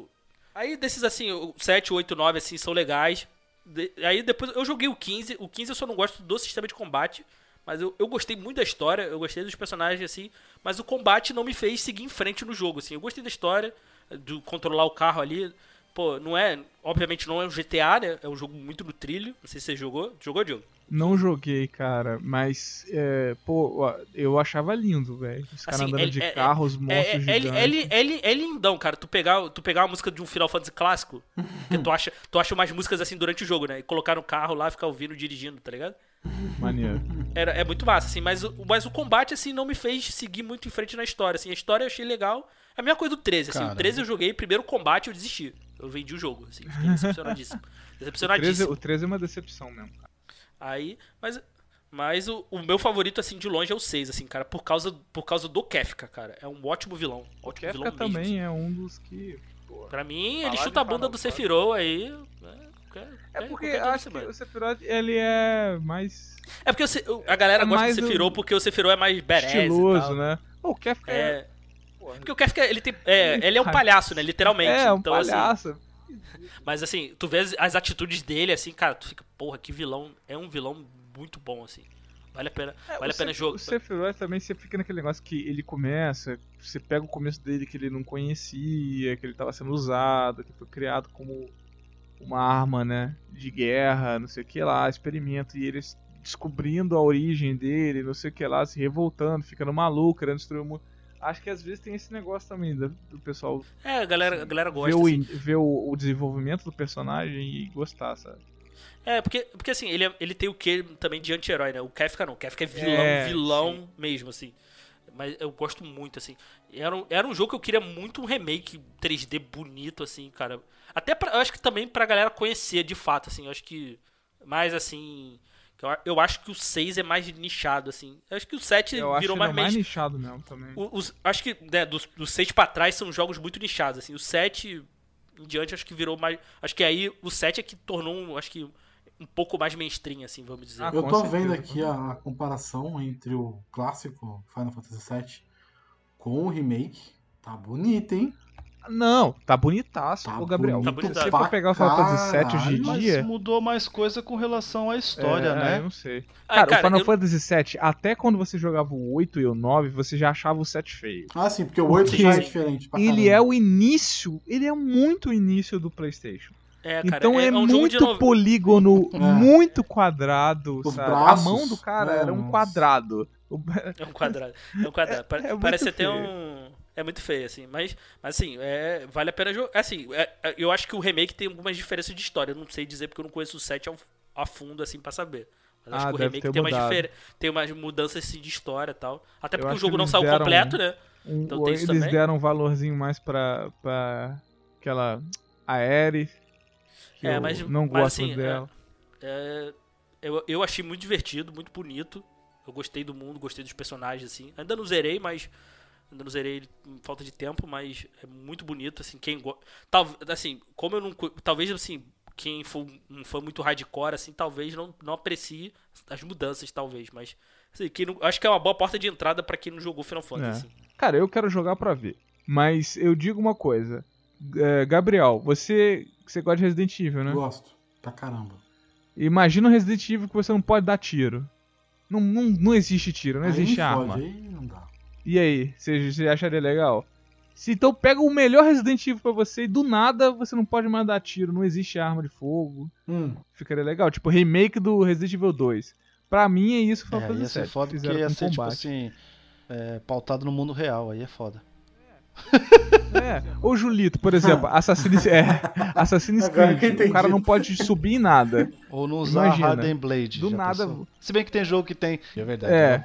o- aí desses, assim, o 7, 8, 9, assim, são legais, De- aí depois, eu joguei o 15, o 15 eu só não gosto do sistema de combate, mas eu, eu gostei muito da história, eu gostei dos personagens, assim, mas o combate não me fez seguir em frente no jogo, assim, eu gostei da história, de controlar o carro ali, pô, não é, obviamente não é um GTA, né, é um jogo muito no trilho, não sei se você jogou, jogou, Diogo? Não joguei, cara, mas, é, pô, eu achava lindo, velho. Os caras Assim, andando de é- carro, os É, monstros é, é, gigantes. é, é, li- é lindão, cara. Tu pegar, tu pegar uma música de um Final Fantasy clássico, que tu acha, tu acha umas músicas assim durante o jogo, né? E colocar no carro lá, ficar ouvindo, dirigindo, tá ligado? Maneiro. Era, é muito massa, assim, mas, o- mas o combate, assim, não me fez seguir muito em frente na história, assim. A história eu achei legal. É a mesma coisa do 13, assim. Cara. O 13 eu joguei, primeiro combate eu desisti. Eu vendi o jogo, assim. Fiquei decepcionadíssimo. O [LAUGHS] 13, Decepcionadíssimo. o 13 é uma decepção mesmo. Aí, mas, mas o, o meu favorito, assim, de longe é o 6, assim, cara, por causa, por causa do Kefka, cara. É um ótimo vilão. Ótimo Kefka vilão mesmo, também assim. é um dos que. Pra mim, ele chuta a bunda Final do. Sephiroth aí. né, É qualquer- porque acho que o Sephiroth, ele é mais É porque o o- a galera é gosta do Sephiroth porque o Sephiroth é mais badass estiloso, né? Pô, o Kefka é. É, porra, porque o Kefka, ele tem, é, ele é um palhaço, né, literalmente. é, um então, assim, palhaço. mas assim, tu vê as, as atitudes dele, assim, cara, tu fica, porra, que vilão. É um vilão muito bom, assim. Vale a pena, É, vale o a pena jogar. O Sephiroth também você fica naquele negócio que ele começa, você pega o começo dele que ele não conhecia, que ele tava sendo usado, que foi criado como uma arma, né, de guerra, não sei o que lá, experimento, e eles descobrindo a origem dele, não sei o que lá, se revoltando, ficando maluco, querendo destruir o mundo. Acho que às vezes tem esse negócio também do, do pessoal É, a galera, a galera ver, gosta. o, assim. ver o, o desenvolvimento do personagem e gostar, sabe? É, porque, porque assim, ele, é- ele tem o que também de anti-herói, né? O Kefka não. O Kefka é vilão, É, vilão mesmo, assim. Mas eu gosto muito, assim. Era um, era um jogo que eu queria muito um remake 3D bonito, assim, cara. Até pra, eu acho que também pra galera conhecer de fato, assim. Eu acho que. Mais assim. Que Eu, eu acho que o 6 é mais nichado, assim. Eu acho que o 7 Eu virou mais, é mais nichado mesmo também. o- os- acho que né, dos, dos 6 pra trás são jogos muito nichados, assim. O 7 em diante acho que virou mais. Acho que aí o 7 é que tornou um, acho que um pouco mais mainstream, assim, vamos dizer. Ah, Eu tô certeza, vendo aqui a, a comparação entre o clássico Final Fantasy VII com o remake. Tá bonito, hein? Não, tá bonitaço, Tá ô Gabriel. Se você pra for pegar o Final Fantasy VII hoje em caralho, dia. Mas mudou mais coisa com relação à história, é, né? Eu não sei. Ah, Cara, cara, o Final eu- Fantasy VII, até quando você jogava o 8 e o 9, você já achava o 7 feio. Ah, sim, porque o 8 Porque já é diferente. pra Ele caramba. é o início, ele é muito o início do PlayStation. É, cara, então é, um jogo de muito polígono, [LAUGHS] É. muito quadrado, a mão do cara é, era um quadrado. O- É um quadrado. É um quadrado. [LAUGHS] É Parece até feio. um. É muito feio, assim. Mas, mas assim, é, vale a pena jogar. Assim, é- é- eu acho que o remake tem algumas diferenças de história. Eu não sei dizer porque eu não conheço o 7 ao- a fundo, assim, pra saber. Mas acho Ah, que o remake tem umas, difer... tem umas mudanças assim, de história e tal. Até porque o acho jogo não saiu completo, né? Um- Então eles também? deram um valorzinho mais pra, pra aquela Aerie. que É, mas- não mas, gosto assim, muito dela. É, eu, eu achei muito divertido, muito bonito. Eu gostei do mundo, gostei dos personagens, assim. Ainda não zerei, mas. Ainda não zerei ele por falta de tempo, mas é muito bonito, assim. Quem gosta. Assim, como eu não. Talvez, assim, quem for um fã muito hardcore, assim, talvez não, não aprecie as mudanças, talvez. Mas. Assim, quem não- acho que é uma boa porta de entrada pra quem não jogou Final Fantasy. assim. Cara, eu quero jogar pra ver. Mas eu digo uma coisa. É, Gabriel, você, você gosta de Resident Evil, né? Gosto. Pra caramba. Imagina um Resident Evil que você não pode dar tiro. Não, não, não existe tiro, não Aí existe arma. fode, Aí não dá. E aí, você, você acharia legal? Se então pega o melhor Resident Evil pra você e do nada você não pode mais dar tiro, não existe arma de fogo. Hum, Ficaria legal. Tipo, remake do Resident Evil 2. Pra mim é isso que É, ia ser foda porque Fizeram ia ser, tipo assim, é, pautado no mundo real, aí é foda. É. Ô Julito, por exemplo, [LAUGHS] Assassin's, é, Assassin's Creed. O cara não pode subir em nada. Ou não usar Imagina, Harden Blade. do nada- pensou? Se bem que tem jogo que tem. É verdade. É. né?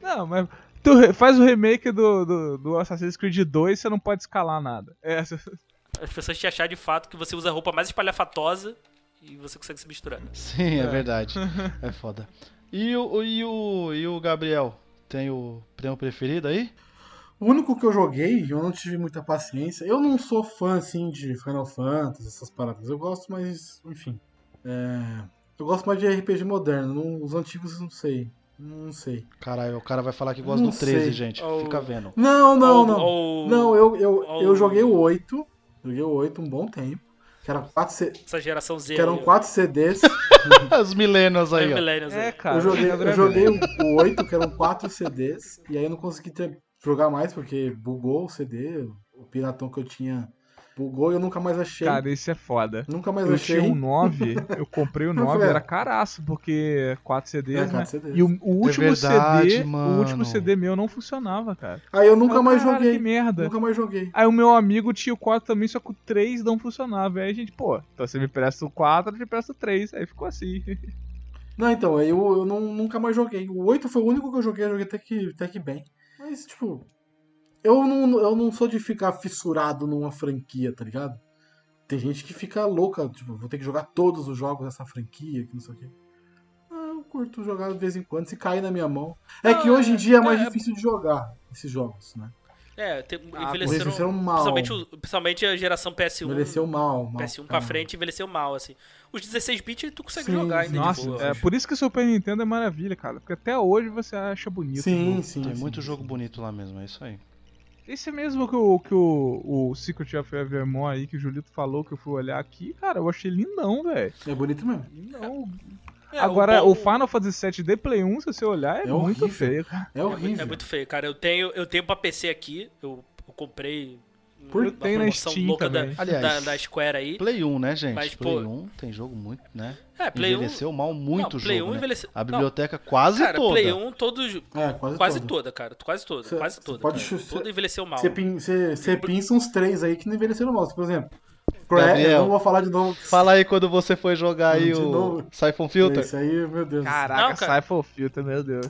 Não, mas tu faz o remake do, do, do Assassin's Creed 2 você não pode escalar nada. É, [LAUGHS] As pessoas te achar de fato que você usa a roupa mais espalhafatosa e você consegue se misturar. Sim, é, É. verdade. [LAUGHS] É foda. E o, e, o, e o Gabriel? Tem o prêmio preferido aí? O único que eu joguei, eu não tive muita paciência. Eu não sou fã, assim, de Final Fantasy, essas paradas. Eu gosto, mas, enfim. É, Eu gosto mais de RPG moderno. não- Os antigos eu não sei. Não sei. Caralho, o cara vai falar que gosta Não do 13, sei. gente. Ou- Fica vendo. Não, não, não. ou- Não, eu, eu, ou- eu joguei o 8. Joguei o 8 um bom tempo. Que, era quatro C- Essa geração Z. que eram aí. 4 CDs. Os millennials aí, É, ó. millennials é cara. eu joguei, Gabriel eu joguei o, o 8, que eram 4 CDs. E aí eu não consegui ter- jogar mais, porque bugou o CD. O piratão que eu tinha bugou e eu nunca mais achei. Cara, isso é foda. nunca mais Eu achei. tinha um 9, eu comprei o Não, 9, foi- era caraço, porque 4 CDs, É, né? 4 CDs. E o, o último verdade, CD, mano. o último CD meu não funcionava, cara. Aí eu nunca Eu, mais caralho, joguei. Que merda. Nunca mais joguei. Aí o meu amigo tinha o 4 também, só que o 3 não funcionava. Aí a gente, pô, então você me presta o 4, eu te presto o 3. Aí ficou assim. [LAUGHS] Não, então, aí eu, eu não, nunca mais joguei. O 8 foi o único que eu joguei, eu joguei até que, até que bem. Mas, tipo, eu não, eu não sou de ficar fissurado numa franquia, tá ligado? Tem gente que fica louca, tipo, vou ter que jogar todos os jogos dessa franquia, que não sei o quê. Ah, eu curto jogar de vez em quando, se cair na minha mão. É Não, que hoje em dia é mais é- difícil de jogar esses jogos, né? É, tem, Ah, envelheceram, envelheceram mal. Principalmente, principalmente a geração PS1. Envelheceu mal, mal. PS1 pra caramba. frente envelheceu mal, assim. Os 16 bits tu consegue Sim, jogar ainda Nossa, de boa. é por isso que o Super Nintendo é maravilha, cara. Porque até hoje você acha bonito. Sim, sim. Tem sim, muito sim. jogo bonito lá mesmo, é isso aí. Esse mesmo que o, que o, o Secret of Evermore aí, que o Julito falou, que eu fui olhar aqui, cara, eu achei lindão, velho. É bonito mesmo. Lindão. É, Agora, bom- o, Final Fantasy VII de Play 1, se você olhar, é, É muito horrível. feio. É É muito, horrível. é muito feio, cara. Eu tenho, eu tenho pra PC aqui, eu, eu comprei Por- uma Tem na Steam louca da, Aliás, da, da Square aí. Play 1, né, gente? Mas, Play pô- 1 tem jogo muito, né? É, Play 1. Envelheceu mal muito não, Play jogo, 1 né? envelheceu. A não, biblioteca quase cara, toda. Play 1 todos. É, quase, Quase todo. toda, cara. Quase toda. Cê- quase cê toda. pode cara. chu- Toda envelheceu mal. Você pin- Você você pinça uns três aí que não envelheceram mal. Por exemplo, Gabriel. eu não vou falar de novo. Fala aí quando você foi jogar aí De o novo. Siphon Filter. Esse aí, meu Deus. Caraca, Não, cara. Cypher Filter, meu Deus.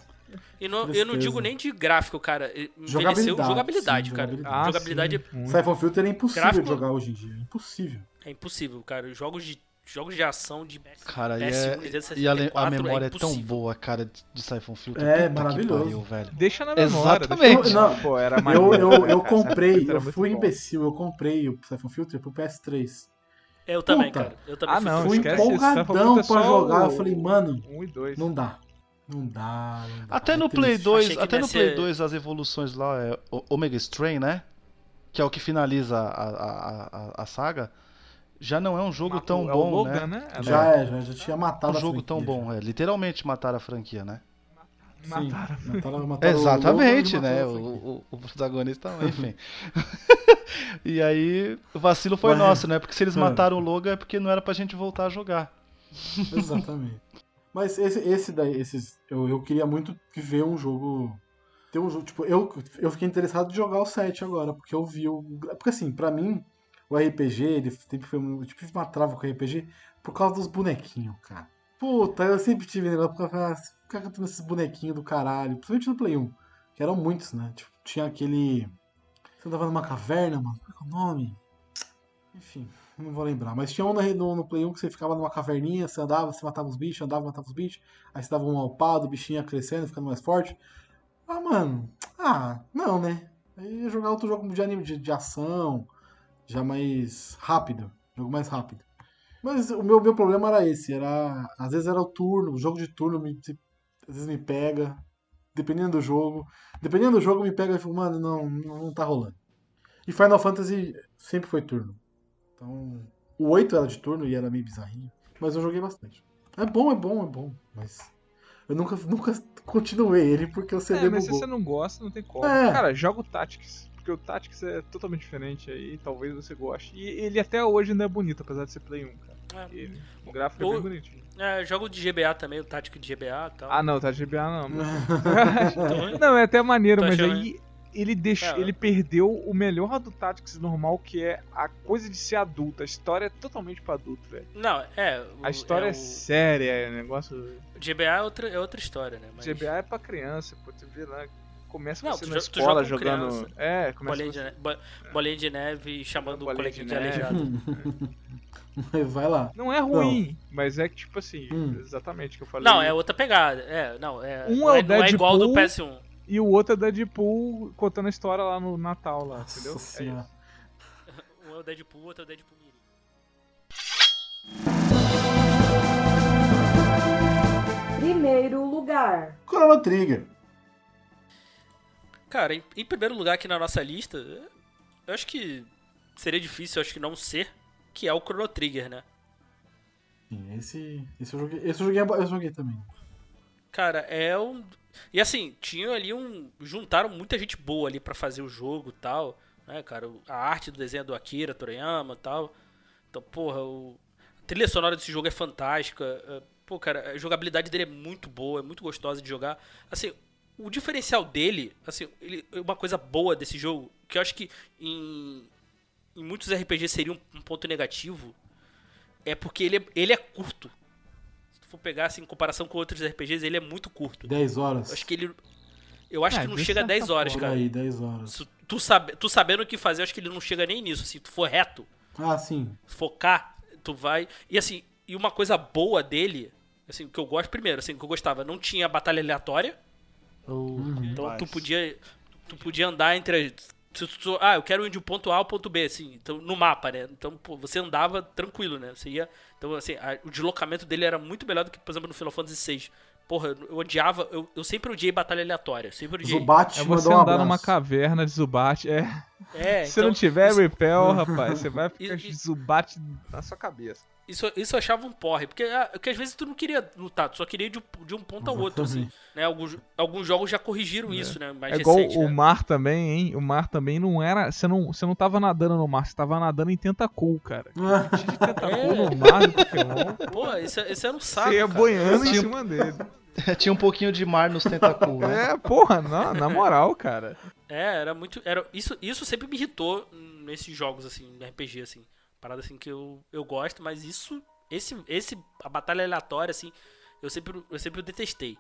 E não, eu não digo nem de gráfico, cara. Envelheceu Jogabilidade, jogabilidade, sim, cara. jogabilidade. Ah, jogabilidade sim, muito. Siphon Filter é impossível Gráfico- de jogar hoje em dia. Impossível. é impossível, cara. Jogos de, jogos de ação de Cara, e, PS1, é, Nintendo e a, 64 memória é, tão impossível. boa, cara, de- Siphon Filter. É, maravilhoso. pariu, velho. Deixa na memória. Exatamente. Deixa... Não, Pô, era Eu, eu, eu comprei, eu fui imbecil, eu comprei o Siphon Filter pro PS3. Eu também, Puta. cara. Eu também Ah, fui não, Fui esquece Siphon empolgadão é pra jogar. o- Eu falei, mano, 1 e 2. não dá. Não dá, não dá. Até É no. Play 2, Achei que até no Play ser- 2 as evoluções lá é o Omega Strain, né? Que é o que finaliza a, a, a, a saga. Já não é um jogo tão é bom, o Logan, né? né? Já é, já, já tinha matado Um a jogo tão franquia, bom, é. Literalmente mataram a franquia, né? Sim, Mataram. mataram, mataram o Exatamente, e né? mataram a O, o, o protagonista, enfim. [LAUGHS] e aí, o vacilo foi Mas- nosso, né? Porque se eles É. mataram o Logan é porque não era pra gente voltar a jogar. Exatamente. Mas esse, esse daí, esses. Eu, eu queria muito ver um jogo. Ter um jogo. Tipo, eu, eu fiquei interessado em jogar o 7 agora, porque eu vi o. Porque assim, pra mim, o RPG, ele sempre foi um. Tipo, tive uma trava com o RPG por causa dos bonequinhos, cara. Puta, eu sempre tive negócio porque eu falava, "Ah, fica cantando esses bonequinhos do caralho, principalmente no Play 1. Que eram muitos, né? Tipo, tinha aquele. Você andava numa caverna, mano. Qual é, que é o nome? Enfim, não vou lembrar. Mas tinha um no, no, Play 1 que você ficava numa caverninha, você andava, você matava os bichos, andava, matava os bichos. Aí você dava um alpado, o bichinho ia crescendo, ficando mais forte. Ah, mano. Ah, não, né? Aí ia jogar outro jogo de anime, de, de ação, já mais rápido. Jogo mais rápido. Mas o meu, meu problema era esse, era. Às vezes era o turno, o jogo de turno me, às vezes me pega. Dependendo do jogo. Dependendo do jogo me pega e falo, mano, não, não, não tá rolando. E Final Fantasy sempre foi turno. Então. O 8 era de turno e era meio bizarrinho. Mas eu joguei bastante. É bom, é bom, é bom. Mas. Eu nunca, nunca continuei ele porque o CD É, mas se você não gosta, não tem como. É. Cara, joga o Tactics. Porque o Tactics é totalmente diferente aí, talvez você goste. E ele até hoje ainda é bonito, apesar de ser Play 1, cara. É. Ele, o gráfico é bem bonitinho. É, jogo de GBA também, o tático de GBA e tal. Ah, não, tá de GBA não. [LAUGHS] Então, Não, é até maneiro, Tô mas achando- aí ele deixou, É. ele perdeu o melhor do Tactics normal, que é a coisa de ser adulto. A história é totalmente pra adulto, velho. Não, é. o- A história é, o- séria, é negócio. O GBA é outra, é outra história, né? Mas GBA é pra criança, pô, você vê lá. Começa Não, você tu na jo- tu escola joga com jogando. criança. É, começa bolinha, de, você... ne- bo- bolinha de neve chamando o Bolinha coleguinha de de, aleijado. [LAUGHS] Vai lá. Não é ruim, mas é que tipo assim, Hum. exatamente o que eu falei. Não, é outra pegada. É, não, é, Um não, é é, o não é igual do Deadpool. PS1. E o outro é Deadpool contando a história lá no Natal, lá, entendeu? Nossa É senhora. isso. [LAUGHS] Um é o Deadpool, outro é o Deadpool Mini. Primeiro lugar. Chrono Trigger. Cara, em, em primeiro lugar aqui na nossa lista, eu acho que seria difícil, eu acho que não ser, que é o Chrono Trigger, né? Sim, esse, esse eu joguei. Esse eu joguei, eu joguei também. Cara, é um. E assim, tinha ali um. Juntaram muita gente boa ali pra fazer o jogo tal. Né, cara? A arte do desenho é do Akira Toriyama tal. Então, porra, o... a trilha sonora desse jogo é fantástica. é, Pô, cara, a jogabilidade dele é muito boa, é muito gostosa de jogar. Assim, o diferencial dele, assim, ele, uma coisa boa desse jogo, que eu acho que em, em muitos RPGs seria um, um ponto negativo, é porque ele é, ele é curto. For pegar assim, em comparação com outros RPGs, ele é muito curto. 10 horas. Eu acho que ele. Eu acho É, que não chega a certa 10 horas, Por cara. aí, 10 horas. Se tu, sabe, tu sabendo o que fazer, eu acho que ele não chega nem nisso. Se tu for reto, Ah, sim. focar, tu vai. E assim, e uma coisa boa dele, assim, que eu gosto primeiro, assim, que eu gostava, não tinha batalha aleatória. Então tu podia. Tu podia andar entre. as- se tu- ah, eu quero ir de um ponto A ao ponto B, assim, então, no mapa, né? Então, pô, você andava tranquilo, né? Você ia. Então, assim, a- o deslocamento dele era muito melhor do que, por exemplo, no Final Fantasy VI. Porra, eu odiava. Eu, eu sempre odiei batalha aleatória. Sempre odiei. Zubat É você um andar numa caverna de Zubat. É. É, Se não então, tiver isso- repel, [LAUGHS] rapaz, você vai ficar E- e- Zubat na sua cabeça. Isso, isso eu achava um porre, porque, ah, porque às vezes tu não queria lutar, tu só queria ir de, um- de um ponto ao outro, assim. Né? Alguns, alguns jogos já corrigiram isso, né? Mais É igual recente, o né? mar também, hein? O mar também não era. Você não, você não tava nadando no mar, você tava nadando em tentacool, cara. Ah, Tinha de tentacool É. no mar do Pokémon. Pô, isso, isso era um saco, Você ia cara. boiando em cima dele. Tinha um pouquinho de mar nos tentáculos, né? É, porra, na, na moral, cara. É, era muito. Era, isso, isso sempre me irritou nesses jogos, assim, no RPG, assim. Parada assim que eu, eu gosto, mas isso. Esse, esse. A batalha aleatória, assim, eu sempre, eu sempre detestei.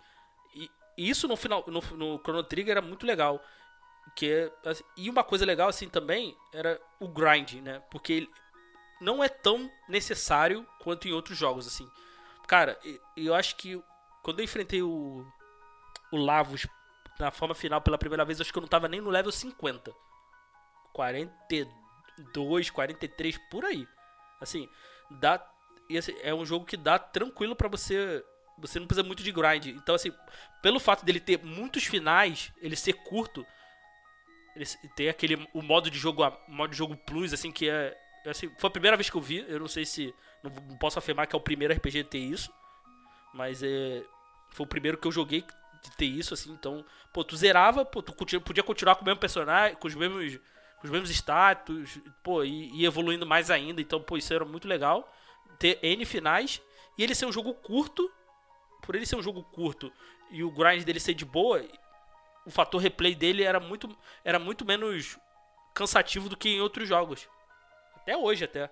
E, isso no final. No, no Chrono Trigger era muito legal. Que é, assim, e uma coisa legal, assim, também, era o grind, né? Porque ele não é tão necessário quanto em outros jogos, assim. Cara, eu acho que quando eu enfrentei o. O Lavos na forma final pela primeira vez, acho que eu não tava nem no level 50. 42, 43, por aí. Assim, dá. assim, é um jogo que dá tranquilo pra você. Você não precisa muito de grind. Então, assim, pelo fato dele ter muitos finais, ele ser curto, ele ter aquele. O modo de jogo, modo de jogo plus, assim, que é. Assim, foi a primeira vez que eu vi. Eu não sei se. Não, posso afirmar que é o primeiro RPG a ter isso. Mas é. Foi o primeiro que eu joguei de ter isso, assim. Então, pô, tu zerava, pô, tu podia continuar com o mesmo personagem, com os mesmos, com os mesmos status, pô, e, e evoluindo mais ainda. Então, pô, isso era muito legal. Ter N finais e ele ser um jogo curto. Por ele ser um jogo curto e o grind dele ser de boa, o fator replay dele era muito, era muito menos cansativo do que em outros jogos. Até hoje, até.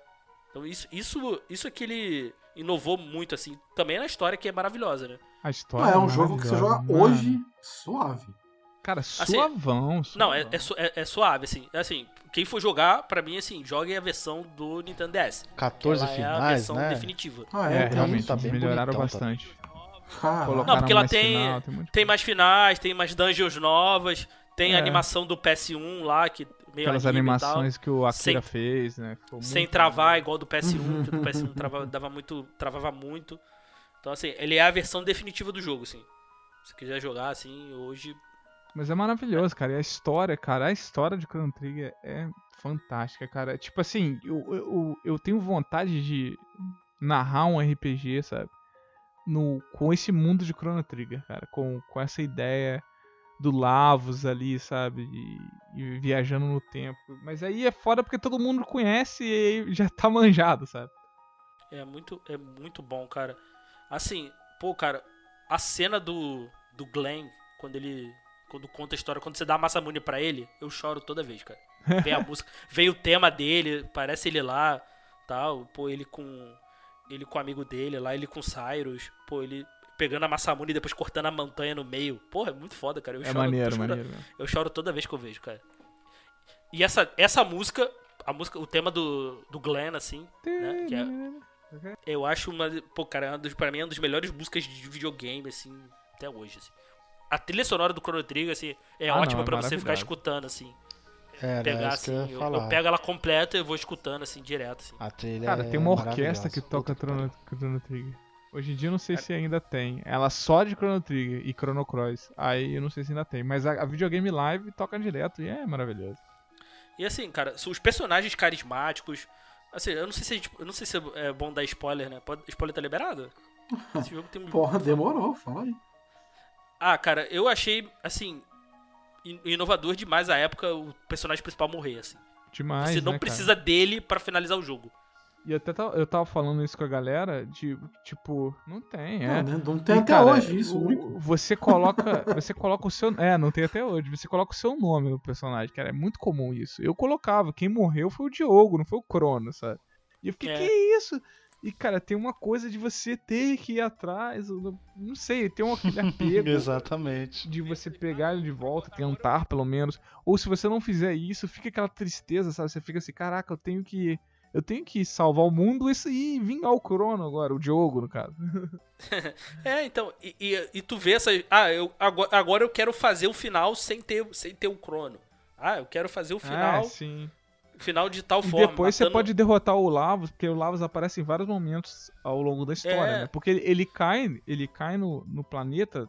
Então, isso, isso, isso é que ele inovou muito, assim. Também na história que é maravilhosa, né? A história. é um jogo que você joga hoje suave. Cara, suavão. Não, é, suavão. é, su- é- é suave, assim. É assim, quem for jogar, pra mim, assim, jogue a versão do Nintendo DS. 14 Ela é a finais, versão né? definitiva. Ah, É, é, tem. realmente, tá bem melhoraram bonitão, tá? bastante. Colocaram Não, porque ela tem- final, tem Tem mais finais, tem mais dungeons novas, tem a É. animação do PS1 lá, que meio Aquelas animações que o Akira Sem- fez, né? Ficou sem muito travar maneiro. igual do PS1, que o do [LAUGHS] PS1 trava- dava muito, travava muito. Então, assim, ele é a versão definitiva do jogo, assim. Se quiser jogar, assim, hoje... Mas é maravilhoso, cara. E a história, cara, a história de Chrono Trigger é fantástica, cara. Tipo assim, eu, eu, eu tenho vontade de narrar um RPG, sabe? No, com esse mundo de Chrono Trigger, cara. Com, com essa ideia do Lavos ali, sabe? E, e viajando no tempo. Mas aí é foda porque todo mundo conhece e já tá manjado, sabe? É muito, é muito bom, cara. Assim, pô, cara, a cena do, do Glenn, quando ele. Quando conta a história, quando você dá a Massamune pra ele, eu choro toda vez, cara. [LAUGHS] Vem a música, vem o tema dele, parece ele lá, tal, pô, ele com. Ele com o amigo dele lá, ele com o Cyrus, pô, ele pegando a Massamune e depois cortando a montanha no meio. Porra, é muito foda, cara. Eu É choro, maneiro, eu choro- maneiro eu choro toda vez que eu vejo, cara. E essa, essa música, a música, o tema do, do Glenn, assim, né? Que é, eu acho uma. Pô, cara, é uma dos, pra mim é uma das melhores músicas de videogame, assim, até hoje, assim. A trilha sonora do Chrono Trigger, assim, é Ah, não, ótima é pra você ficar escutando, assim. Era Pegar, isso que eu assim, eu, falar. eu pego ela completa e vou escutando, assim, direto, assim. A trilha Cara, é tem uma orquestra que toca Chrono, Chrono Trigger. Hoje em dia eu não sei se ainda tem. Ela só de Chrono Trigger e Chrono Cross. Aí eu não sei se ainda tem. Mas a, a videogame live toca direto e é maravilhoso. E assim, cara, são os personagens carismáticos. Assim, eu não sei se gente- eu não sei se é bom dar spoiler, né? Pode, spoiler tá liberado? [LAUGHS] Esse jogo tem um Porra, demorou, fala aí. Ah, cara, eu achei, assim, in- inovador demais a época o personagem principal morrer, assim. Demais. Você não né, cara? precisa dele pra finalizar o jogo. E até eu tava falando isso com a galera, de tipo, não tem, é. Não, né? não tem E, até cara, hoje isso. o-. Você coloca, [LAUGHS] você coloca o seu, é, não tem até hoje. Você coloca o seu nome no personagem, cara, é muito comum isso. Eu colocava, quem morreu foi o Diogo, não foi o Crono, sabe? E eu fiquei, É. que isso? E cara, tem uma coisa de você ter que ir atrás, eu não, sei, tem um aquele [LAUGHS] apego Exatamente. de você pegar ele de volta, tentar pelo menos. Ou se você não fizer isso, fica aquela tristeza, sabe? Você fica assim, caraca, eu tenho que eu tenho que salvar o mundo isso e vingar o Crono agora, o Diogo, no caso. [LAUGHS] É, então, e, e, e tu vê essa. Ah, eu, agora, agora eu quero fazer o final sem ter, sem ter o crono. Ah, eu quero fazer o final, Ah, sim. Final de tal E forma. depois você matando- pode derrotar o Lavos, porque o Lavos aparece em vários momentos ao longo da história, É. né? Porque ele, ele cai, ele cai no, no planeta,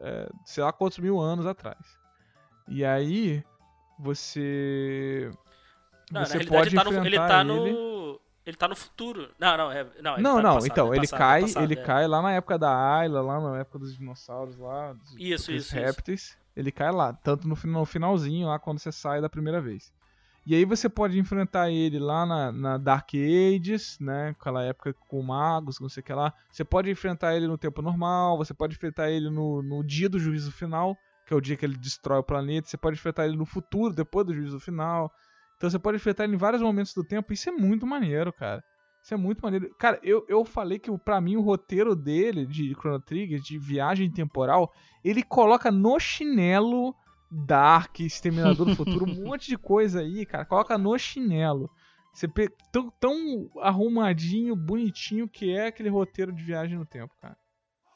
é, sei lá quantos mil anos atrás. E aí você Não, na você realidade pode ele tá, no, ele tá ele. no. Ele tá no futuro. Não, não, é. Não, ele Não, tá não, passado, então, é ele passado, cai, é passado, ele é. cai lá na época da Ayla, lá na época dos dinossauros lá, dos, Isso, dos isso, isso. répteis. Ele cai lá, tanto no, no finalzinho, lá quando você sai da primeira vez. E aí você pode enfrentar ele lá na, na Dark Ages, né? Aquela época com magos, não sei o que lá. Você pode enfrentar ele no tempo normal, você pode enfrentar ele no, no dia do juízo final, que é o dia que ele destrói o planeta. Você pode enfrentar ele no futuro, depois do juízo final. Então você pode enfrentar ele em vários momentos do tempo. Isso é muito maneiro, cara. Isso é muito maneiro. Cara, eu, eu falei que pra mim o roteiro dele, de Chrono Trigger, de viagem temporal, ele coloca no chinelo Dark, Exterminador do [LAUGHS] Futuro, um monte de coisa aí, cara. Coloca no chinelo. Você pe... tão, tão arrumadinho, bonitinho que é aquele roteiro de viagem no tempo, cara.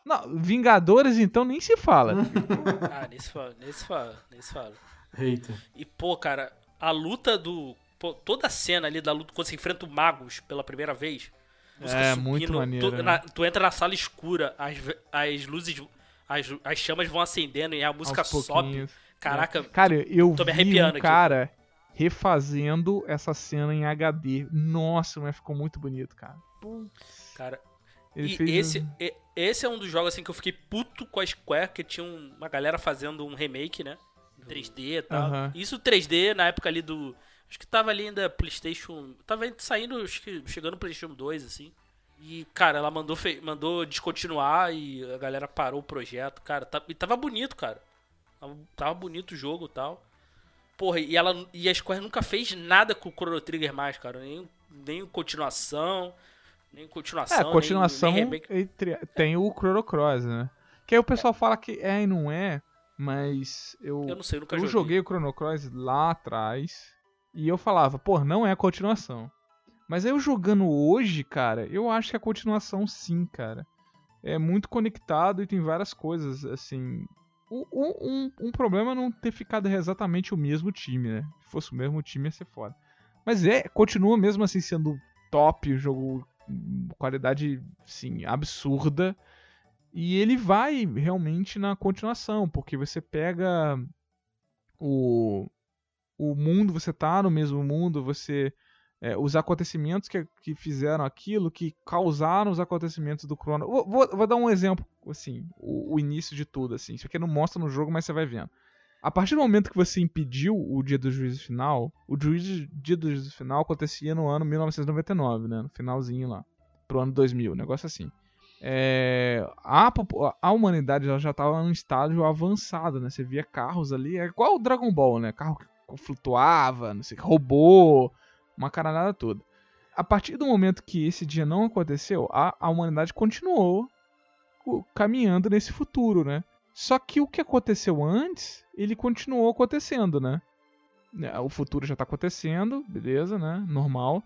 Não, Vingadores então nem se fala. [LAUGHS] Ah, nesse fala, nesse fala, nesse fala. Eita. E, pô, cara, a luta do. Pô, toda a cena ali da luta quando você enfrenta o Magos pela primeira vez. música É, muito maneiro, Tu, né? na- tu entra na sala escura, as, as luzes. As, as chamas vão acendendo e a música Aos sobe. Caraca, Cara, eu Tô me vi arrepiando um aqui. cara refazendo essa cena em HD. Nossa, mas ficou muito bonito, cara. cara. Ele e fez esse, um- e- esse é um dos jogos assim que eu fiquei puto com a Square, que tinha um- uma galera fazendo um remake, né? Em 3D e tal. Aham. Isso 3D na época ali do. Acho que tava ali ainda PlayStation. Tava saindo, acho que chegando no PlayStation 2, assim. E, cara, ela mandou, mandou descontinuar e a galera parou o projeto. Cara, tá- e tava bonito, cara. Tava, bonito o jogo e tal. Porra, e, ela, e a Square nunca fez nada com o Chrono Trigger mais, cara. Nem, nem continuação. Nem continuação. É, nem- continuação nem remake. entre- tem o Chrono Cross, né? Que aí o pessoal fala que é e não é. Mas eu, Eu não sei, eu nunca eu joguei. joguei o Chrono Cross lá atrás e eu falava, pô, não é a continuação. Mas aí eu jogando hoje, cara, eu acho que é a continuação sim, cara. É muito conectado e tem várias coisas, assim. Um, um problema é não ter ficado exatamente o mesmo time, né? Se fosse o mesmo time ia ser foda. Mas é, continua mesmo assim sendo top, o jogo hum, qualidade, sim, absurda. E ele vai realmente na continuação, porque você pega o, o mundo, você tá no mesmo mundo, você. É, os acontecimentos que, que fizeram aquilo, que causaram os acontecimentos do Chrono. Vou, vou- vou dar um exemplo, assim, o, o início de tudo, assim. Isso aqui não mostra no jogo, mas você vai vendo. A partir do momento que você impediu o dia do juízo final, o juízo, dia do juízo final acontecia no ano 1999, né? No finalzinho lá. Pro ano 2000, um negócio assim. É, a, a humanidade já estava num estágio avançado, né? Você via carros ali, é igual o Dragon Ball, né? Carro que flutuava, não sei, robô, uma caralhada toda. A partir do momento que esse dia não aconteceu, a, a humanidade continuou co- caminhando nesse futuro, né? Só que o que aconteceu antes, ele continuou acontecendo, né? Né, O futuro já tá acontecendo, beleza, né? Normal.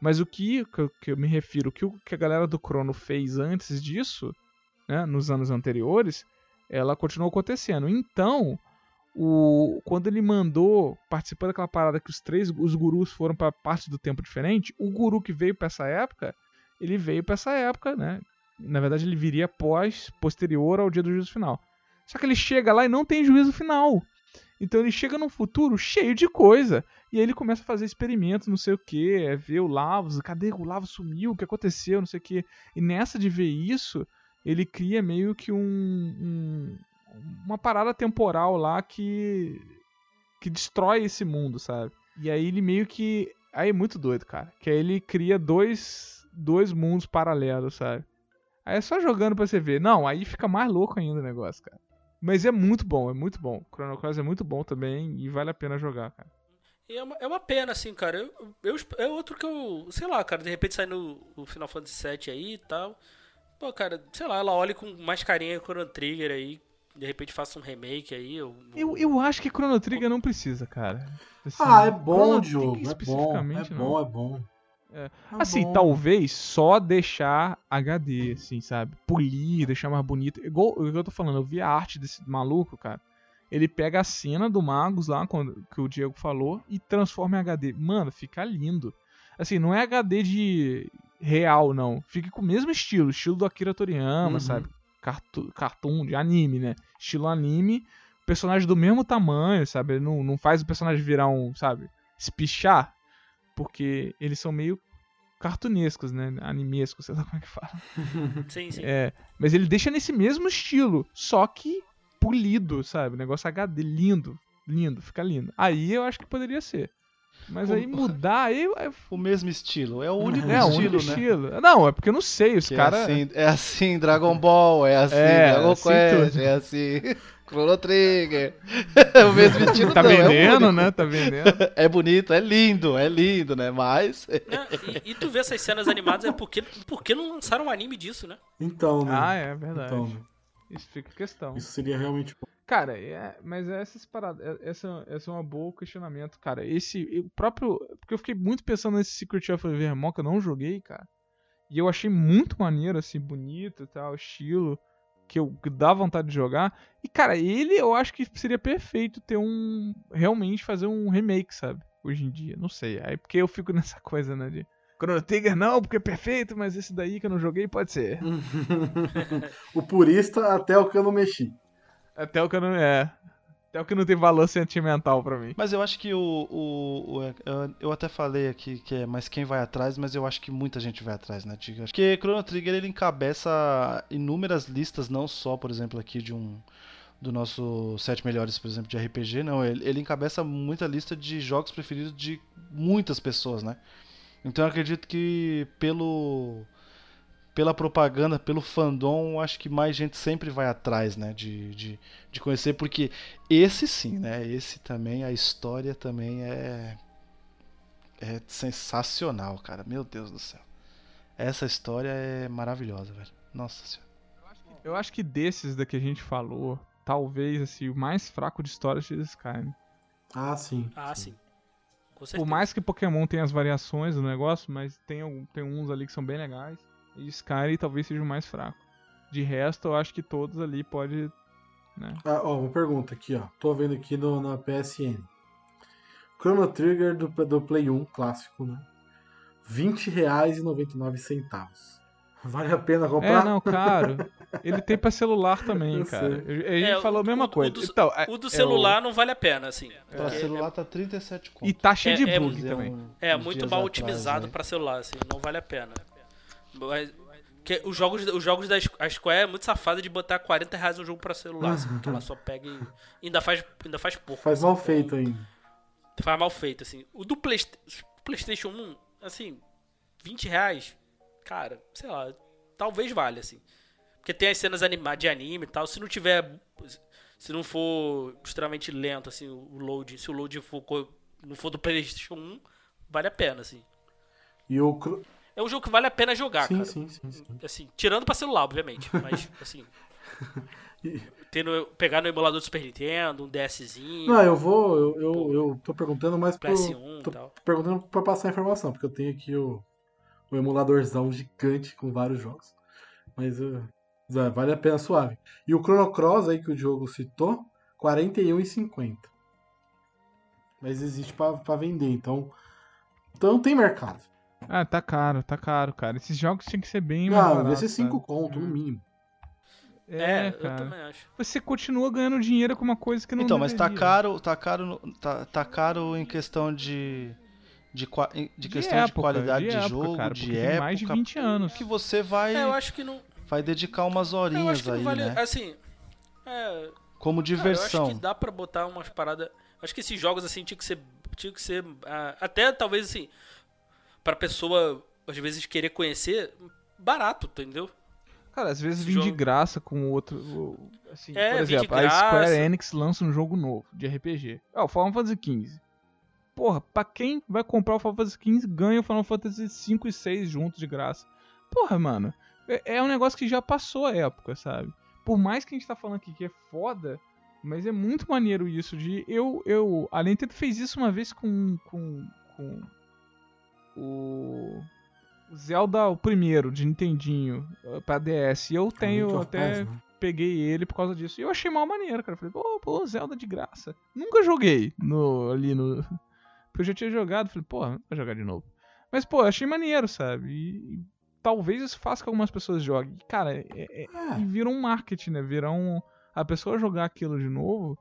Mas o que, que, eu- me refiro, o que, que a galera do Crono fez antes disso, né? Nos anos anteriores, ela continuou acontecendo. Então, o, quando ele mandou participar daquela parada que os três os gurus foram para parte do tempo diferente, o guru que veio para essa época, ele veio para essa época, né? Na verdade, ele viria pós, posterior ao dia do juízo final. Só que ele chega lá e não tem juízo final. Então ele chega num futuro cheio de coisa. E aí ele começa a fazer experimentos, não sei o que, é ver o Lavos, cadê o Lavos sumiu, o que aconteceu, não sei o que. E nessa de ver isso, ele cria meio que um, um- uma parada temporal lá que que destrói esse mundo, sabe? E aí ele meio que aí é muito doido, cara, que aí ele cria dois dois mundos paralelos, sabe? Aí é só jogando pra você ver. Não, aí fica mais louco ainda o negócio, cara. Mas é muito bom, é muito bom. Chrono Cross é muito bom também e vale a pena jogar, cara. É uma, é uma pena, assim, cara. Eu, eu, é outro que eu. Sei lá, cara, de repente sai no o Final Fantasy VII aí e tal. Pô, cara, sei lá, ela olha com mais carinho o Chrono Trigger aí. De repente faça um remake aí. Eu, Eu, eu acho que Chrono Trigger não precisa, cara. Assim, Ah, é bom o Trigger jogo, é bom, é especificamente, bom, é bom. É. É Assim, bom. talvez só deixar HD, assim, sabe? Polir, deixar mais bonito. Igual o que eu tô falando, eu vi a arte desse maluco, cara. Ele pega a cena do Magos lá, quando, que o Diego falou, e transforma em HD. Mano, fica lindo. Assim, não é HD de real, não. Fica com o mesmo estilo, estilo do Akira Toriyama, Uhum. sabe? Cartoon, de anime, né? Estilo anime, personagem do mesmo tamanho, sabe? Ele não, não faz o personagem virar um, sabe? Espichar. Porque eles são meio cartunescos, né? Animescos, [LAUGHS] sei lá como é que fala. [LAUGHS] Sim, sim. É, mas ele deixa nesse mesmo estilo, só que polido, sabe? Negócio HD, lindo, lindo, fica lindo. Aí eu acho que poderia ser. Mas aí mudar, aí é, O mesmo estilo. É o único é o estilo, único né? estilo. Não, é porque eu não sei, os Que caras... é, assim, é assim Dragon Ball, é assim É, Dragon assim Quest, tudo. é assim [LAUGHS] Chrono Trigger. É [LAUGHS] o mesmo estilo Tá não, é o vendendo, único. né? Tá vendendo. [LAUGHS] É bonito, é lindo, é lindo, né? Mas É, e, e tu vê essas cenas animadas, é porque, porque não lançaram um anime disso, né? Então, né? Ah, é verdade. Então, né? Isso fica a questão. Isso seria realmente bom. Cara, é, mas essas paradas, é- essa, essa é uma boa questionamento, cara. Esse, o próprio, porque eu fiquei muito pensando nesse Secret of Evermore que eu não joguei, cara. E eu achei muito maneiro, assim, bonito e tal, estilo, que eu que dá vontade de jogar. E, cara, ele eu acho que seria perfeito ter um, realmente fazer um remake, sabe? Hoje em dia, não sei. Aí porque eu fico [LAUGHS] nessa coisa, né, de... Chrono Trigger não, porque é perfeito, mas esse daí que eu não joguei pode ser. [LAUGHS] o purista até o que eu não mexi. Até o que eu não. É. Até o que não tem valor sentimental pra mim. Mas eu acho que o, o, o- eu- eu até falei aqui que é mas quem vai atrás, mas eu acho que muita gente vai atrás, né, Tiga? Porque Chrono Trigger ele encabeça inúmeras listas, não só, por exemplo, aqui de um do nosso sete melhores, por exemplo, de RPG, não, ele, ele encabeça muita lista de jogos preferidos de muitas pessoas, né? Então eu acredito que pelo pela propaganda, pelo fandom, acho que mais gente sempre vai atrás, né, de, de, de conhecer, porque esse sim, né, esse também, a história também é é sensacional, cara, meu Deus do céu. Essa história é maravilhosa, velho. Nossa senhora. Eu acho que desses da que a gente falou, talvez assim, o mais fraco de história seja Skyrim. Ah, sim. Ah, sim. Certeza. Por mais que Pokémon tenha as variações do negócio, mas tem, tem uns ali que são bem legais. E Skyrim talvez seja o mais fraco. De resto, eu acho que todos ali pode. Né? Ah, ó, uma pergunta aqui, ó. Tô vendo aqui no, na PSN. Chrono Trigger do, do Play 1 clássico, né? R$ 20,99. Vale a pena comprar? É, não, caro. Ele tem pra celular [LAUGHS] também, Eu cara. sei. Gente É, falou a o- mesma o- coisa. O do, Então, é- o do é celular não vale a pena, assim. Pra porque celular tá 37 conto. E tá cheio É- de é- bug também. um- É, muito mal atrás, otimizado né? pra celular, assim, não vale a pena. Mas, que os jogos, os jogos da Square é muito safada de botar 40 reais um jogo pra celular, assim, porque ela só pega e ainda faz, ainda faz pouco. Faz assim, mal então, feito ainda. Faz mal feito, assim. O do Playsta- PlayStation 1, assim, 20 reais, cara, sei lá, talvez valha, assim. Porque tem as cenas anima de anime e tal, se não tiver... Se não for extremamente lento, assim, o load, se o load for, não for do PlayStation 1, vale a pena, assim. E o. É um jogo que vale a pena jogar, Sim, cara. sim, sim, sim. Assim, tirando pra celular, obviamente. Mas, [LAUGHS] assim. Tendo, pegar no emulador do Super Nintendo, um DSzinho. Não, eu vou. Eu, eu, eu tô perguntando mais pro. PS1 e tô tal. perguntando pra passar a informação, porque eu tenho aqui o, o emuladorzão gigante com vários jogos. Mas uh, vale a pena suave. E o Chrono Cross aí que o Diogo citou, R$ 41,50. Mas existe pra, pra vender, então. Então tem mercado. Ah, tá caro, tá caro, cara. Esses jogos tinham que ser bem Não, baratos, vai ser 5 sabe? conto, no mínimo. É, É, eu também acho. Você continua ganhando dinheiro com uma coisa que não Então, mas tá deveria. caro, tá caro, no- tá, tá caro em questão de de, de questão de época, qualidade de, época, jogo, cara, de época, mais de 20 anos. que você vai É, eu acho que não. vai dedicar umas Eu acho horinhas aí, vale. né? Assim. É, Como Cara, eu diversão. acho que dá pra botar umas paradas. Acho que esses jogos assim tinha que ser. Tinha que ser. ah, até talvez assim. Pra pessoa, às vezes, querer conhecer, barato, entendeu? Cara, às vezes vem de graça com outro. o- Assim, É, por vem de exemplo, a Square. Enix lança um jogo novo de RPG. Ó, o Final Fantasy XV. Porra, pra quem vai comprar o Final Fantasy XV, ganha o Final Fantasy 5 e 6 juntos de graça. Porra, mano. É, é um negócio que já passou a época, sabe? Por mais que a gente tá falando aqui que é foda, mas é muito maneiro isso de. Eu. eu a Nintendo fez isso uma vez com. com. com. O. Zelda, o primeiro, de Nintendinho, eh, pra DS. E eu tenho of até né? peguei ele por causa disso. E eu achei mal maneiro, cara. Falei, pô, pô, Zelda de graça. Nunca joguei no, ali no. Porque eu já tinha jogado. Falei, pô, não vou jogar de novo. Mas, pô, achei maneiro, sabe? E, e talvez isso faça que algumas pessoas joguem. Cara, é, é- É. e vira um marketing, né? Vira um. A pessoa jogar aquilo de novo.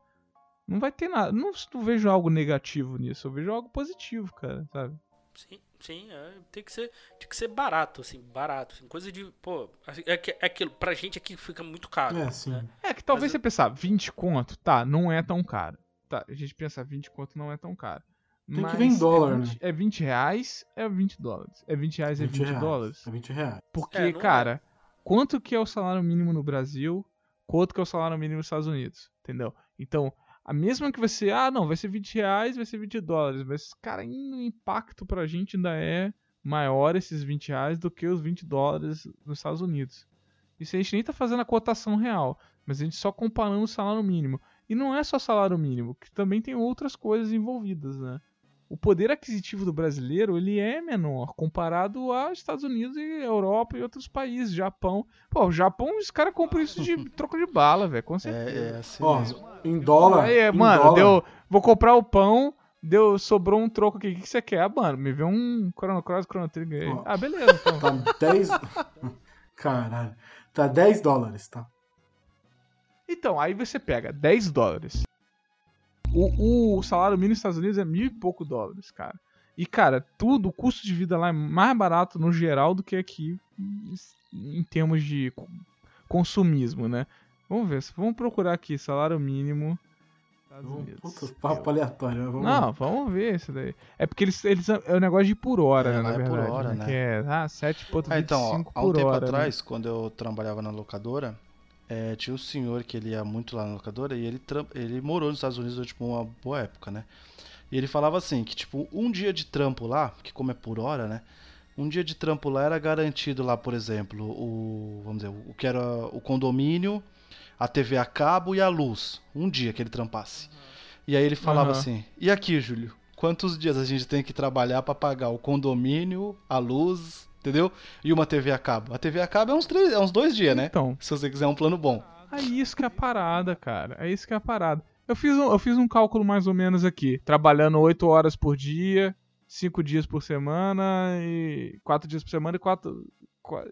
Não vai ter nada. Não, não vejo algo negativo nisso. Eu vejo algo positivo, cara, sabe? Sim, sim, é, tem que ser, tem que ser barato, assim, barato, assim, coisa de, pô, assim, é, que- é aquilo, pra gente aqui fica muito caro. É, sim. né? É que talvez Mas você pensar, 20 conto, tá, não é tão caro. Tá, a gente pensa 20 conto não é tão caro. Tem que ver em dólar, é 20, é 20 reais, é 20 dólares. É 20 reais, é 20 reais. dólares. É 20 reais. Porque, É, é. cara, quanto que é o salário mínimo no Brasil, quanto que é o salário mínimo nos Estados Unidos, entendeu? Então, a mesma que você, ah, não, vai ser 20 reais, vai ser 20 dólares, mas, cara, o impacto pra gente ainda é maior esses 20 reais do que os 20 dólares nos Estados Unidos. Isso a gente nem tá fazendo a cotação real, mas a gente só comparando o salário mínimo. E não é só salário mínimo, que também tem outras coisas envolvidas, né? O poder aquisitivo do brasileiro, ele é menor comparado aos Estados Unidos e Europa e outros países, Japão. Pô, o Japão, os caras compram isso de [LAUGHS] troco de bala, velho, com certeza. É, é assim Ó, mesmo. em dólar. Aí, em mano, dólar, deu. Vou comprar o pão, deu, sobrou um troco aqui. O que que você quer? Ah, mano, me vê um Chrono Cross Chrono Trigger aí. Ó. Ah, beleza, então. Tá 10. [LAUGHS] Caralho. Tá 10 dólares, tá? Então, aí você pega 10 dólares. O, o salário mínimo nos Estados Unidos é mil e pouco dólares, cara. E, cara, tudo, o custo de vida lá é mais barato no geral do que aqui em- termos de co- consumismo, né? Vamos ver, vamos procurar aqui, salário mínimo. Estados Unidos. Puta, papo aleatório. Vamos Não, vamos ver isso daí. É porque eles, eles é o negócio de por hora, É, né, na é por verdade. hora, né? né? Que é, ah, 7.25 Ah, então, ó, há um por tempo hora. né? atrás, quando eu trabalhava na locadora, é, tinha um senhor que ele ia muito lá na locadora e ele, ele morou nos Estados Unidos durante tipo, uma boa época, né? E ele falava assim, que tipo, um dia de trampo lá, que como é por hora, né? Um dia de trampo lá era garantido lá, por exemplo, o, vamos dizer, o que era o condomínio, a TV a cabo e a luz. Um dia que ele trampasse. E aí ele falava Aham. assim: "E aqui, Júlio, quantos dias a gente tem que trabalhar pra pagar o condomínio, a luz, entendeu? E uma TV a cabo. A TV a cabo é uns três, é uns dois dias, né? Então, Se você quiser um plano bom. é isso que é a parada, cara. É isso que é a parada. Eu fiz um, eu fiz um cálculo mais ou menos aqui. Trabalhando 8 horas por dia, 5 dias por semana e 4 dias por semana e 4,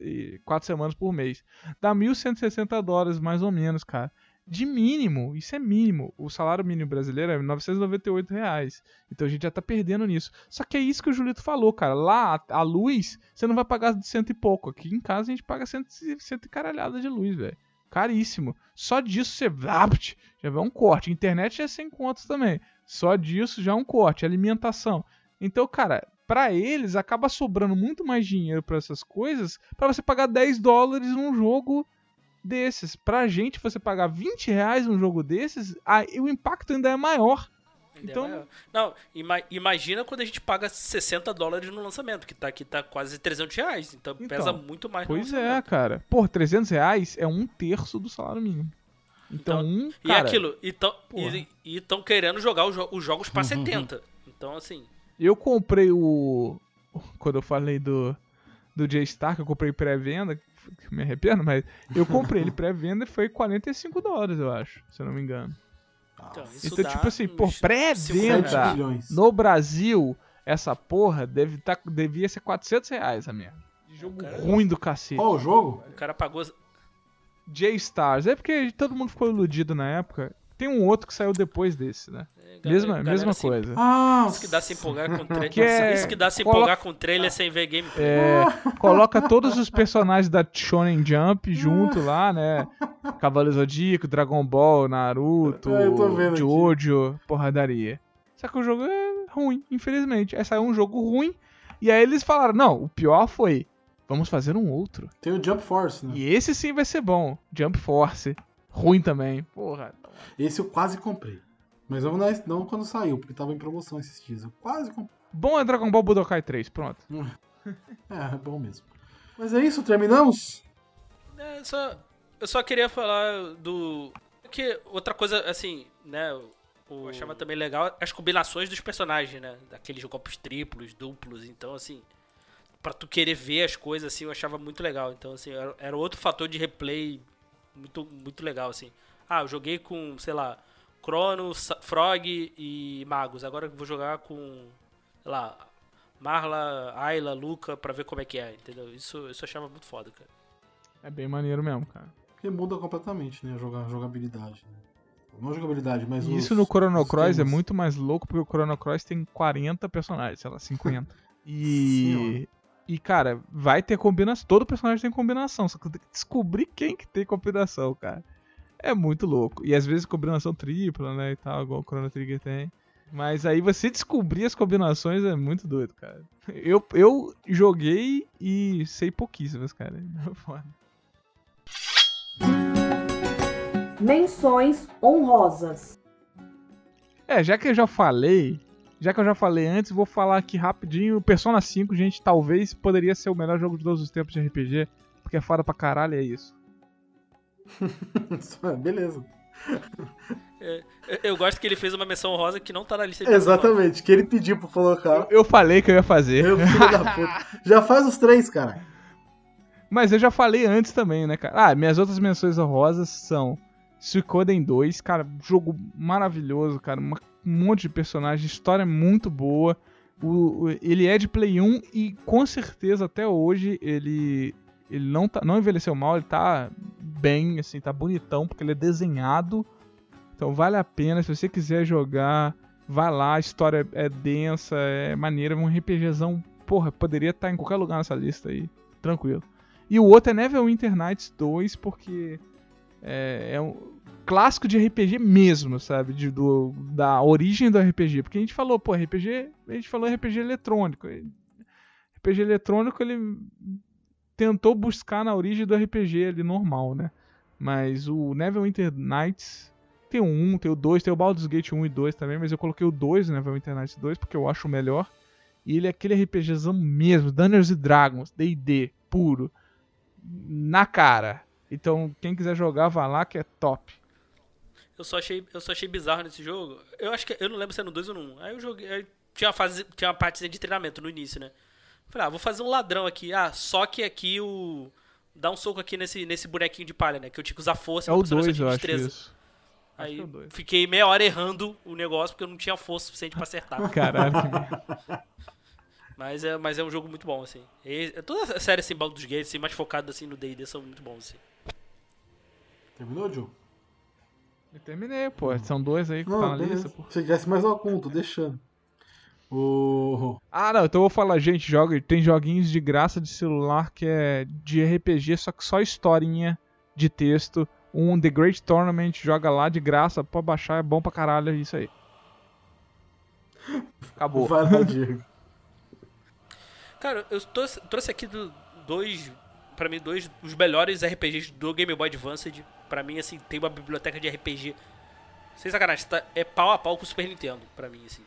e 4 semanas por mês. Dá 1.160 dólares mais ou menos, cara. De mínimo, isso é mínimo. O salário mínimo brasileiro é 998 reais. Então a gente já tá perdendo nisso. Só que é isso que o Julito falou, cara. Lá, a, luz, você não vai pagar de cento e pouco. Aqui em casa a gente paga cento, e- cento e caralhada de luz, velho. Caríssimo. Só disso você já vai um corte. Internet é 100 contos também. Só disso já é um corte. Alimentação. Então, cara, pra eles acaba sobrando muito mais dinheiro pra essas coisas pra você pagar 10 dólares num jogo desses. Pra gente, você pagar 20 reais num jogo desses, aí o impacto ainda é maior. Ainda é Então- maior. Não, ima- imagina quando a gente paga 60 dólares no lançamento, que tá aqui tá quase 300 reais. Então, Então, pesa muito mais Pois é, cara. Por 300 reais é um terço do salário mínimo. Então, Então, um, cara, aquilo, e tão, porra. e, e tão querendo jogar os, jo- os jogos pra 70. Então, assim, Eu comprei o. Quando eu falei do. Do J-Star, que eu comprei pré-venda, me arrependo, mas eu comprei ele [LAUGHS] pré-venda e foi 45 dólares, eu acho, se eu não me engano. então isso Então, dá tipo assim, pô, uns pré-venda 50 7 milhões. no Brasil, essa porra deve tá, devia ser 400 reais a merda. De jogo Cara. ruim do cacete. Qual o jogo? O cara pagou. J-Stars. É porque todo mundo ficou iludido na época. Tem um outro que saiu depois desse, né? É, Mesma, galera mesma se- coisa. Ah, Isso que dá se empolgar com [LAUGHS] trailer. Que é- Isso que dá se coloca- empolgar com trailer sem ver gameplay. É, [LAUGHS] coloca todos os personagens da Shonen Jump junto lá, né? [LAUGHS] Cavaleiro Zodíaco, Dragon Ball, Naruto, É, vendo aqui. Jojo, porradaria. Só que o jogo é ruim, infelizmente. Aí saiu um jogo ruim, e aí eles falaram, não, o pior foi, vamos fazer um outro. tem o Jump Force, né? E esse sim vai ser bom. Jump Force. Ruim também. Porra. Esse eu quase comprei. Mas não, não quando saiu, porque tava em promoção esses dias. Eu quase comprei. Bom é Dragon Ball Budokai 3, pronto. [LAUGHS] É, é bom mesmo. Mas é isso, terminamos? É, só, eu só queria falar do. Que outra coisa, assim, né? O, eu achava também legal as combinações dos personagens, né? Daqueles golpes triplos, duplos. Então, assim, pra tu querer ver as coisas, assim, eu achava muito legal. Então, assim, era, era outro fator de replay muito, muito legal, assim. Ah, eu joguei com, sei lá, Crono, Sa- Frog e Magos. Agora eu vou jogar com, sei lá, Marla, Ayla, Luca, pra ver como é que é, entendeu? Isso, isso eu achava muito foda, cara. É bem maneiro mesmo, cara. Porque muda completamente, né? A joga- a jogabilidade. Né? Não a jogabilidade, mas os- isso no Chrono os Cross é muito mais louco, porque o Chrono Cross tem 40 personagens, sei lá, 50. E. E, cara, vai ter combinação. Todo personagem tem combinação. Só que tem que descobrir quem que tem combinação, cara. É muito louco. E às vezes combinação tripla, né? E tal, igual o Chrono Trigger tem. Mas aí você descobrir as combinações é muito doido, cara. Eu, eu joguei e sei pouquíssimas, cara. [LAUGHS] É foda. Menções honrosas. É, já que eu já falei, já que eu já falei antes, vou falar aqui rapidinho. Persona 5, gente, talvez poderia ser o melhor jogo de todos os tempos de RPG, porque é foda pra caralho, é isso. [LAUGHS] Beleza. Eu, eu gosto que ele fez uma menção rosa que não tá na lista rosa. Exatamente, que ele pediu pra Eu, colocar. eu falei que eu ia fazer, Eu, filho da puta. [LAUGHS] Já faz os três, cara. mas eu já falei antes também, né, cara? Ah, minhas outras menções honrosas são Suikoden 2, cara, jogo maravilhoso, cara, uma- um monte de personagem, história muito boa. O, o- ele é de Play 1 e com certeza até hoje ele ele não, tá, não envelheceu mal, ele tá bem, assim, tá bonitão, porque ele é desenhado. Então vale a pena, se você quiser jogar, vai lá, a história é densa, é maneira, é um RPGzão, porra, poderia estar em qualquer lugar nessa lista aí, tranquilo. E o outro é Neverwinter Nights 2, porque é, é um clássico de RPG mesmo, sabe? De, do, da origem do RPG. Porque a gente falou, pô, RPG, a gente falou RPG eletrônico. RPG eletrônico, ele tentou buscar na origem do RPG ali normal, né? Mas o Neverwinter Nights tem o 1, tem o 2, tem o Baldur's Gate 1 e 2 também, mas eu coloquei o 2 no Neverwinter Nights 2 porque eu acho o melhor. E ele é aquele RPGzão mesmo, Dungeons Dragons, D&D, puro. Na cara. Então, quem quiser jogar, vá lá que é top. Eu só achei, eu só achei bizarro nesse jogo. Eu acho que eu não lembro se é no 2 ou no 1. Aí eu joguei, aí tinha uma fase, tinha uma partezinha de treinamento no início, né? Falei, ah, vou fazer um ladrão aqui. Ah, só que aqui o dá um soco aqui nesse nesse bonequinho de palha, né? Que eu tinha que usar força É o pra funcionar 2, só eu acho isso. Acho Aí que é fiquei meia hora errando o negócio porque eu não tinha força suficiente pra acertar. Caralho. [LAUGHS] mas é, mas é um jogo muito bom assim. E, toda a série assim Baldur's Gate, assim, mais focada assim no D&D são muito bons assim. Terminou, Joe? Eu terminei, pô. São dois aí que Não, tá na beleza. lista, pô. Se tivesse mais algum, tô deixando. O... Ah, não, então eu vou falar, gente, joga, tem joguinhos de graça de celular que é de RPG, só que só historinha de texto. Um The Great Tournament, joga lá de graça, pode baixar, é bom pra caralho, é isso aí. Acabou. Vai lá, Diego. Cara, eu trouxe, trouxe aqui do- dois, pra mim, dois os melhores RPGs do Game Boy Advance. Pra mim, assim, tem uma biblioteca de RPG. Sem sacanagem, tá, é pau a pau com o Super Nintendo, pra mim, assim.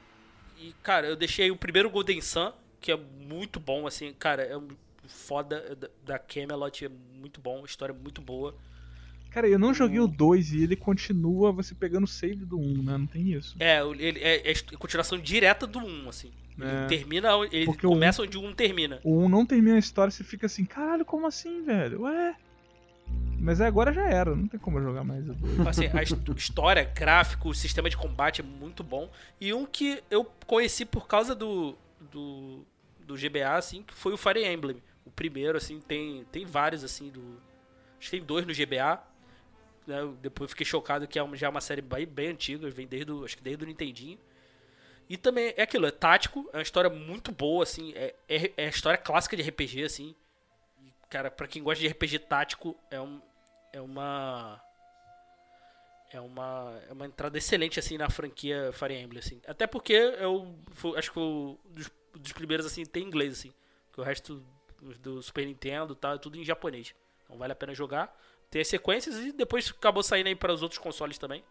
E, cara, eu deixei o primeiro Golden Sun, que é muito bom, assim, cara, é um foda é da, Camelot, é muito bom, história muito boa. Cara, eu não joguei o 2 e ele continua você pegando o save do 1, né? Não tem isso. É, ele é, é continuação direta do 1, assim. Ele É. termina, ele começa onde o 1 termina. O 1 não termina a história, você fica assim, caralho, como assim, velho? Ué. Mas agora já era, não tem como jogar mais o 2. Assim, a his- história, gráfico, o sistema de combate é muito bom. E um que eu conheci por causa do, do, do GBA, assim, que foi o Fire Emblem. O primeiro, assim, tem, tem vários, assim, do... Acho que tem dois no GBA. Né? Depois fiquei chocado que é uma- já é uma série bem, bem antiga, vem desde acho que desde o Nintendinho. E também é aquilo, é tático, é uma história muito boa, assim, é, é, é a história clássica de RPG, assim. Cara, pra quem gosta de RPG tático, é, um, é uma é uma, é uma entrada excelente assim na franquia Fire Emblem assim. Até porque eu fui- acho que o dos, dos primeiros assim tem inglês assim, que o resto do- Super Nintendo tá tudo em japonês. Então vale a pena jogar. Tem as sequências e depois acabou saindo aí para os outros consoles também.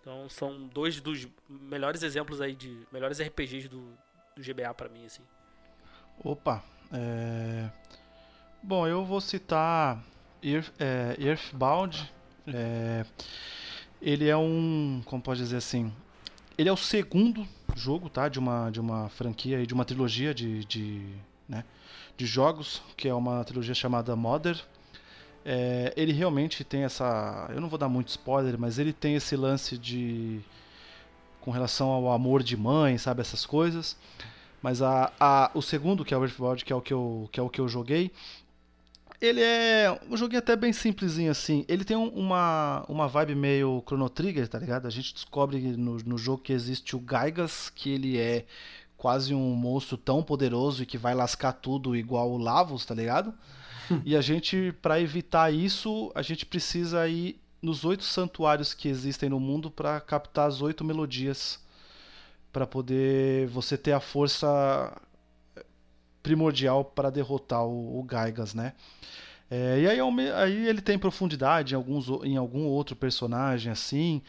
Então são dois dos melhores exemplos aí de melhores RPGs do, do GBA pra mim assim. Opa, é... Bom, eu vou citar Earth, é, Earthbound. É... Ele é um, como pode dizer assim, ele é o segundo jogo, tá, de uma de uma franquia e de uma trilogia de, de, né, de jogos, que é uma trilogia chamada Mother. É, ele realmente tem essa, eu não vou dar muito spoiler, mas ele tem esse lance de com relação ao amor de mãe, sabe essas coisas. Mas a, a, o segundo, que é o Earthbound, que é o que eu, que é o que eu joguei, ele é um joguinho até bem simplesinho assim. Ele tem um- uma, uma vibe meio Chrono Trigger, tá ligado? A gente descobre no, no jogo que existe o Gaigas, que ele é quase um monstro tão poderoso e que vai lascar tudo igual o Lavos, tá ligado? [LAUGHS] e a gente, pra evitar isso, a gente precisa ir nos oito santuários que existem no mundo pra captar as oito melodias para poder você ter a força primordial para derrotar o, o Gaigas, né? É, e aí, aí ele tem profundidade em, alguns, em algum outro personagem assim.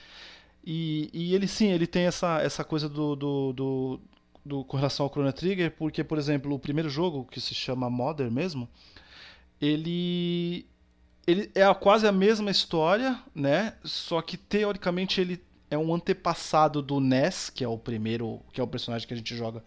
E, e ele sim, ele tem essa, essa coisa do, do, do, do- com relação ao Chrono Trigger, porque, por exemplo, o primeiro jogo, que se chama Modern mesmo, ele ele é quase a mesma história, né? Só que teoricamente ele é um antepassado do Ness, que é o primeiro, que é o personagem que a gente joga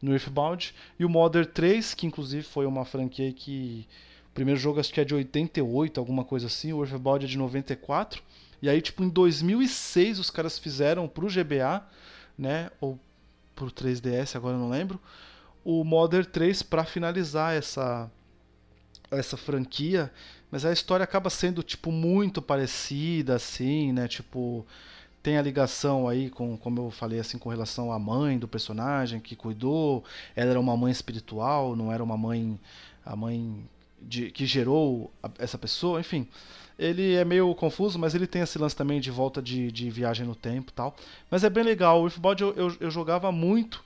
no Earthbound, e o Modern 3, que inclusive foi uma franquia que o primeiro jogo acho que é de 88, alguma coisa assim, o Earthbound é de 94. E aí tipo em 2006 os caras fizeram pro GBA, né, ou pro 3DS, agora eu não lembro, o Modern 3 para finalizar essa essa franquia, mas a história acaba sendo tipo muito parecida assim, né? Tipo, tem a ligação aí com, como eu falei assim, com relação à mãe do personagem que cuidou, ela era uma mãe espiritual, não era uma mãe a mãe de, que gerou a- essa pessoa, enfim. Ele é meio confuso, mas ele tem esse lance também de volta de, de viagem no tempo tal. Mas é bem legal. O Earthbound eu, eu, eu jogava muito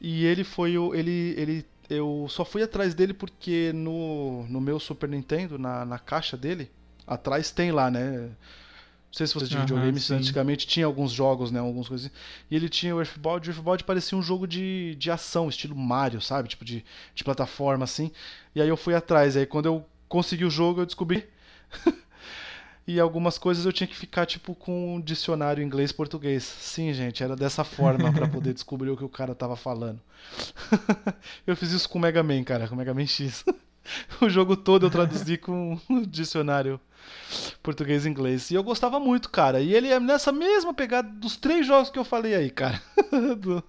e ele foi o. Ele, ele, eu só fui atrás dele porque no, no meu Super Nintendo, na, na caixa dele, atrás tem lá, né? Não sei se você de Aham, videogame, sim. antigamente tinha alguns jogos, né? Algumas coisas. E ele tinha o Earthbound, o Earthbound parecia um jogo de, de ação, estilo Mario, sabe? Tipo de, de plataforma assim. E aí eu fui atrás. E aí quando eu consegui o jogo, eu descobri. [LAUGHS] e algumas coisas eu tinha que ficar tipo com um dicionário inglês-português. Sim, gente, era dessa forma pra poder [LAUGHS] descobrir o que o cara tava falando. [LAUGHS] eu fiz isso com o Mega Man, cara, com o Mega Man X. [LAUGHS] o jogo todo eu traduzi com o dicionário português e inglês. E eu gostava muito, cara. E ele é nessa mesma pegada dos três jogos que eu falei aí, cara. [LAUGHS] Do-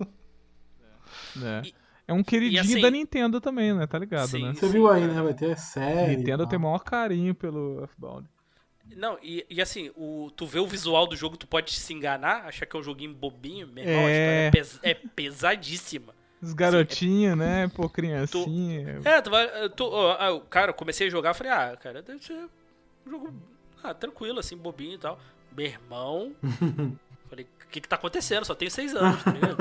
É. E- É um queridinho assim- da Nintendo também, né? Tá ligado, Sim, né? Você viu aí, né? Vai ter série. Nintendo tem tal. maior carinho pelo Earthbound. Não, e, e assim, o, tu vê o visual do jogo, tu pode se enganar, achar que é um joguinho bobinho, irmão, a É. é, pes- é pesadíssima. Os garotinhos, né? Pô, criancinha. É, tu vai. Tu, ó, ah, cara, eu comecei a jogar, falei, ah, cara, deve ser um jogo ah, tranquilo, assim, bobinho e tal. Meu irmão. [LAUGHS] falei, o que que tá acontecendo? Só tenho seis anos, tá ligado?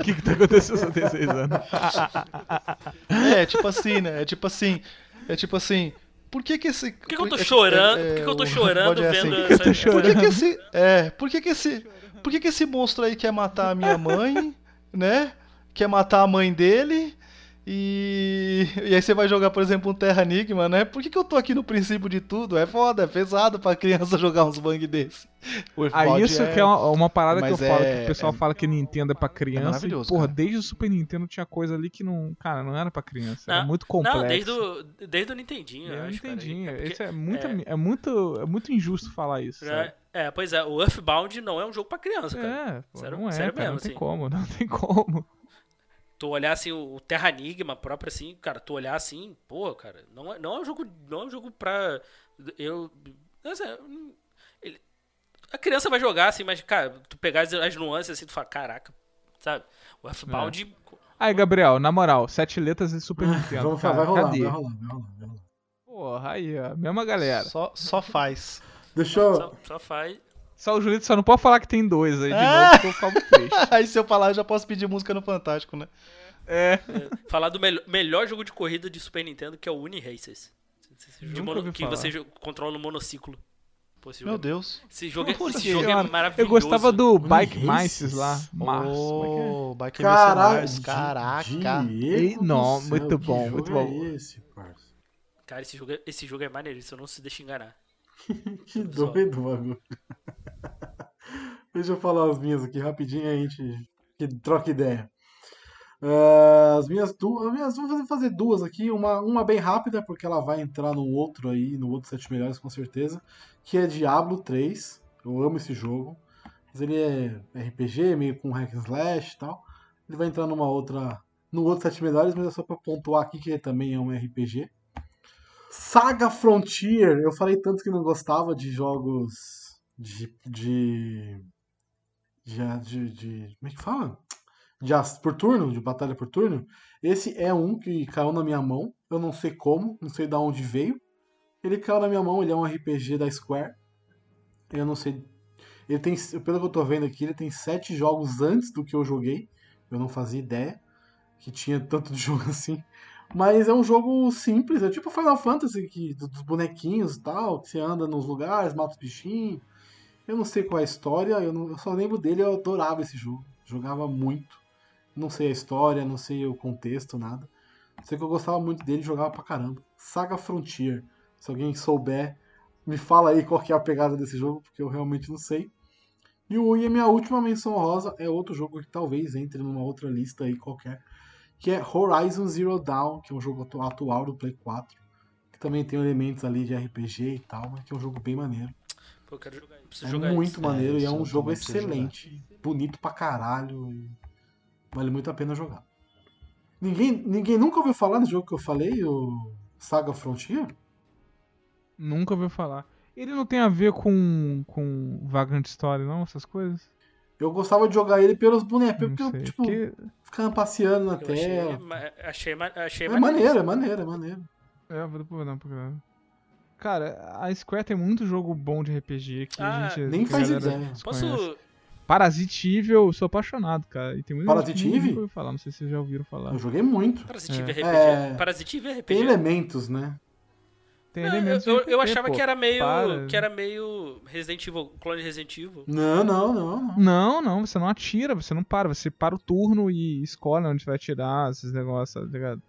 O [LAUGHS] que que tá acontecendo só tem seis anos? [LAUGHS] É, tipo assim, né? É tipo assim. É tipo assim. Por que que esse. Por que, que eu tô é- chorando? é- Por que, que eu tô o- chorando é vendo assim. essa, tô essa- Por que que esse. É, por que que esse. Por que que esse monstro aí quer matar a minha mãe, né? Quer matar a mãe dele. E, e aí você vai jogar, por exemplo, um Terra Enigma, né? Por que, que eu tô aqui no princípio de tudo? É foda, é pesado pra criança [LAUGHS] jogar uns bang desse. O Ah, isso que é uma, uma parada que eu mas falo, é- que o pessoal é- fala que Nintendo é pra criança. e, maravilhoso, porra, cara. desde o Super Nintendo tinha coisa ali que não. Cara, não era pra criança. Era Não, muito complexo. Não, desde o, desde o Nintendinho, eu Eu não acho, cara. É porque- Isso é muito, é- é, muito, é muito injusto falar isso. É, é, pois é, o Earthbound não é um jogo pra criança, cara. É, pô, Sério- não é, sério cara, mesmo, não tem assim. como, [LAUGHS] não tem como. Tu olhar assim, o Terra Enigma próprio, assim, cara, tu olhar assim, pô, cara, não é, não é um jogo. Não é um jogo pra. Eu. assim, ele- a criança vai jogar, assim, mas, cara, tu pegar as, as nuances assim, tu fala, caraca, sabe? O Earthbound. Aí, Gabriel, na moral, sete letras e Super [LAUGHS] Nintendo. Vamos falar, vai rolar, cadê? vai rolar, vai rolar, vai rolar. Porra, aí, ó, mesma galera. Só, só faz. Deixa eu. Só, só faz. Só o Julito só não pode falar que tem dois aí de Ah! novo, que eu muito triste. [LAUGHS] Aí se eu falar, eu já posso pedir música no Fantástico, né? É. [LAUGHS] Falar do melhor, melhor jogo de corrida de Super Nintendo, que é o Uni Races. De Nunca mono- ouvi que falar. você controla no monociclo. Pô, Meu é- Deus. esse jogo, é, esse jogo é maravilhoso. Eu gostava do Bike Races? Mices lá, Mars. é é? Oh, Bike Mercenários, caraca. Não, muito bom, muito bom. É esse? Cara, esse jogo, é, esse jogo é maneiro, isso não se deixa enganar. Que doido, bagulho. [LAUGHS] Deixa eu falar as minhas aqui rapidinho a gente que troca ideia. Ah, as minhas duas, as minhas, vou fazer- duas aqui, uma, uma bem rápida, porque ela vai entrar no outro aí, no outro sete melhores com certeza, que é Diablo 3. Eu amo esse jogo. Mas ele é RPG, meio com hack and slash e tal. Ele vai entrar numa outra, no outro sete melhores, mas é só pra pontuar aqui que ele também é um RPG. Saga Frontier, eu falei tanto que não gostava de jogos de. de. de. de, de- como é que fala? De por turno, de batalha por turno. Esse é um que caiu na minha mão, eu não sei como, não sei de onde veio. Ele caiu na minha mão, ele é um RPG da Square. Eu não sei. Ele tem, pelo que eu tô vendo aqui, ele tem sete jogos antes do que eu joguei. Eu não fazia ideia que tinha tanto de jogo [LAUGHS] assim. Mas é um jogo simples, é tipo Final Fantasy, que, dos bonequinhos e tal, que você anda nos lugares, mata os bichinhos. Eu não sei qual é a história, eu, não- eu só lembro dele, eu adorava esse jogo. Jogava muito. Não sei a história, não sei o contexto, nada. Sei que eu gostava muito dele jogava pra caramba. Saga Frontier. Se alguém souber, me fala aí qual que é a pegada desse jogo, porque eu realmente não sei. E o e a minha última menção rosa é outro jogo que talvez entre numa outra lista aí qualquer, que é Horizon Zero Dawn, que é um jogo atu- atual do Play 4, que também tem elementos ali de RPG e tal, mas que é um jogo bem maneiro. Pô, eu quero jogar, eu preciso É jogar muito isso. maneiro É, e é um eu jogo excelente, bonito pra caralho e vale muito a pena jogar. Ninguém, ninguém nunca ouviu falar desse jogo que eu falei, o Saga Frontier? Nunca ouviu falar. Ele não tem a ver com, com Vagrant Story, não? Essas coisas? Eu gostava de jogar ele pelos bonecos, Não porque tipo, Porque- ficava passeando na Eu achei, tela. achei, ma- achei É maneiro, é maneiro, é maneiro. É, vou uma procurada. Cara, a Square tem muito jogo bom de RPG que Ah, a gente. nem que a faz ideia. Posso. Parasite Evil, eu sou apaixonado, cara. E tem muita Parasite gente que falar, não sei se vocês já ouviram falar. Eu joguei muito. Parasitive É. RPG. É. Parasitive RPG. Tem elementos, né? Tem Não, elementos eu, eu, achava pô. que era meio. para. Que era meio Resident Evil, clone Resident Evil. Não, não, não, não. Não, não, você não atira, você não para, você para o turno e escolhe onde vai atirar, esses negócios, tá ligado?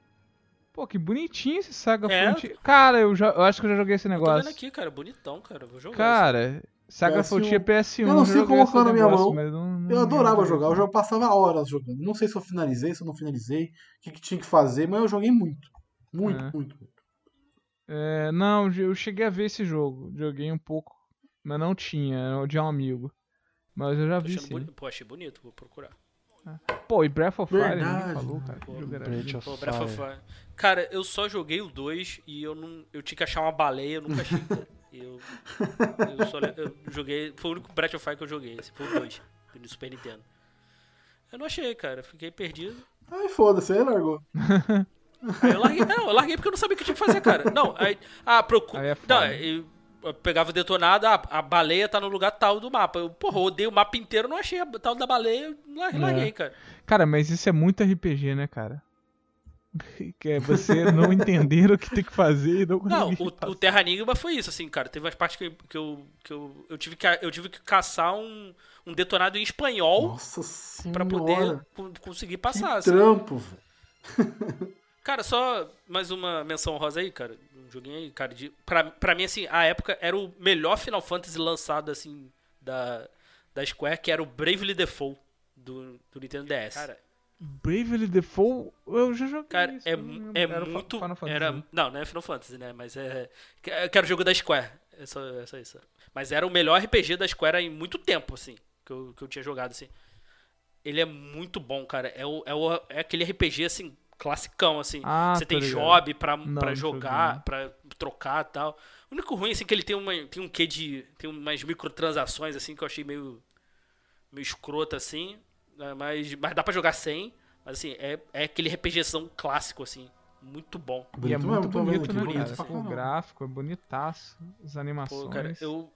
Pô, que bonitinho esse Saga É. Frontier. Cara, eu, já, eu acho que eu já joguei esse Eu tô negócio. vendo aqui, cara, bonitão, cara. Vou jogar. Cara, Saga PS1. Frontier PS1. Eu não sei colocar esse na minha negócio, mão. não- não- Eu adorava jogar, eu já passava horas jogando. Não sei se eu finalizei, se eu não finalizei, o que, que tinha que fazer, mas eu joguei muito. Muito, É. muito, muito. É, não, eu cheguei a ver esse jogo. Joguei um pouco, mas não tinha, era de um amigo. Mas eu já Tô vi sim. boni- Pô, achei bonito, vou procurar. Pô, e Breath of Fire, Verdade, falou, cara. Pô, Breath of Pô, Breath of Fire. Fire. Cara, eu só joguei o 2 e eu não. Eu tinha que achar uma baleia, eu nunca achei. [LAUGHS] Eu, eu só eu joguei. Foi o único Breath of Fire que eu joguei. Esse foi o 2, do Super Nintendo. Eu não achei, cara. Fiquei perdido. Aí foda-se, aí largou. [LAUGHS] Aí eu larguei. Não, eu larguei porque eu não sabia o que tinha que fazer, cara. Não, aí. Ah, procura. É não, eu, eu pegava o detonado, ah, a baleia tá no lugar tal do mapa. Eu, porra, eu odeio o mapa inteiro, não achei a tal da baleia, eu lar- É. larguei, cara. Cara, mas isso é muito RPG, né, cara? [LAUGHS] Que é você não entender o que tem que fazer e não Não, conseguir o, passar. o Terra Enigma foi isso, assim, cara. Teve umas partes que, que, eu, que eu, eu, tive que, eu tive que caçar um, um detonado em espanhol pra poder co- conseguir passar. que assim. trampo, velho. [LAUGHS] Cara, só mais uma menção rosa aí, cara. Um joguinho aí, cara. De, pra, pra mim, assim, a época era o melhor Final Fantasy lançado, assim, da, da Square, que era o Bravely Default do, do Nintendo DS. Cara, Bravely Default, eu já joguei cara isso, é, é Era muito. Final Fantasy. Era, não, não é Final Fantasy, né? Mas é. que- Que era o jogo da Square. É só, é só isso. Mas era o melhor RPG da Square em muito tempo, assim. Que eu, que eu tinha jogado, assim. Ele é muito bom, cara. É, o, é, o, é aquele RPG, assim, classicão, assim. Ah, Você tem ligado. job pra, Não, pra jogar, pra trocar e tal. O único ruim, assim, que ele tem, uma, tem um quê de. Tem umas microtransações, assim, que eu achei meio. meio escroto, assim. né, Mas, mas dá pra jogar sem. Mas, assim, é, é aquele RPGzão clássico, assim. Muito bom. E é Bonito muito vendo bonito, aqui, né, bonito pra O gráfico é bonitaço, as animações. Pô, cara, eu,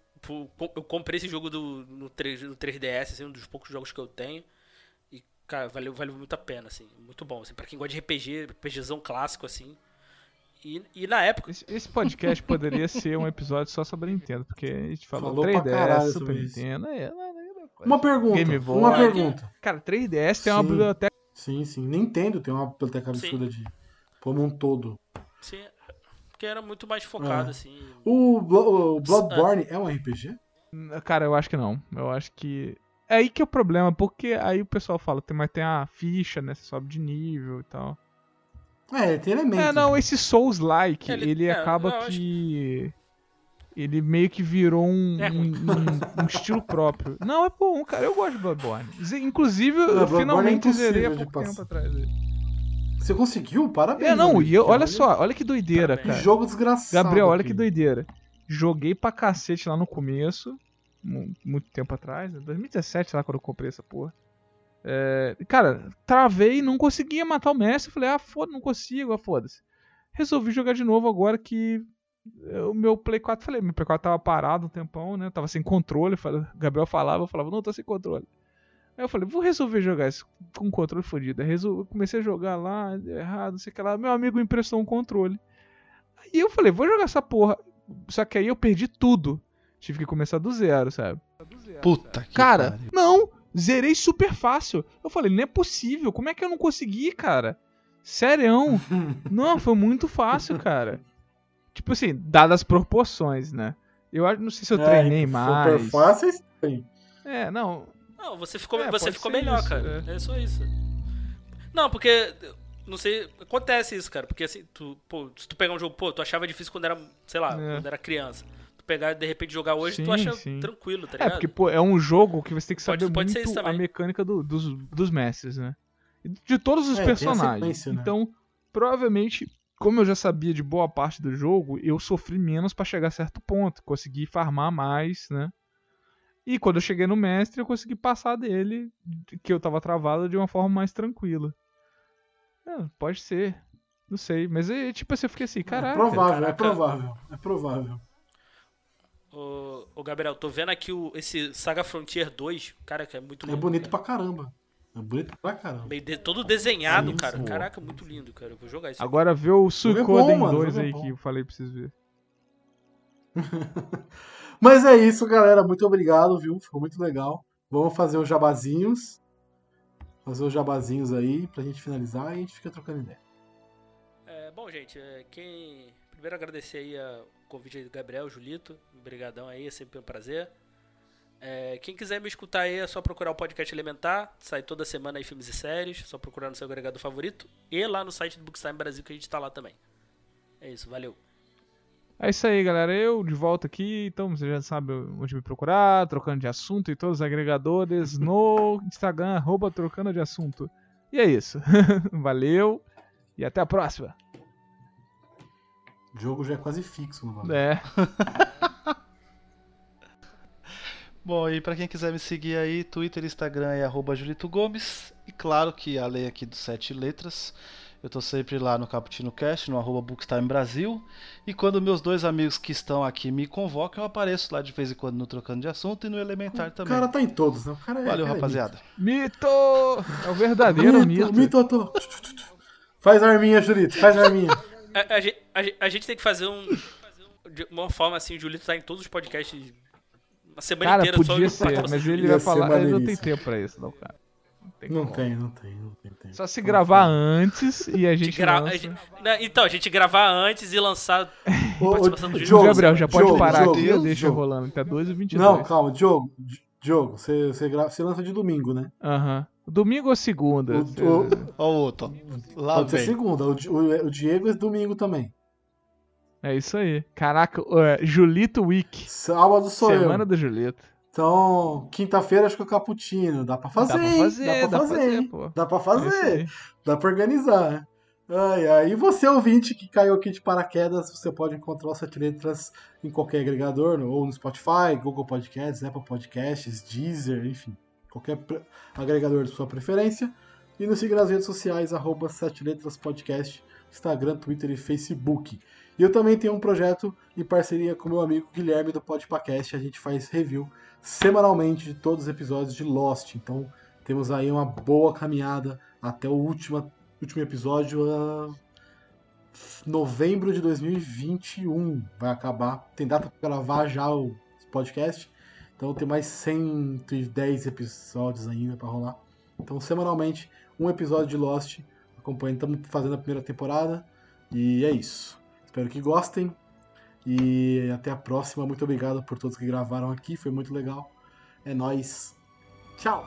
eu comprei esse jogo do, no, 3, no 3DS, assim, um dos poucos jogos que eu tenho. Cara, valeu, valeu muito a pena, assim. Muito bom, assim. Pra quem gosta de RPG, RPGzão clássico, assim. E, e na época. Esse, esse podcast poderia ser um episódio só sobre a Nintendo, porque a gente falou, Falou pra 3DS, caralho Super sobre isso. Nintendo, é, é. Uma pergunta, Game Boy. uma pergunta. Cara, 3DS tem uma Sim. biblioteca Sim, sim. Nintendo tem uma biblioteca absurda de como um todo. Assim, que era muito mais focado, É. assim. O, Blo- o Bloodborne é um RPG? Cara, eu acho que não. Eu acho que. É aí que é o problema, porque aí o pessoal fala, tem, mas tem a ficha, né? Você sobe de nível e tal. É, ele tem elementos. É, não, esse Souls-like, Ele- ele, é, acaba que. Ele meio que virou um, É um, um- um estilo próprio. Não, é bom, cara. Eu gosto de Bloodborne. Inclusive, eu Bloodborne é finalmente zerei há pouco tempo passar. atrás. dele. Você conseguiu? Parabéns. É, não, e eu, olha só, olha que doideira, Parabéns. Que cara. jogo desgraçado. Gabriel, olha aqui. que doideira. Joguei pra cacete lá no começo, muito tempo atrás, né? 2017 lá quando eu comprei essa porra. É, cara, travei, não conseguia matar o Messi. Falei, ah, foda, não consigo, ah, foda-se. Resolvi jogar de novo agora que eh, o meu Play 4, falei, meu Play 4 tava parado um tempão, né? Tava sem controle. Gabriel falava, eu falava, não, tô sem controle. Aí eu falei, vou resolver jogar isso com controle fodido. Resol- comecei a jogar lá, errado, não sei o que lá. Meu amigo emprestou um controle. E eu falei, vou jogar essa porra. Só que aí eu perdi tudo. Tive que começar do zero, sabe? Puta que Cara, pariu. não! Zerei super fácil. Eu falei, não é possível. Como é que eu não consegui, cara? Sério? [LAUGHS] não, foi muito fácil, cara. Tipo assim, dadas as proporções, né? Eu acho, não sei se eu É, treinei Super mais. fácil é estranho. É, não. Não, você ficou, É, você ficou melhor, isso, cara. É. só isso. Não, porque. Não sei. Acontece isso, cara. Porque assim, tu, pô, se tu pegar um jogo, pô, tu achava difícil quando era, sei lá, É. quando era criança. Tu pegar e de repente jogar hoje, tu Sim, acha sim. tranquilo, tá É, ligado? porque, pô, é um jogo que você tem que Pode- saber pode ser muito a mecânica do- dos, dos mestres, né? E De todos os É, personagens. né? Então, provavelmente, como eu já sabia de boa parte do jogo, eu sofri menos pra chegar a certo ponto. Consegui farmar mais, né? E quando eu cheguei no mestre, eu consegui passar dele, que eu tava travado, de uma forma mais tranquila. É, pode ser. Não sei. Mas, é, tipo assim, eu fiquei assim, É caraca. provável, é provável. É provável. Ô, ô, Gabriel, tô vendo aqui o, esse Saga Frontier 2. Cara, que é muito É lindo. bonito cara. pra caramba. É bonito pra caramba. Meio de- todo desenhado, Isso, cara. Caraca, muito lindo, cara. Eu vou jogar isso. aqui. Agora vê o é Suicoden mano, 2 jogo é aí bom. que eu falei pra vocês verem. [LAUGHS] Mas é isso, galera. Muito obrigado, viu? Ficou muito legal. Vamos fazer os jabazinhos. Fazer os jabazinhos aí pra gente finalizar e a gente fica trocando ideia. É, bom, gente, é, quem. Primeiro agradecer aí a- o convite aí do Gabriel, Julito. Obrigadão aí, é sempre um prazer. É, quem quiser me escutar aí é só procurar o podcast Elementar. Sai toda semana aí filmes e séries. Só procurar no seu agregador favorito. E lá no site do Bookstime Brasil que a gente tá lá também. É isso, valeu. É isso aí, galera. Eu de volta aqui, então você já sabe onde me procurar, trocando de assunto e todos os agregadores [LAUGHS] no Instagram, arroba trocando de assunto. E é isso. [LAUGHS] Valeu e até a próxima. O jogo já é quase fixo no bagulho. É. [LAUGHS] Bom, e pra quem quiser me seguir aí, Twitter e Instagram é arroba Julito Gomes. E claro que a lei aqui dos sete letras. Eu tô sempre lá no Caputino Cast, no arroba Bookstime Brasil. E quando meus dois amigos que estão aqui me convocam, eu apareço lá de vez em quando no Trocando de Assunto e no Elementar O também. cara tá em todos, né? O cara é- Valeu, cara é rapaziada. Mito! É o verdadeiro mito. mito. Mito, tô. Faz a arminha, Julito, faz a arminha. A, a a a gente tem que fazer um. De uma forma assim, o Julito tá em todos os podcasts. Uma semana Cara, inteira só podia eu ser, mas ele vai ser falar. Ele não tem tempo pra isso, não, cara. Não tem. Não tem, não tem, não tem. Não Só se tem. gravar antes e a [LAUGHS] gente gra- lança. a gente- né, Então, a gente gravar antes e lançar [LAUGHS] Ô, Diogo, Gabriel, já pode Diogo, parar Diogo, aqui, Diogo, deixa Diogo. rolando até 2 e 22. Não, calma, Diogo. Di- Diogo, você, você, gra- você lança de domingo, né? Aham. Domingo ou segunda? O- o- Ó o outro. Lá Pode ser vem. segunda. O, Di- o- o Diego é domingo também. É isso aí. Caraca, é, Julito Week. Sábado sou Semana eu. do Julito. Então, quinta-feira acho que é o Caputino. Dá pra fazer, dá pra fazer, dá pra fazer. Dá pra É isso fazer. aí. Dá pra organizar. Ai, ai. E você, ouvinte, que caiu aqui de paraquedas, você pode encontrar o Sete Letras em qualquer agregador, ou no Spotify, Google Podcasts, Apple Podcasts, Deezer, enfim. Qualquer agregador de sua preferência. E nos siga nas redes sociais, arroba Sete Letras Podcast, Instagram, Twitter e Facebook. E eu também tenho um projeto em parceria com meu amigo Guilherme do Podpacast. A gente faz review semanalmente de todos os episódios de Lost. Então temos aí uma boa caminhada até o último, último episódio, ah, novembro de 2021. Vai acabar. Tem data para gravar já o podcast. Então tem mais 110 episódios ainda para rolar. Então semanalmente um episódio de Lost. Acompanhando, estamos fazendo a primeira temporada. E é isso. Espero que gostem. E até a próxima. Muito obrigado por todos que gravaram aqui. Foi muito legal. É nóis. Tchau.